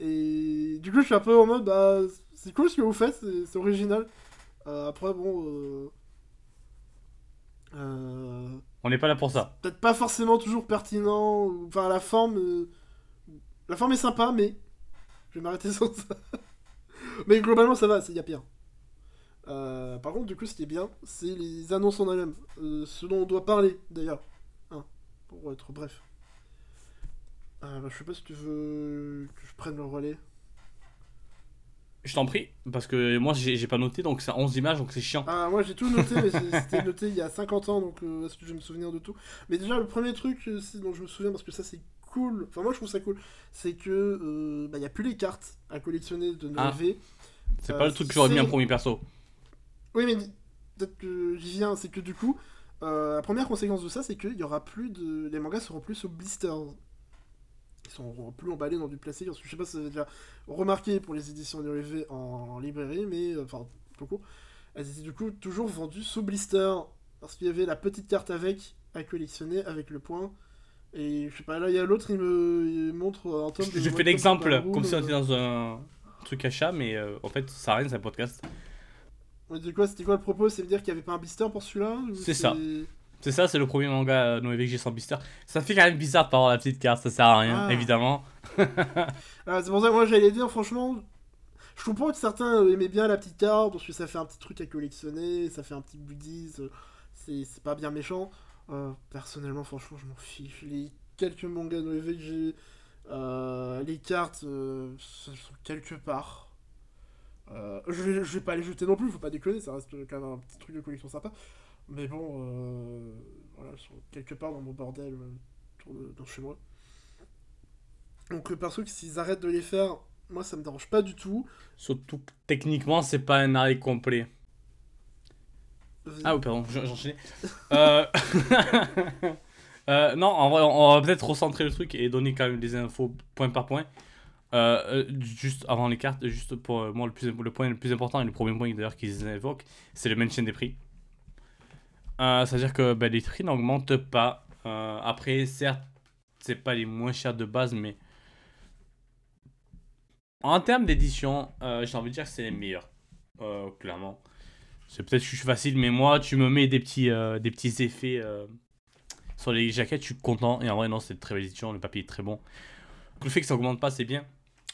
Et du coup, je suis un peu en mode, bah, c'est cool ce que vous faites, c'est c'est original. Euh, après, bon. Euh...
On n'est pas là pour ça.
Peut-être pas forcément toujours pertinent. Enfin, la forme. euh, La forme est sympa, mais. Je vais m'arrêter (laughs) sur ça. mais globalement, ça va, il y a pire. Euh, par contre, du coup, ce qui est bien, c'est les annonces en elles-mêmes. Euh, ce dont on doit parler, d'ailleurs. Hein, pour être bref. Euh, bah, je sais pas si tu veux que je prenne le relais.
Je t'en prie, parce que moi j'ai pas noté, donc c'est 11 images, donc c'est chiant.
Ah, moi j'ai tout noté, mais c'était noté il y a 50 ans, donc euh, est-ce que je vais me souvenir de tout? Mais déjà, le premier truc euh, dont je me souviens, parce que ça c'est cool, enfin moi je trouve ça cool, c'est que euh, bah, il n'y a plus les cartes à collectionner de
Ah.
Noévé.
C'est
euh,
pas le truc que j'aurais mis en premier perso.
Oui, mais peut-être que j'y viens, c'est que du coup, Euh, la première conséquence de ça, c'est qu'il y aura plus de. Les mangas seront plus sous blisters. Seront plus emballés dans du plastique. Parce que je sais pas si vous avez déjà remarqué pour les éditions dérivées en, librairie, mais. euh, Enfin, court. Elles étaient du coup toujours vendues sous blister. Parce qu'il y avait la petite carte avec, à collectionner, avec le point. Et je sais pas, là, il y a l'autre, il me il montre un tome
fais
Welcome
l'exemple comme si on était dans un truc achat, mais euh, en fait, ça a rien, c'est un podcast.
Mais du coup, c'était quoi le propos? C'est de dire qu'il n'y avait pas un blister pour celui-là?
C'est ça. C'est ça, c'est le premier manga euh, j'ai sans blister. Ça fait quand même bizarre de pas avoir la petite carte, ça sert à rien,
Ah.
évidemment. (laughs)
Ah, c'est pour ça que moi j'allais dire, franchement, je comprends que certains aimaient bien la petite carte parce que ça fait un petit truc à collectionner, ça fait un petit goodies, euh, c'est c'est pas bien méchant. Euh, personnellement, franchement, je m'en fiche. Les quelques mangas j'ai, euh, les cartes, euh, sont quelque part. Je, vais, je vais pas les jeter non plus, faut pas déconner, ça reste quand même un petit truc de collection sympa. Mais bon, euh, voilà, elles sont quelque part dans mon bordel euh, autour de, dans chez moi. Donc, euh, perso, que s'ils arrêtent de les faire, moi ça me dérange pas du tout.
Surtout, que techniquement, c'est pas un arrêt complet. Ah oui, pardon, j'en- j'enchaînais. euh... (laughs) euh, non, en vrai, on va peut-être recentrer le truc et donner quand même des infos point par point. Euh, juste avant les cartes, juste pour moi, le, plus, le point le plus important et le premier point d'ailleurs qu'ils évoquent, c'est le maintien des prix. Euh, C'est-à-dire que ben, les prix n'augmentent pas. Euh, après, certes, c'est pas les moins chers de base, mais en termes d'édition, euh, j'ai envie de dire que c'est les meilleurs. Clairement. C'est peut-être que je suis facile, mais moi, tu me mets des petits, des petits effets sur les jaquettes, je suis content. Et en vrai, non, c'est une très belle édition, le papier est très bon. Le fait que ça augmente pas, c'est bien.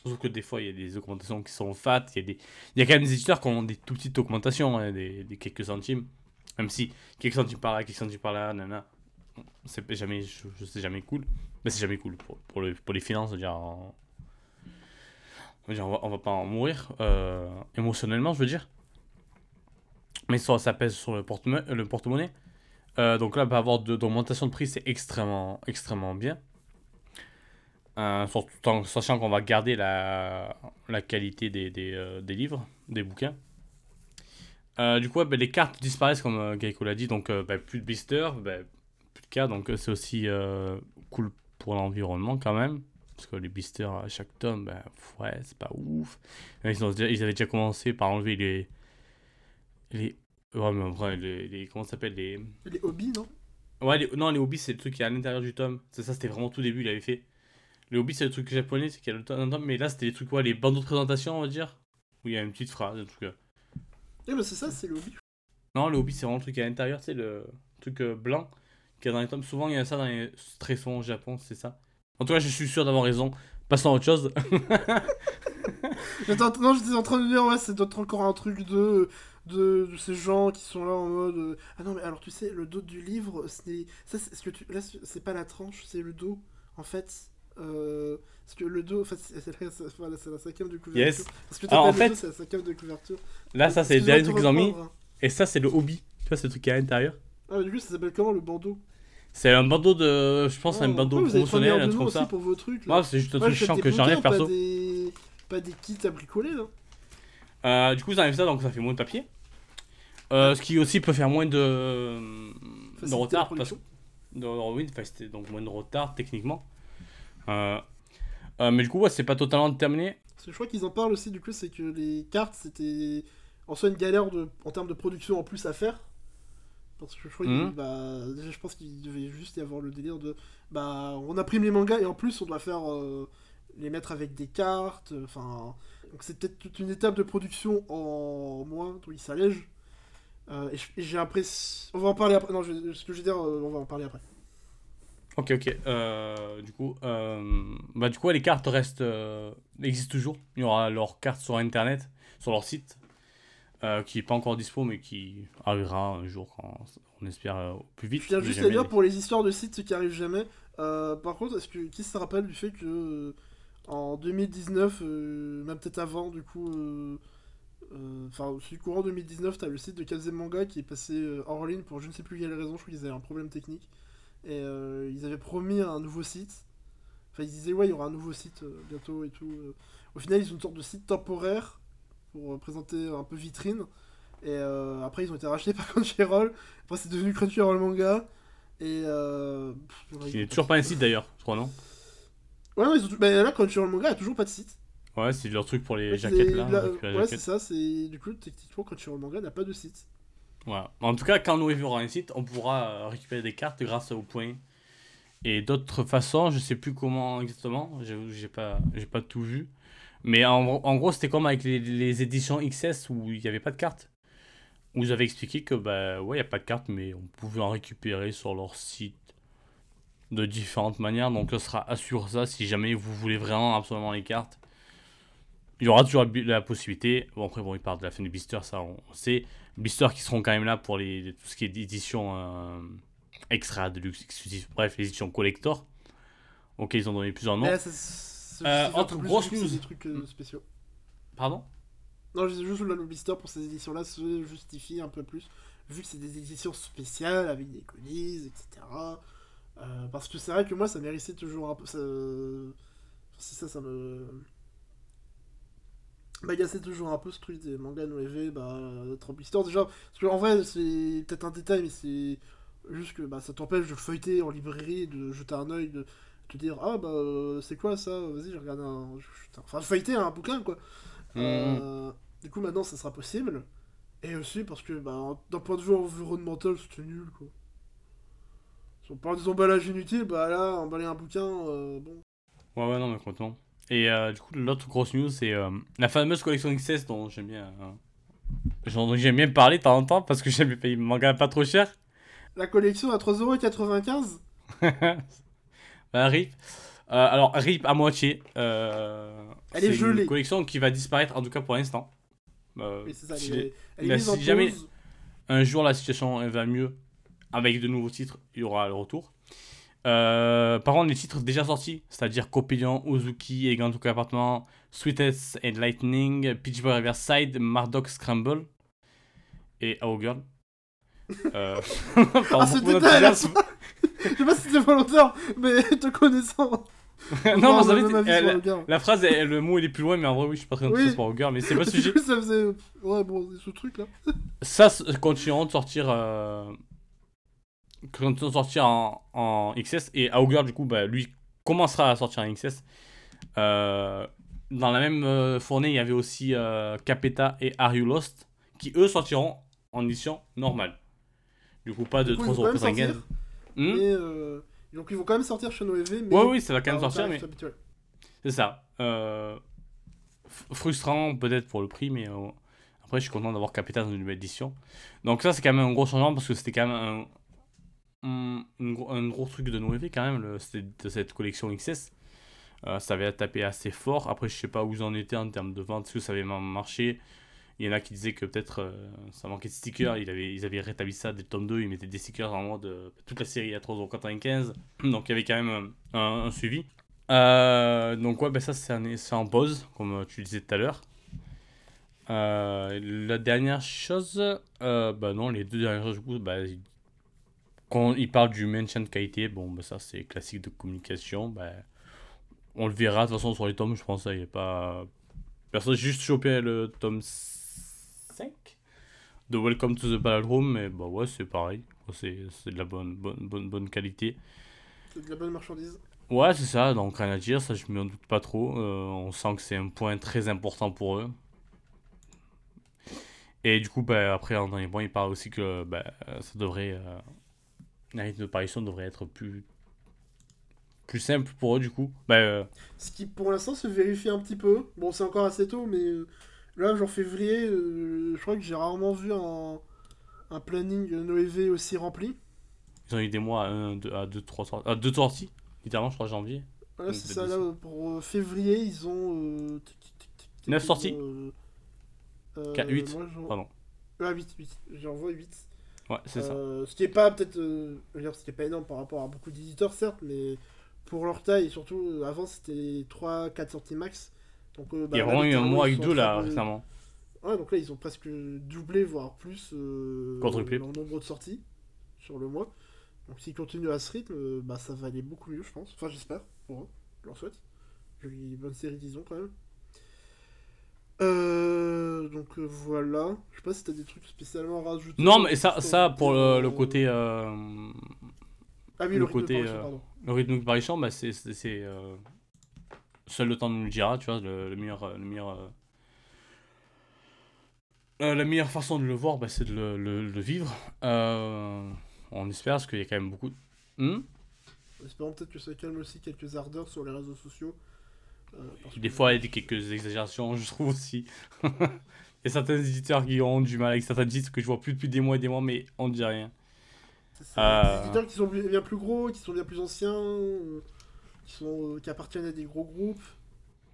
Sauf que des fois, il y a des augmentations qui sont fat. Il y, a des... y a quand même des éditeurs qui ont des tout petites augmentations, hein, des quelques centimes. Même si quelques centimes par là, quelques centimes par là, nana. C'est jamais, je, sais jamais cool. Mais c'est jamais cool pour, pour, le- pour les finances, dire. on, va, pas en mourir euh, émotionnellement, je veux dire. Mais ça, pèse sur le porte-monnaie. Euh, donc là, bah, avoir d'augmentation de prix, c'est extrêmement, extrêmement bien. Euh, surtout en sachant qu'on va garder la, qualité euh, des livres, des bouquins. Euh, du coup, bah, les cartes disparaissent, comme euh, Geico l'a dit, donc euh, bah, plus de blisters, bah, plus de cartes, donc euh, c'est aussi cool pour l'environnement quand même. Parce que les blisters à chaque tome, ouais, c'est pas ouf. Ils, ont déjà- ils avaient déjà commencé par enlever les. les ouais, mais en vrai, les, les- comment ça s'appelle les,
Les hobbies, non?
Ouais, les- non, les hobbies, c'est le truc qui est à l'intérieur du tome. C'est ça, c'était vraiment tout début, il avait fait. Les hobbies, c'est le truc japonais, c'est qu'il y a le tome, mais là, c'était les trucs, ouais, les bandeaux de présentation, on va dire. Où il y a une petite phrase, un truc.
Eh ben c'est ça, c'est le hobby.
Non, le hobby, c'est vraiment le truc à l'intérieur, c'est le truc euh, blanc qu'il y a dans les tomes. Souvent, il y a ça dans les très souvent au Japon, c'est ça. En tout cas, je suis sûr d'avoir raison. Passons à autre chose. (laughs)
En- Non, j'étais en train de dire, ouais, c'est d'autres encore un truc de, de, de ces gens qui sont là en mode. euh, Ah non, mais alors tu sais, le dos du livre, ce n'est. Ça, c'est ce que tu. Là, c'est pas la tranche, c'est le dos, en fait. Euh, parce que le dos, en fait, c'est la, voilà, la cinquième de couverture.
Yes.
Parce que
Alors, en
t'appelles le
fait-
c'est la cinquième de couverture.
Là, ça, c'est le dernier
de
truc qu'ils ont mis.
hein.
Et ça, c'est le hobby. Tu vois, c'est le truc qui est à l'intérieur.
Ah, du coup, ça s'appelle comment le bandeau?
C'est un bandeau de. Je pense,
Oh,
un bandeau
pas
promotionnel, un
de
truc comme ça.
pour vos trucs, là
Ouais, c'est juste un
Moi,
truc chiant que j'enlève perso.
Pas des... pas des kits à bricoler, là.
Euh, du coup, vous enlèvez ça, donc ça fait moins de papier. Euh, ce qui aussi peut faire moins de, de
Faciliter la
retard. Parce... De, oui, enfin, donc moins de retard techniquement. Euh, euh, mais du coup, ouais, c'est pas totalement terminé.
Parce que je crois qu'ils en parlent aussi, du coup, c'est que les cartes, c'était en soi une galère de... en termes de production en plus à faire. Parce que je crois
Mhm.
qu'il bah, je pense qu'il devait juste y avoir le délire de bah on imprime les mangas et en plus on doit faire euh, les mettre avec des cartes, euh, enfin donc c'est peut-être toute une étape de production en moins, donc il s'allège. Euh, et j'ai l'impression, on va en parler après. Non, je- ce que je veux dire, on va en parler après.
Ok, ok. Euh, du coup, euh, bah, du coup, les cartes restent, euh, existent toujours. Il y aura leurs cartes sur internet, sur leur site, qui est pas encore dispo, mais qui arrivera un jour, quand on espère au plus vite.
Je tiens juste à dire
les-
pour les histoires de sites qui arrivent jamais. par contre, est-ce que qui se rappelle du fait que en 2019, euh, même peut-être avant, du coup, enfin, celui courant 2019, t'as le site de Kazé Manga qui est passé hors ligne pour je ne sais plus quelle raison. Je crois qu'ils avaient un problème technique et euh, ils avaient promis un nouveau site. Enfin, ils disaient ouais, il y aura un nouveau site euh, bientôt et tout. euh. Au final, ils ont une sorte de site temporaire pour présenter un peu vitrine. Et après, ils ont été rachetés (laughs) par Crunchyroll. Après, c'est devenu Crunchyroll Manga. Et. Pff,
Qui n'est toujours pas un site d'ailleurs, je crois, non?
Ouais, non, ils ont tout- bah, là, Crunchyroll Manga a toujours pas de site.
Ouais, c'est leur truc pour les
Ouais,
jaquettes là.
la- Ouais, c'est ça. C'est du coup, techniquement, Crunchyroll Manga n'a pas de site.
En tout cas, quand Noévé aura un site, on pourra euh, récupérer des cartes grâce au point. Et d'autres façons, je sais plus comment exactement, j'ai pas, pas tout vu. Mais en, en gros, c'était comme avec les, les éditions XS où il n'y avait pas de cartes. Où ils avaient expliqué que, bah ouais, il n'y a pas de cartes, mais on pouvait en récupérer sur leur site de différentes manières. Donc, ce sera assure ça si jamais vous voulez vraiment absolument les cartes. Il y aura toujours la, possibilité. Bon, après, bon, ils parlent de la fin du blister, ça on sait. Blister qui seront quand même là pour les, tout ce qui est édition euh, extra, deluxe, exclusif, bref, les éditions collector. Ok, ils ont donné plusieurs noms.
Ça- ça
Euh, autre grosse news.
des trucs euh, spéciaux.
Pardon?
Non, juste le blister pour ces éditions-là se justifie un peu plus, vu que c'est des éditions spéciales avec des colis, etc. Euh, parce que c'est vrai que moi, ça méritait toujours un peu. Ça... C'est ça, ça me. M'agaçait toujours un peu ce truc des mangas Noévé, bah, d'être en blister. Déjà, parce qu'en vrai, c'est peut-être un détail, mais c'est juste que bah, ça t'empêche de le feuilleter en librairie, de jeter un œil, de te dire Ah bah, euh, c'est quoi ça? Vas-y, je regarde un. Enfin, feuilleter un bouquin, quoi. Euh, du coup, maintenant, ça sera possible. Et aussi parce que, bah, d'un point de vue environnemental, c'était nul, quoi. Si on parle des emballages inutiles, bah là, emballer un bouquin, euh, bon.
Ouais, ouais, non, mais complètement. Et euh, du coup, l'autre grosse news, c'est euh, la fameuse collection XS dont j'aime bien. euh, j'aime bien parler de temps en temps parce que (laughs) j'aime les payer manga pas trop cher.
La collection à 3,95€ (laughs)
Bah, RIP. Alors, RIP à moitié.
Elle est
c'est
gelée.
une collection qui va disparaître, en tout cas pour l'instant. Si
elle est, elle est
jamais- un jour la situation elle va mieux, avec de nouveaux titres, il y aura le retour. Euh, par contre, les titres déjà sortis, c'est-à-dire Copilion, Uzuki, Elegant Tokyo Appartement, Sweetest and Lightning, Peach Boy Riverside, Mardock Scramble et Our Girl. Euh, (laughs) (laughs) par
Ah, ce détail à la
d'enthousiasme.
Je sais pas si c'était volontaire, mais (laughs) te connaissant.
non,
on
vous savez,
gars.
la phrase, elle- le mot il est plus loin, mais en vrai, oui, je suis pas très
Oui.
enthousiaste pour Our Girl, mais c'est pas le sujet.
Ça faisait. Ouais, bon, ce truc là.
ça continueront de sortir euh, continueront de sortir en, en XS et Augur du coup bah, lui commencera à sortir en XS Euh, dans la même euh, fournée il y avait aussi euh, Capeta et Are You Lost qui eux sortiront en édition normale. Du coup pas de
Du coup, ils vont quand même
3,95
sortir.
Hmm
Mais, euh, donc, ils vont quand même sortir chez Noévé. Mais
ouais oui ça va quand même sortir mais c'est ça. Euh, frustrant peut-être pour le prix mais euh, après je suis content d'avoir Capeta dans une nouvelle édition. Donc ça c'est quand même un gros changement parce que c'était quand même un, un, gros, truc de Noévé quand même le, de cette collection XS Euh, ça avait tapé assez fort. Après je sais pas où ils en étaient en termes de vente est-ce que ça avait ma- marché? Il y en a qui disaient que peut-être euh, ça manquait de stickers. Ils avaient, rétabli ça dès le tome 2 ils mettaient des stickers en mode euh, toute la série à 3,95€ (clears throat) donc il y avait quand même un, suivi. Euh, donc ouais, ben ça c'est en, pause, comme tu disais tout à l'heure. La dernière chose, bah non, les deux dernières choses, bah, quand ils parlent du maintien de qualité, bon, bah ça c'est classique de communication, bah, on le verra de toute façon sur les tomes, je pense, il n'y a pas... Personne j'ai juste chopé le tome 5 de Welcome to the Ballroom, mais bah ouais, c'est pareil, c'est de la bonne, bonne, bonne, bonne qualité.
C'est de la bonne marchandise.
Ouais, c'est ça, donc rien à dire, ça je m'en doute pas trop. Euh, on sent que c'est un point très important pour eux. Et du coup, bah, après, en dernier point, il parle aussi que bah, ça devrait. Euh, la rythme de parution devrait être plus. plus simple pour eux, du coup. Bah, euh,
Ce qui pour l'instant se vérifie un petit peu. Bon, c'est encore assez tôt, mais euh, là, genre février, euh, je crois que j'ai rarement vu un, un planning Noévé aussi rempli.
ils ont eu des mois à 1, 2, à 2, 3 sorties. À 2 sorties, littéralement, je crois, janvier.
Voilà, c'est ça, là, pour euh, février, ils ont. Euh, tic, tic, tic, tic, tic,
Neuf
ils
sorties.
ont, euh, euh,
Quatre, huit,
moi, j'en-
Pardon.
Ah, 8, 8. J'en vois 8.
Ouais, c'est ça.
Euh, ce qui est pas peut-être. euh, ce qui est pas énorme par rapport à beaucoup d'éditeurs, certes, mais pour leur taille, surtout, euh, avant c'était 3-4 sorties max. Donc, euh, bah,
Il y a
là,
vraiment eu un mois avec deux là récemment.
Ouais, donc là, ils ont presque doublé, voire plus, euh, leur nombre de sorties sur le mois. Donc s'ils continuent à ce rythme, bah, ça va aller beaucoup mieux, je pense. Enfin, j'espère, pour eux. Je leur souhaite. Jolie bonne série, disons, quand même. Euh, donc euh, voilà. Je sais pas si t'as des trucs spécialement à rajouter.
Non, mais ça, ça pour le, le
euh,
côté. euh,
Ah oui,
le
le, rythme de
côté, euh,
pardon.
le rythme de parution, bah, c'est. euh, Seul le temps nous le dira, tu vois, le, le meilleur. euh, Le meilleur euh, euh, la meilleure façon de le voir, bah, c'est de le, vivre. Euh, on espère, parce qu'il y a quand même beaucoup. Hmm?
Espérons peut-être que ça calme aussi quelques ardeurs sur les réseaux sociaux. Parce
Des
que-
fois, il y a quelques exagérations, je trouve aussi. il y a certains éditeurs qui ont du mal avec certains titres que je vois plus depuis des mois et des mois, mais on ne dit rien.
C'est.
Euh.
Des éditeurs qui sont bien plus gros, qui sont bien plus anciens, euh, qui, sont, euh, qui appartiennent à des gros groupes.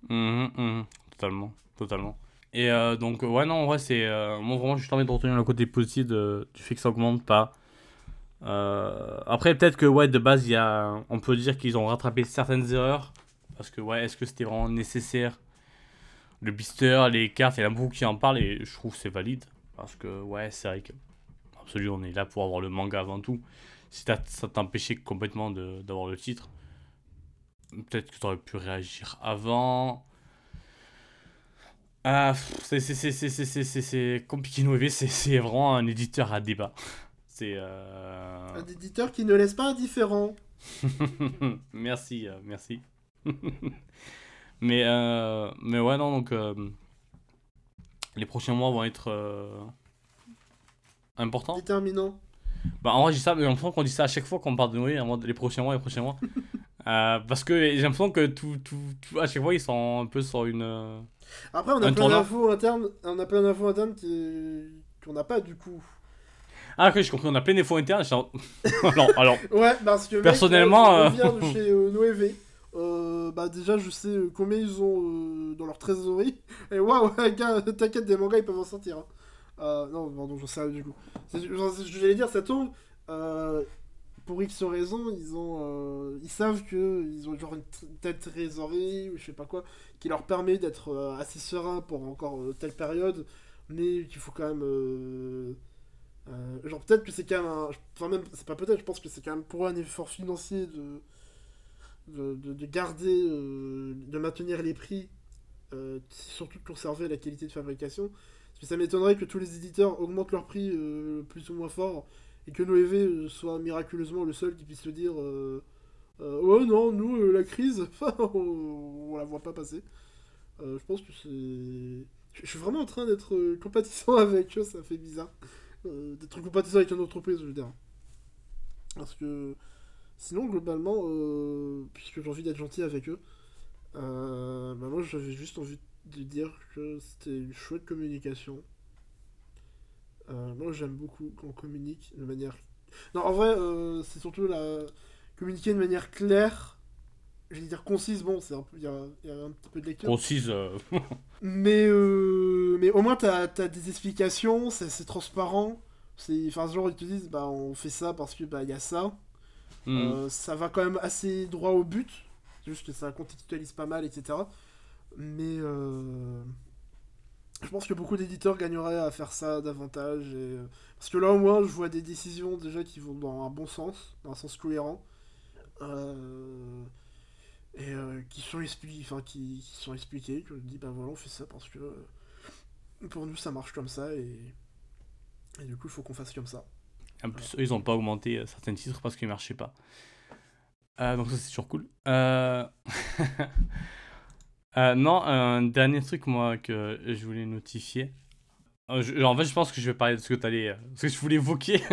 Mhm, mhm, totalement, totalement. Et euh, donc, ouais, non, en vrai, c'est. euh, moi, vraiment, j'ai envie de retenir le côté positif de- du fait que ça augmente pas. Euh, après, peut-être que, ouais, de base, y a, on peut dire qu'ils ont rattrapé certaines erreurs. Parce que, ouais, est-ce que c'était vraiment nécessaire? Le blister, les cartes, il y en a beaucoup qui en parlent et je trouve que c'est valide. Parce que, ouais, c'est vrai que. Absolument, on est là pour avoir le manga avant tout. Si ça t'empêchait complètement de- d'avoir le titre, peut-être que tu aurais pu réagir avant. Ah, c'est- c'est- c'est- c'est- c'est- c'est- c'est- c'est compliqué c'est c'est vraiment un éditeur à débat. C'est. euh,
Un éditeur qui ne laisse pas indifférent. (laughs)
merci, euh, merci. (laughs) mais, euh, mais ouais, non, donc. euh, les prochains mois vont être. euh, importants.
Déterminant.
Bah, en vrai, j'ai ça, mais j'ai l'impression qu'on dit ça à chaque fois qu'on parle de Noé, les prochains mois, les prochains mois. (laughs) Parce que j'ai l'impression que tout, tout, tout- à chaque fois, ils sont un peu sur une.
Après, on a
Un
plein d'infos internes, on a plein d'infos internes qu'on n'a pas du coup.
Ah, ok, j'ai compris, on a plein d'infos internes. (laughs) alors, alors,
Ouais, parce que mec,
Personnellement, euh,
je reviens de chez Noévé. Euh, bah déjà, je sais euh, combien ils ont euh, dans leur trésorerie. Et waouh, (laughs) t'inquiète, des mangas, ils peuvent en sortir. hein. Euh, non, pardon, j'en sais rien du coup. C'est- J'allais dire, ça tombe. pour X raisons, ils ont, ils savent que ils ont genre une telle trésorerie ou je sais pas quoi qui leur permet d'être assez serein pour encore telle période, mais qu'il faut quand même genre peut-être que c'est quand même un... Enfin même, c'est pas peut-être, je pense que c'est quand même pour un effort financier de, de, de- de garder, euh, de maintenir les prix, euh, surtout de conserver la qualité de fabrication. Parce que ça m'étonnerait que tous les éditeurs augmentent leur prix euh, plus ou moins fort, et que euh, soit miraculeusement le seul qui puisse le dire Ouais non, nous, la crise, (laughs) on, on la voit pas passer. Je pense que c'est... Je suis vraiment en train d'être compatissant (laughs) avec eux, ça fait bizarre d'être compatissant avec une entreprise, je veux dire. Parce que sinon, globalement, euh, puisque j'ai envie d'être gentil avec eux, euh, bah moi j'avais juste envie de dire que c'était une chouette communication. Euh, moi j'aime beaucoup qu'on communique de manière. Non, en vrai, c'est surtout la communiquer de manière claire. Je vais dire concise, bon, c'est un peu, il y a, il y a un petit peu de lecture.
concise. (laughs)
Mais, mais au moins, t'as as des explications, c'est transparent. Enfin, ce genre, ils te disent, bah, on fait ça parce que, bah, il y a ça.
Hmm.
Euh, ça va quand même assez droit au but. Juste que ça contextualise pas mal, etc. Mais, euh, je pense que beaucoup d'éditeurs gagneraient à faire ça davantage. Euh, parce que là, au moins, je vois des décisions déjà qui vont dans un bon sens, dans un sens cohérent. Et qui sont qui, sont expliqués, que je dis bah voilà on fait ça parce que pour nous ça marche comme ça et du coup il faut qu'on fasse comme ça.
En plus, eux, ils ont pas augmenté euh, certains titres parce qu'ils marchaient pas. Euh, donc ça, c'est toujours cool. Euh... (laughs) non, un dernier truc, moi, que je voulais notifier. Je- en fait, je pense que je vais parler de ce que tu allais... Ce que je voulais évoquer. (laughs)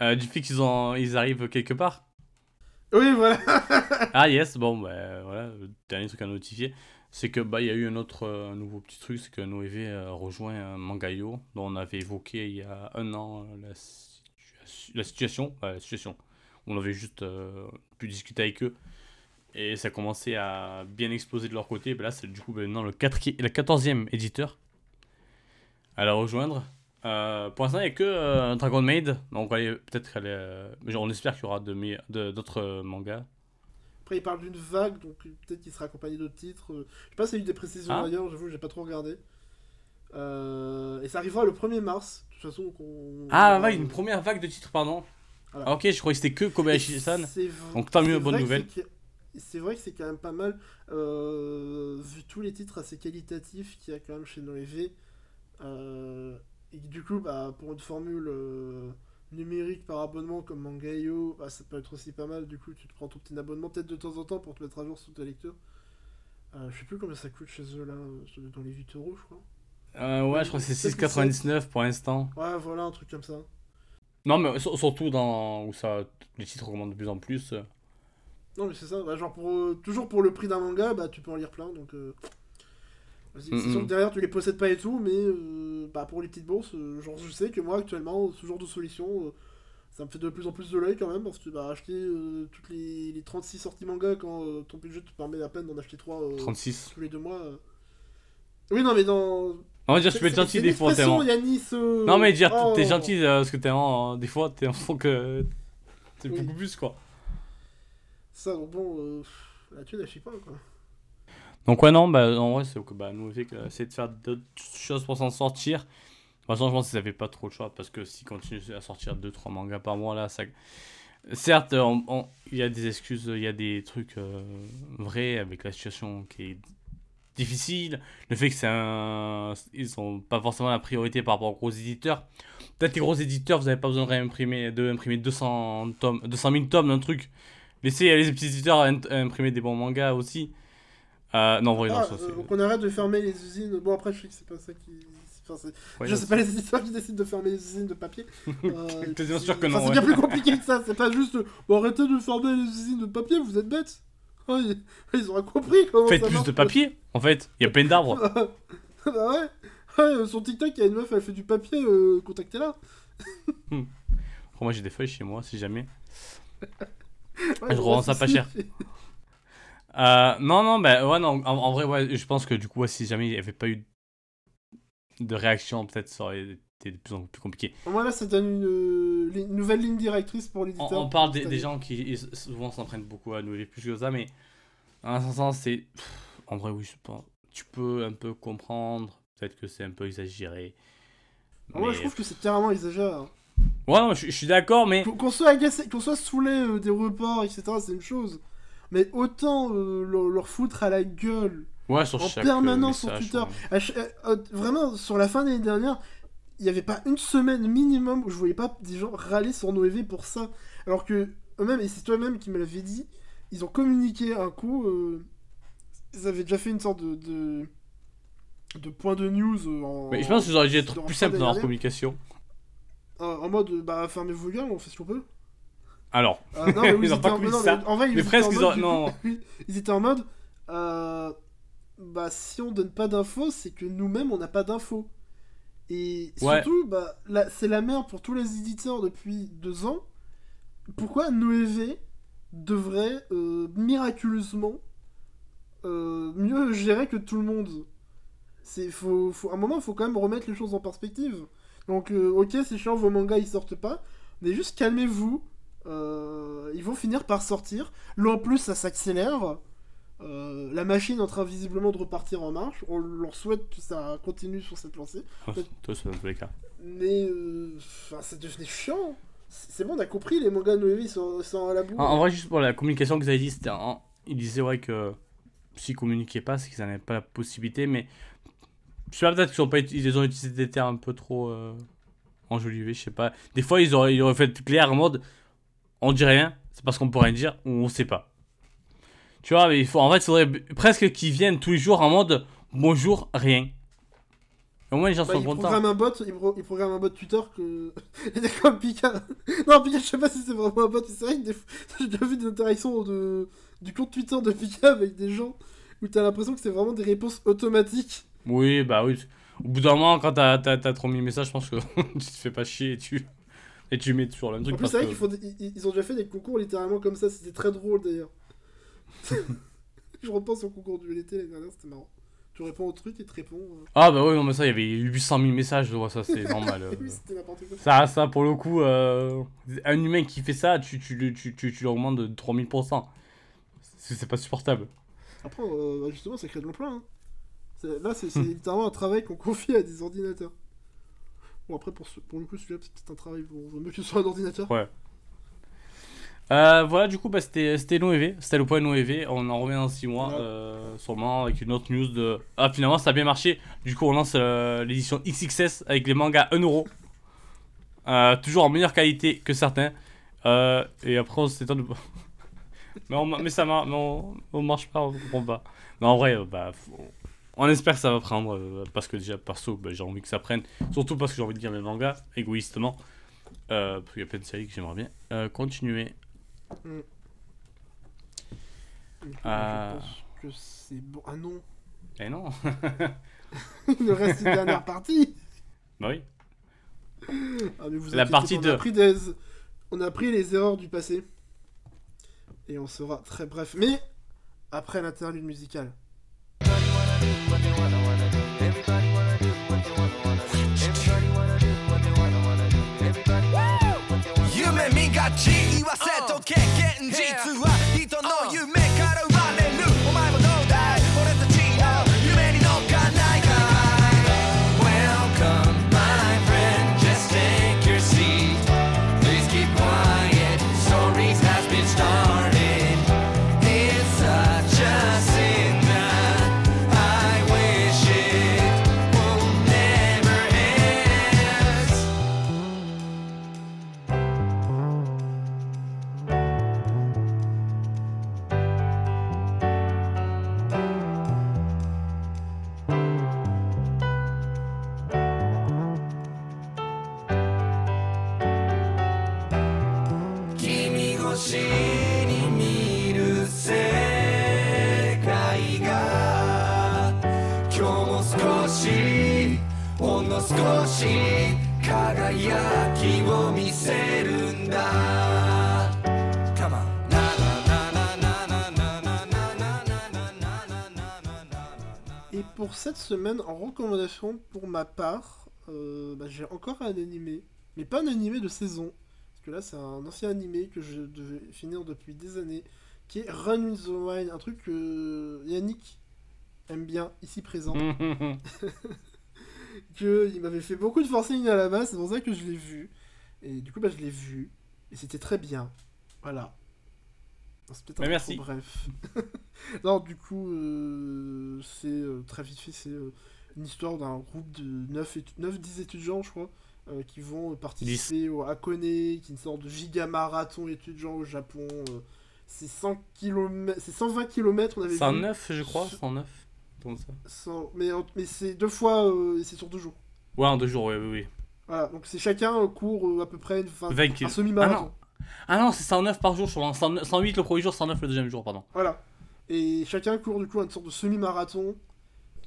Du fait qu'ils ont... ils arrivent quelque part.
Oui voilà.
Ah yes, bon, bah voilà, dernier truc à notifier, c'est que bah il y a eu un autre euh, nouveau petit truc, c'est que Noévé rejoint euh, Mangayo, dont on avait évoqué il y a un an euh, la, la situation, la situation, on avait juste pu discuter avec eux, et ça commençait à bien exploser de leur côté, ben là c'est du coup maintenant le, quatri- le 14e éditeur à la rejoindre. Pour l'instant, il n'y a que Dragon Maid, donc peut-être euh, on espère qu'il y aura d'autres mangas.
Après il parle d'une vague donc peut-être qu'il sera accompagné d'autres titres. euh, Je sais pas s'il y a eu des précisions
Ah.
d'ailleurs, j'avoue j'ai pas trop regardé. Euh, et ça arrivera le 1er mars, de toute façon qu'on...
Ah, ouais, une première vague de titres, pardon.
Voilà.
Ah, ok, je croyais que c'était que Kobayashi-san. Donc, tant mieux, bonne nouvelle.
c'est vrai que c'est quand même pas mal, euh, vu tous les titres assez qualitatifs qu'il y a quand même chez Noévé. Euh, et du coup, bah, pour une formule numérique par abonnement comme Mangayo, bah, ça peut être aussi pas mal. Du coup, tu te prends ton petit abonnement peut-être de temps en temps pour te mettre à jour sur ta lecture. Euh, je sais plus combien ça coûte chez eux là, euh, dans les 8 euros, je crois.
Euh, ouais, je crois que c'est
Peut-être que
6,99 pour l'instant.
Ouais, voilà, un truc comme ça.
Non, mais sur- surtout dans où ça, les titres augmentent de plus en plus.
Non, mais c'est ça, bah, genre pour, euh, toujours pour le prix d'un manga, bah, tu peux en lire plein donc. euh, C'est
Mm,
sûr
mm.
que derrière tu les possèdes pas et tout, mais euh, bah, pour les petites bourses, euh, genre je sais que moi actuellement, ce genre de solution, euh, ça me fait de plus en plus de l'œil quand même, parce que bah, acheter euh, toutes les, les 36 sorties manga quand ton budget te permet à peine d'en acheter 3
36.
tous les deux mois. Oui, non, mais dans.
On va dire, tu peux
C'est-
être gentil
c'est
des fois, t'es Non, mais dire,
oh.
t'es gentil parce que t'es en. Des fois, t'es en faut que. C'est
Oui.
beaucoup plus, quoi.
Ça, donc bon, pff, la thune, elle chie pas quoi.
Donc, ouais, non, bah, en vrai, c'est bah, nous, que essayer de faire d'autres choses pour s'en sortir. Toute façon, je pense qu'ils avaient pas trop le choix parce que s'ils continuent à sortir 2-3 mangas par mois, là, ça. Certes, on- il y a des excuses, il y a des trucs euh, vrais avec la situation qui est difficile. Le fait que c'est un. Ils sont pas forcément la priorité par rapport aux gros éditeurs. Peut-être les gros éditeurs, vous n'avez pas besoin de réimprimer, de imprimer 200, tomes, 200 000 tomes d'un truc. Laissez les petits éditeurs imprimer des bons mangas aussi. Euh, non, vrai, non,
Ah,
ça
euh,
c'est.
donc on arrête de fermer les usines. Bon, après, je sais que c'est pas ça qui. Enfin,
Ouais,
je sais pas les éditeurs qui décident de fermer les usines de papier. (laughs) Euh,
bien
c'est-
sûr que
enfin,
non,
C'est bien
ouais.
plus (laughs) compliqué que ça. C'est pas juste. Bon, arrêtez de fermer les usines de papier, vous êtes bêtes. Ah, ils, (laughs) ils auraient compris comment
Faites
ça
plus
marche.
de papier, en fait. Il y a plein d'arbres.
bah ouais. Ouais, euh, sur TikTok, il y a une meuf, elle fait du papier, euh, contactez-la.
Après, moi, j'ai des feuilles chez moi, si jamais. Je revends ça pas cher. Euh, non, non, bah, ouais, non, en, en vrai, ouais, je pense que du coup, ouais, si jamais il n'y avait pas eu de réaction, peut-être ça aurait été de plus en plus compliqué.
Moi, là, ça donne une, euh, une nouvelle ligne directrice pour l'éditeur.
on parle des, gens qui souvent s'entraînent beaucoup à nouveler plus que ça, mais en un sens, c'est. En vrai, oui, je pense. Tu peux un peu comprendre, peut-être que c'est un peu exagéré.
Moi,
mais-
je trouve que c'est carrément exagéré. hein.
Ouais, non, je, je suis d'accord, mais.
Qu'on qu'on soit agacé, qu'on soit saoulé euh, des reports, etc., c'est une chose. Mais autant euh, leur, leur foutre à la gueule,
Ouais, sur
en
chaque.
permanence sur
message,
Twitter.
ouais.
Euh, euh, vraiment, sur la fin de l'année dernière, il n'y avait pas une semaine minimum où je voyais pas des gens râler sur Noévé pour ça. Alors que eux-mêmes, et c'est toi-même qui me l'avais dit, ils ont communiqué un coup. euh, ils avaient déjà fait une sorte de. de, de point de news euh, en.
Mais je pense qu'ils auraient dû être plus
d'année
dans leur communication.
Euh, en mode, euh, bah, fermez vos gueules, on fait ce qu'on peut.
Alors,
Euh, non, mais (laughs) oui,
Ils ont pas
en-
compris
non,
ça.
mais En vrai, ils
Mais presque, ils ont- non.
ils étaient en mode. euh, bah, si on donne pas d'infos, c'est que nous-mêmes, on n'a pas d'infos. Et
Ouais.
surtout, bah, c'est la merde pour tous les éditeurs depuis deux ans. Pourquoi Noévé devrait euh, miraculeusement euh, mieux gérer que tout le monde? C'est faut, faut, à un moment, il faut quand même remettre les choses en perspective. Donc, ok, c'est chiant, vos mangas ils sortent pas, mais juste calmez-vous. Euh, ils vont finir par sortir. Là en plus, ça s'accélère. Euh, la machine est en train visiblement de repartir en marche. On leur souhaite que ça continue sur cette lancée.
toi, c'est dans tous les cas.
Mais euh, devenait chiant. C'est c'est bon, on a compris, les mangas Noévé ils sont, sont à la boue.
En, en vrai, juste pour la communication que vous avez dit, c'était en- ils disaient ouais que s'ils communiquaient pas, c'est qu'ils n'avaient pas la possibilité, mais je sais pas, peut-être qu'ils ont pas ut- ils ont utilisé des termes un peu trop euh, enjolivés, je sais pas. Des fois, ils auraient, ils auraient fait clair en mode on dit rien, c'est parce qu'on peut rien dire ou on sait pas. Tu vois, mais il faut, en fait, il faudrait presque qu'ils viennent tous les jours en mode bonjour, rien. Au moins, les gens
Bah,
sont
il
contents.
programme un bot, il, pro- il programme un bot Twitter que. (laughs) Il est comme Pika. Non, Pika, je sais pas si c'est vraiment un bot, c'est vrai que des fois, (laughs) j'ai déjà vu des interactions de... du compte Twitter de Pika avec des gens où t'as l'impression que c'est vraiment des réponses automatiques.
Oui, bah oui. Au bout d'un moment, quand t'as, t'as, t'as trop mis le message, je pense que (laughs) tu te fais pas chier et tu, et tu mets toujours le même truc.
En plus, c'est vrai qu'ils font des- ils, ils ont déjà fait des concours littéralement comme ça, c'était très drôle d'ailleurs. (laughs) je repense au concours du LT l'année dernière, c'était marrant. Tu réponds au truc et te réponds. euh,
Ah bah oui, non mais ça, il y avait 800 000 messages, ça, c'est normal. (laughs) euh.
oui, c'était n'importe quoi.
Ça, ça, pour le coup, euh, un humain qui fait ça, tu, tu, tu, tu, tu, l'augmentes de 3000%. C'est, pas supportable.
Après, bah, justement, ça crée de l'emploi. Hein. Là, c'est c'est littéralement un travail qu'on (laughs) confie à des ordinateurs. Bon, après, pour, ce- pour le coup, celui-là, c'est peut-être un travail, bon, vaut mieux que ce soit un ordinateur.
Ouais. Euh, voilà, du coup, bah, c'était Noévé, c'était le point Noévé. On en revient dans 6 mois,
Ouais.
euh, sûrement avec une autre news de. Ah, finalement, ça a bien marché. Du coup, on lance euh, l'édition XXS avec les mangas 1€. Euh, toujours en meilleure qualité que certains. Et après, on s'étonne de. (laughs) mais, on, mais ça marche, mais on, on marche pas, on comprend pas. Mais en vrai, bah, faut- on espère que ça va prendre. euh, parce que déjà, perso, bah, j'ai envie que ça prenne. Surtout parce que j'ai envie de lire mes mangas, égoïstement. Euh, parce qu'il y a plein de séries que j'aimerais bien euh, continuer.
Coup,
Euh.
Je pense que c'est bon. Ah non,
Eh non (laughs)
il nous reste une dernière partie.
Bah oui.
Ah, mais vous
La partie
pas, on a pris des... On a pris les erreurs du passé. Et on sera très bref. Mais après l'interlude musicale.
You and me Got
G, you are semaine, en recommandation pour ma part, euh, bah, j'ai encore un animé. Mais pas un animé de saison. Parce que là, c'est un ancien animé que je devais finir depuis des années. Qui est Run with the Wild. Un truc que Yannick aime bien, ici présent. (laughs) que il m'avait fait beaucoup de forcing à la base, c'est pour ça que je l'ai vu. Et du coup, bah, je l'ai vu. Et c'était très bien. Voilà. C'est peut-être un peu
merci.
trop bref. (laughs) non, du coup, euh, c'est euh, très vite fait, c'est euh, une histoire d'un groupe de 9-10 étudiants, je crois, euh, qui vont euh, participer au Hakone, qui est une sorte de giga marathon étudiant au Japon. euh, c'est 100 km, c'est 120 km, on avait vu.
109, je crois, 109. Comme ça.
100 mais mais c'est deux fois, euh, et c'est sur deux jours.
Ouais, en deux jours, oui, oui, oui.
Voilà, donc c'est chacun court à peu près une, fin-
20
un semi-marathon.
Ah non, c'est 109 par jour, je crois. 109 108 le premier jour, 109 le deuxième jour, pardon.
voilà. Et chacun court du coup une sorte de semi-marathon.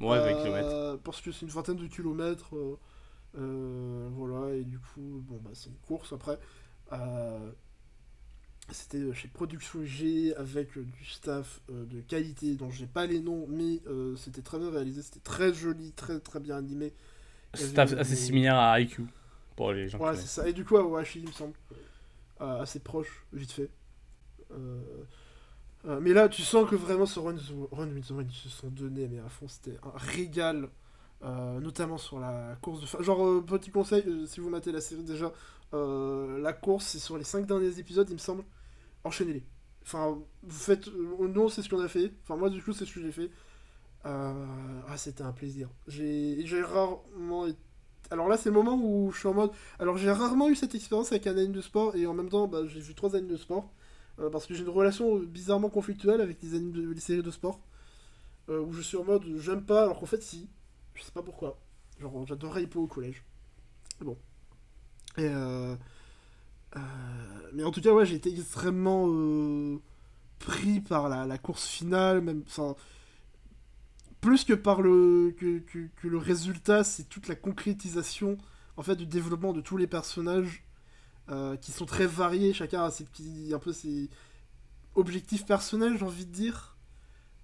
Ouais, 20
euh,
km.
Parce que c'est une vingtaine de kilomètres. euh, euh, voilà, et du coup, bon, bah, c'est une course après. Euh, C'était chez Production G avec euh, du staff euh, de qualité dont j'ai pas les noms, mais euh, c'était très bien réalisé, c'était très joli, très très bien animé. avait
assez
des-
similaire à IQ. Pour les gens qui
Ouais, c'est ça. Et du coup, à Washi, il me semble. Assez proche, vite fait. Euh, euh, mais là, tu sens que vraiment ce Run, ils se sont donnés, mais à fond, c'était un régal. euh, notamment sur la course de fin. Genre, petit conseil, si vous matez la série déjà, la course, c'est sur les 5 derniers épisodes, il me semble. Enchaînez-les. Enfin, vous faites. non, c'est ce qu'on a fait. Enfin, moi, du coup, c'est ce que j'ai fait. Ah, c'était un plaisir. J'ai rarement été alors là, c'est le moment où je suis en mode. Alors j'ai rarement eu cette expérience avec un anime de sport et en même temps, bah, j'ai vu trois animes de sport euh, parce que j'ai une relation bizarrement conflictuelle avec les animes, de, les séries de sport euh, où je suis en mode j'aime pas alors qu'en fait si, je sais pas pourquoi. Genre j'adorais Hippo au collège. Bon. Et euh, mais en tout cas ouais, j'ai été extrêmement pris par la, la course finale, même. Enfin, plus que par le que, le résultat, c'est toute la concrétisation en fait du développement de tous les personnages euh, qui sont très variés. Chacun a ses petits un peu ses objectifs personnels, j'ai envie de dire.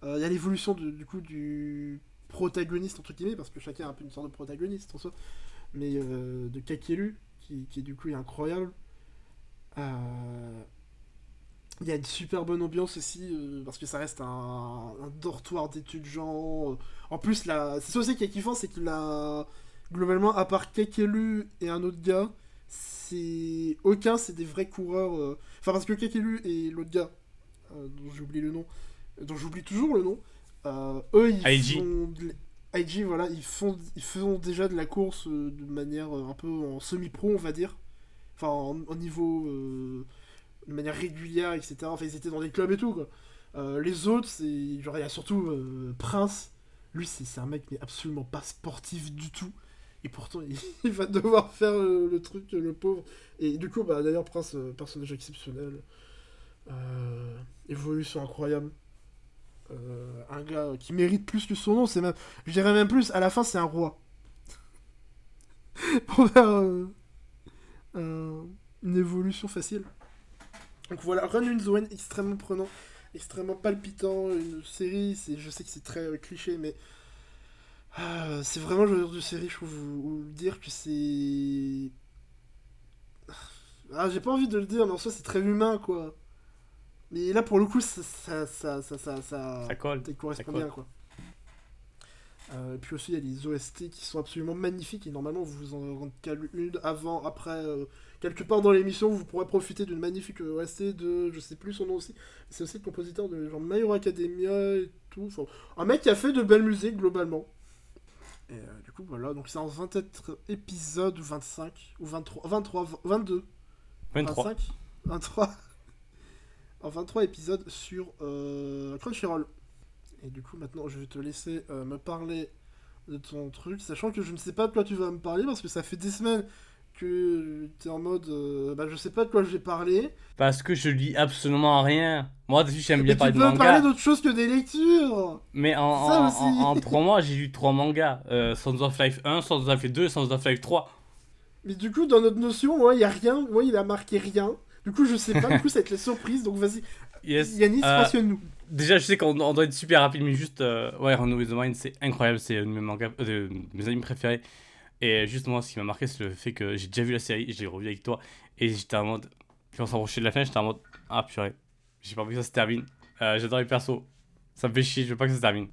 Euh, Il y a l'évolution du coup du protagoniste entre guillemets parce que chacun a un peu une sorte de protagoniste en soi, mais euh, de Kakeru qui, qui du coup est incroyable. Il y a une super bonne ambiance aussi, euh, parce que ça reste un, un dortoir d'étudiants. euh. En plus, c'est ça aussi qui est kiffant, c'est qu'il a. Globalement, à part Kekelu et un autre gars, c'est aucun, c'est des vrais coureurs. euh, Enfin, parce que Kakelu et l'autre gars, euh, dont j'oublie le nom, dont j'oublie toujours le nom, eux, ils
IG.
font. de IG, voilà, ils font, ils font déjà de la course de manière un peu en semi-pro, on va dire. Enfin, en, en niveau. De manière régulière, etc. Enfin, ils étaient dans des clubs et tout, quoi. Euh, les autres, c'est. Genre, il y a surtout euh, Prince. Lui, c'est un mec, mais absolument pas sportif du tout. Et pourtant, (laughs) il, va devoir faire euh, le truc, le pauvre. Et du coup, bah, d'ailleurs, Prince, personnage exceptionnel. Évolution incroyable. Un gars qui mérite plus que son nom, c'est même. Je dirais même plus, à la fin, c'est un roi. (laughs) Pour faire un- une évolution facile. Donc voilà, Run in the Wind, extrêmement prenant, extrêmement palpitant. Une série, c'est, je sais que c'est très euh, cliché, mais. ah, c'est vraiment le genre de série, je trouve, où, où dire que c'est. Ah, j'ai pas envie de le dire, mais en soi, c'est très humain, quoi. Mais là, pour le coup, ça. Ça, ça, ça, ça, ça,
Ça colle.
ça correspond
ça colle.
bien, quoi. Euh, et puis aussi, il y a les OST qui sont absolument magnifiques, et normalement, vous vous en rendez qu'à une avant, après. Euh, quelque part dans l'émission, vous pourrez profiter d'une magnifique OST de. Je sais plus son nom aussi. C'est aussi le compositeur de genre My Hero Academia et tout. Enfin, un mec qui a fait de belle musique, globalement. Et euh, du coup, voilà. Donc, c'est en 24 épisodes, ou 25, ou 23, 23, 22.
23.
25 23 en 23 épisodes sur euh, Crunchyroll. Et du coup, maintenant, je vais te laisser euh, me parler de ton truc, sachant que je ne sais pas de quoi tu vas me parler, parce que ça fait des semaines que tu es en mode, euh, bah, je sais pas de quoi je vais parler.
Parce que je lis absolument rien. Moi, dessus, j'aime bien
Mais
parler
tu
de
peux parler d'autre chose que des lectures
Mais en,
Ça
en,
aussi.
en, en (laughs) trois mois, j'ai lu trois mangas. Euh, Sons of Life 1, Sons of Life 2, Sons of Life 3.
Mais du coup, dans notre notion, moi, il y a rien, moi, il a marqué rien. Du coup, je sais pas, du coup, ça va être les surprises, donc vas-y,
Yes.
Yanis,
Euh,
mentionne-nous.
Déjà, je sais qu'on on doit être super rapide, mais juste, euh, ouais, Run with the Mind, c'est incroyable, c'est un de mes mangas, euh, de mes animes préférés. Et juste moi, ce qui m'a marqué, c'est le fait que j'ai déjà vu la série, je l'ai revu avec toi, et j'étais en mode, quand on s'approchait de la fin, j'étais en mode, ah purée, j'ai pas envie que ça se termine. Euh, J'adore les persos, ça me fait chier, je veux pas que ça se termine.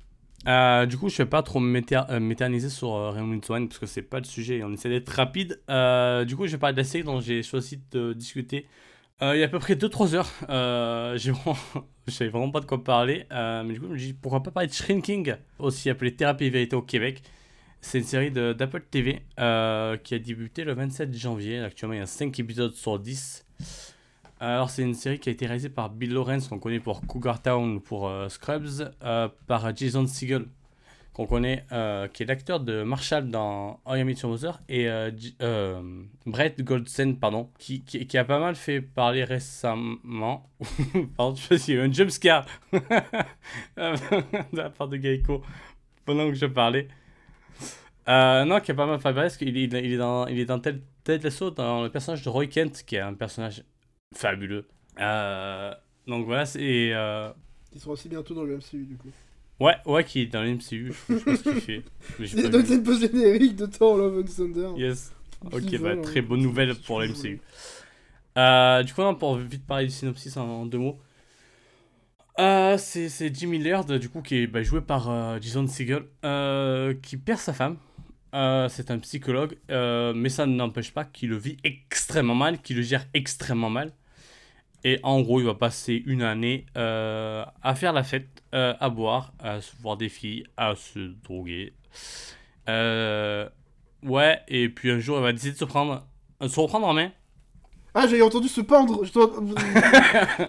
Euh, du coup, je vais pas trop euh, m'éterniser sur euh, the Mind, parce que c'est pas le sujet, et on essaie d'être rapide. Du coup, je vais parler de la série dont j'ai choisi de discuter. Il y a à peu près 2-3 heures, j'ai vraiment (laughs) je savais vraiment pas de quoi parler, mais du coup, je me dis pourquoi pas parler de Shrinking, aussi appelé Thérapie Vérité au Québec. C'est une série d'Apple TV euh, qui a débuté le 27 janvier. Actuellement, il y a 5 épisodes sur 10. Alors, c'est une série qui a été réalisée par Bill Lawrence, qu'on connaît pour Cougar Town ou pour euh, Scrubs, euh, par Jason Segel, qu'on connaît, qui est l'acteur de Marshall dans How I Met Your Mother, et Brett Goldstein, pardon, qui, qui, qui a pas mal fait parler récemment. (laughs) pardon, je sais pas eu un jumpscare (laughs) de la part de Geico pendant que je parlais. Euh, non, qui a pas mal parce qu'il est, il est dans, il est dans tel, tel Lasso, dans le personnage de Roy Kent, qui est un personnage fabuleux. Euh, donc voilà, c'est. euh,
Ils sont aussi bientôt dans le MCU, du coup.
Ouais, ouais, qui est dans l'MCU, je sais pas ce qu'il fait. Mais j'ai
Il
vu.
donné le générique de Thor Love and Thunder.
Yes. Ok, bah, très bonne nouvelle pour
veux.
MCU. Euh, du coup, non, pour vite parler du synopsis en, en deux mots. Euh, c'est c'est Jimmy Laird, du coup, qui est bah, joué par euh, Jason Segel, euh, qui perd sa femme. Euh, c'est un psychologue, euh, mais ça n'empêche pas qu'il le vit extrêmement mal, qu'il le gère extrêmement mal. Et en gros, il va passer une année euh, à faire la fête, à boire, à se voir des filles, à se droguer. Ouais, et puis un jour, il va décider de se prendre, de se reprendre en main.
Ah, j'ai entendu se pendre. Je dois- (laughs)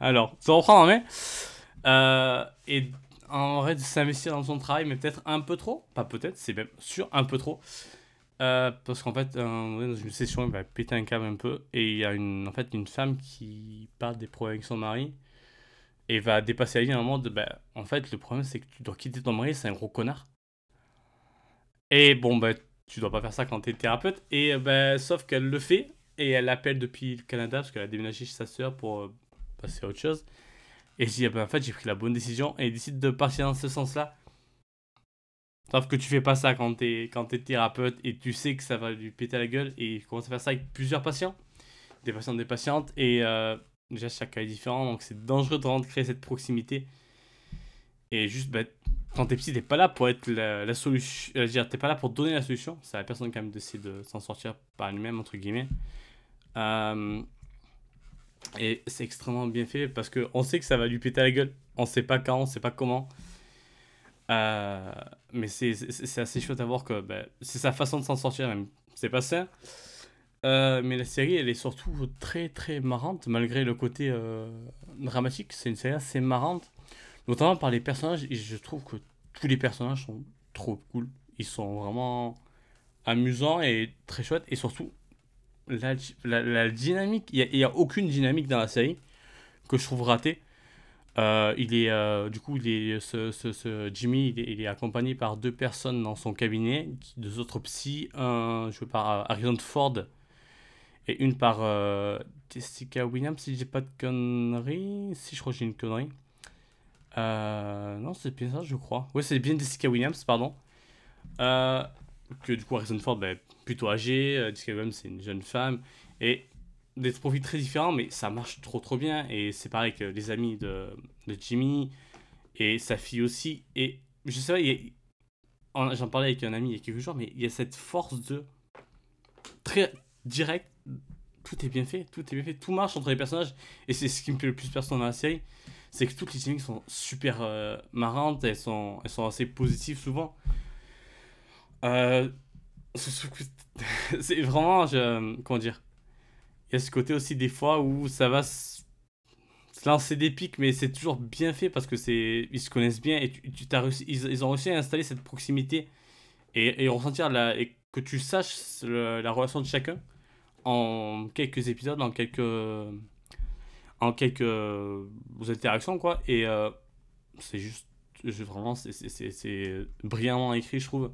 Alors, se reprendre en main. Et en de s'investir dans son travail, mais peut-être un peu trop. Pas peut-être, c'est même sûr, un peu trop. Euh, parce qu'en fait, euh, dans une session, il va péter un câble un peu. Et il y a une, en fait une femme qui parle des problèmes avec son mari. Et va dépasser la ligne à un moment de. Bah, en fait, le problème, c'est que tu dois quitter ton mari, c'est un gros connard. Et bon, bah, tu dois pas faire ça quand t'es thérapeute. Et euh, bah, sauf qu'elle le fait. Et elle l'appelle depuis le Canada parce qu'elle a déménagé chez sa sœur pour euh, passer à autre chose. Et je dis, ah ben, en fait, j'ai pris la bonne décision et il décide de partir dans ce sens-là. Sauf que tu fais pas ça quand t'es quand t'es thérapeute et tu sais que ça va lui péter la gueule et il commence à faire ça avec plusieurs patients. Des patients, des patientes. Et euh, déjà, chaque cas est différent, donc c'est dangereux de rendre créer cette proximité. Et juste, bah, quand t'es petit, t'es pas là pour être la, solution. euh, dire, t'es pas là pour donner la solution. C'est la personne qui même décide de s'en sortir par elle-même, entre guillemets. Euh, et c'est extrêmement bien fait parce qu'on sait que ça va lui péter la gueule. On sait pas quand, on sait pas comment. Euh, mais c'est assez chouette à voir que bah, c'est sa façon de s'en sortir même. C'est pas ça. Euh, mais la série, elle est surtout très très marrante, malgré le côté euh, dramatique. C'est une série assez marrante, notamment par les personnages. Et je trouve que tous les personnages sont trop cool. Ils sont vraiment amusants et très chouettes. Et surtout, la, la, dynamique, il n'y a, aucune dynamique dans la série que je trouve ratée. Euh, il est, euh, du coup, il est, ce, ce, Jimmy, il est, accompagné par deux personnes dans son cabinet, deux autres psys, un joué par Harrison Ford et une par euh, Jessica Williams, si j'ai pas de conneries. Si, je crois que j'ai une connerie. Non, c'est bien ça, je crois. Ouais, c'est bien Jessica Williams, pardon. Que du coup, Harrison Ford, ben, plutôt âgé. euh, Jessica Williams, c'est une jeune femme. Et des profils très différents, mais ça marche trop trop bien. Et c'est pareil que les amis de, de Jimmy et sa fille aussi. Et je sais pas, j'en parlais avec un ami il y a quelques jours, mais il y a cette force de très direct. Tout est bien fait, tout est bien fait, tout marche entre les personnages. Et c'est ce qui me plaît le plus personnellement dans la série, c'est que toutes les dynamiques sont super euh, marrantes, elles sont, elles sont assez positives souvent. Euh, (laughs) c'est- vraiment, comment dire, il y a ce côté aussi des fois où ça va se lancer des pics, mais c'est toujours bien fait parce que c'est ils se connaissent bien et tu, ils, ont réussi à installer cette proximité et, ressentir que tu saches la relation de chacun en quelques épisodes, en quelques en quelques euh, interactions quoi. Et euh, c'est juste vraiment c'est brillamment écrit je trouve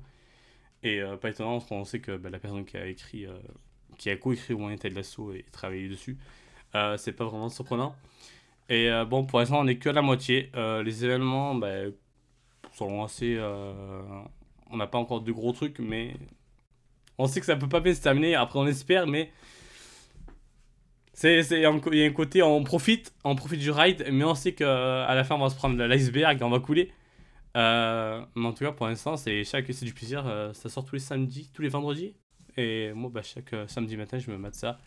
et euh, pas étonnant qu'on sait que bah, la personne qui a écrit euh, qui a co-écrit au moins Ted Lasso et travaillé dessus euh, c'est pas vraiment surprenant. Et euh, bon pour l'instant on est que à la moitié. Les événements bah, sont assez on n'a pas encore de gros trucs mais on sait que ça peut pas bien se terminer. Après on espère mais il y a un côté, on profite, on profite du ride, mais on sait qu'à la fin, on va se prendre l'iceberg on va couler. Euh, mais en tout cas, pour l'instant, c'est, chaque, c'est du plaisir. euh, ça sort tous les samedis, tous les vendredis. Et moi, bah, chaque euh, samedi matin, je me mate ça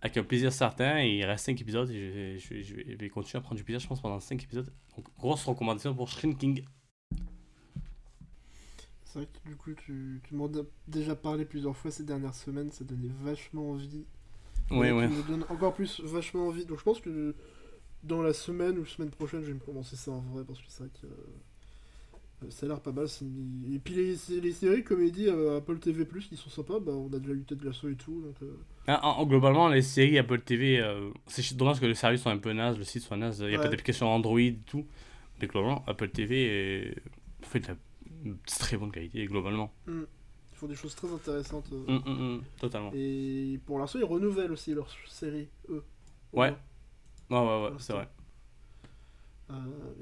avec un plaisir certain. Et il reste 5 épisodes et je vais, je, je continuer à prendre du plaisir, je pense, pendant 5 épisodes. Donc, grosse recommandation pour Shrinking.
C'est vrai que du coup, tu, tu m'en as déjà parlé plusieurs fois ces dernières semaines, ça donnait vachement envie.
Ouais, ouais.
Tu me donnes encore plus vachement envie. Donc je pense que dans la semaine ou semaine prochaine, je vais me commencer ça en vrai parce que c'est vrai que ça a l'air pas mal. Et puis les, les séries comédies euh, Apple TV+, qui sont sympas, bah, on a déjà eu Ted Lasso et tout. Donc, euh,
Ah, en- en- globalement, les séries Apple TV, euh, c'est dommage que le service soit un peu naze, le site soit naze. Il n'y a pas d'application Android et tout. Mais globalement, Apple TV est... fait de la très bonne qualité, globalement.
ils font des choses très intéressantes. euh.
Hum, hum, hum, totalement.
Et pour l'instant, ils renouvellent aussi leurs séries, eux.
Ouais. Ouais, ouais, ouais, c'est vrai.
Euh,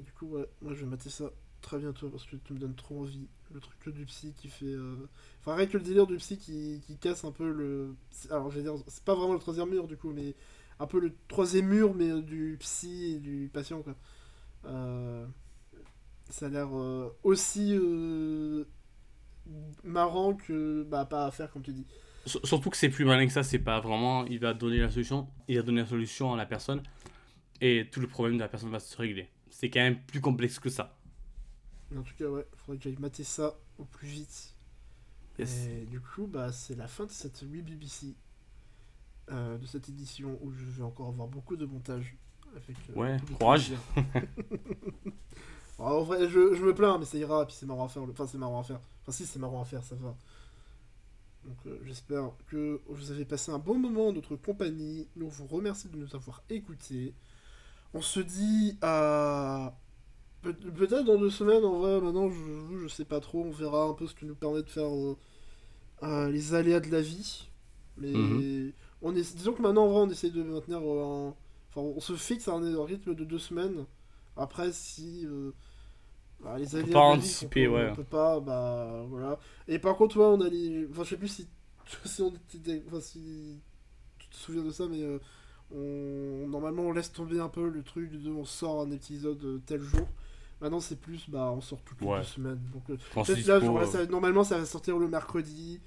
du coup, ouais, moi je vais mater ça très bientôt parce que tu me donnes trop envie. Le truc du psy qui fait. euh, Enfin, rien le délire du psy qui, qui casse un peu le. Alors, je vais dire, c'est pas vraiment le troisième mur du coup, mais un peu le troisième mur, mais du psy et du patient quoi. Euh, Ça a l'air euh, aussi marrant que. Bah, pas à faire comme tu dis.
Surtout que c'est plus malin que ça, c'est pas vraiment. Il va donner la solution, il va donner la solution à la personne, et tout le problème de la personne va se régler. C'est quand même plus complexe que ça.
Mais en tout cas, ouais, faudrait que j'aille mater ça au plus vite.
Yes.
Et du coup, bah, c'est la fin de cette Wii BBC, euh, de cette édition où je vais encore avoir beaucoup de montage. Avec, euh,
Ouais, courage. (laughs)
en vrai, je, je me plains, mais ça ira, puis c'est marrant à faire. le- Enfin, c'est marrant à faire. Enfin, si, c'est marrant à faire, ça va. Donc, euh, j'espère que vous avez passé un bon moment en notre compagnie. Nous vous remercions de nous avoir écoutés. On se dit à. Pe- Peut-être dans deux semaines, en vrai, maintenant, je, je sais pas trop. On verra un peu ce que nous permet de faire euh, euh, les aléas de la vie. Mais
Mhm.
on est, disons que maintenant, en vrai, on essaie de maintenir euh, un. Enfin, on se fixe un, rythme de deux semaines. Après, si. euh, bah, les aléas
pas
de la vie
anticiper,
font qu'on-
ouais.
On peut pas, bah voilà. Et par contre, ouais, on a les. Enfin, je sais plus si. (laughs) si on était. Enfin, si. Tu te souviens de ça, mais. euh, on... Normalement, on laisse tomber un peu le truc de on sort un épisode euh, tel jour. Maintenant, c'est plus, bah, on sort toutes les
Ouais.
deux semaines. Donc, euh, peut-être là, genre, là,
euh,
ça- normalement, ça va sortir le mercredi.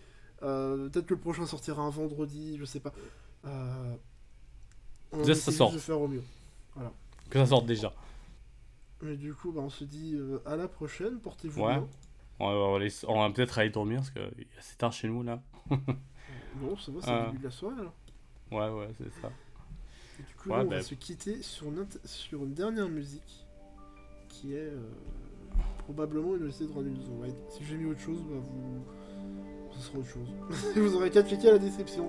Euh, peut-être que le prochain sortira un vendredi, je sais pas. Euh, on
ça sort.
de faire au mieux.
que ça sorte déjà.
Mais du coup, bah, on se dit euh, à la prochaine. Portez-vous
Ouais.
bien.
On va, peut-être aller dormir parce que c'est tard chez nous là.
Non, ça va, c'est le début de la soirée là.
Ouais, ouais, c'est ça.
Et du coup,
Ouais,
là, on
bah-
va se quitter sur une, sur une dernière musique qui est euh, probablement une OST de Run Wild. Si j'ai mis autre chose, bah vous. Ce sera autre chose. (laughs) vous aurez qu'à checker à la description.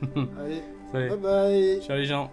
(laughs) Allez,
Allez,
bye bye
ciao les gens.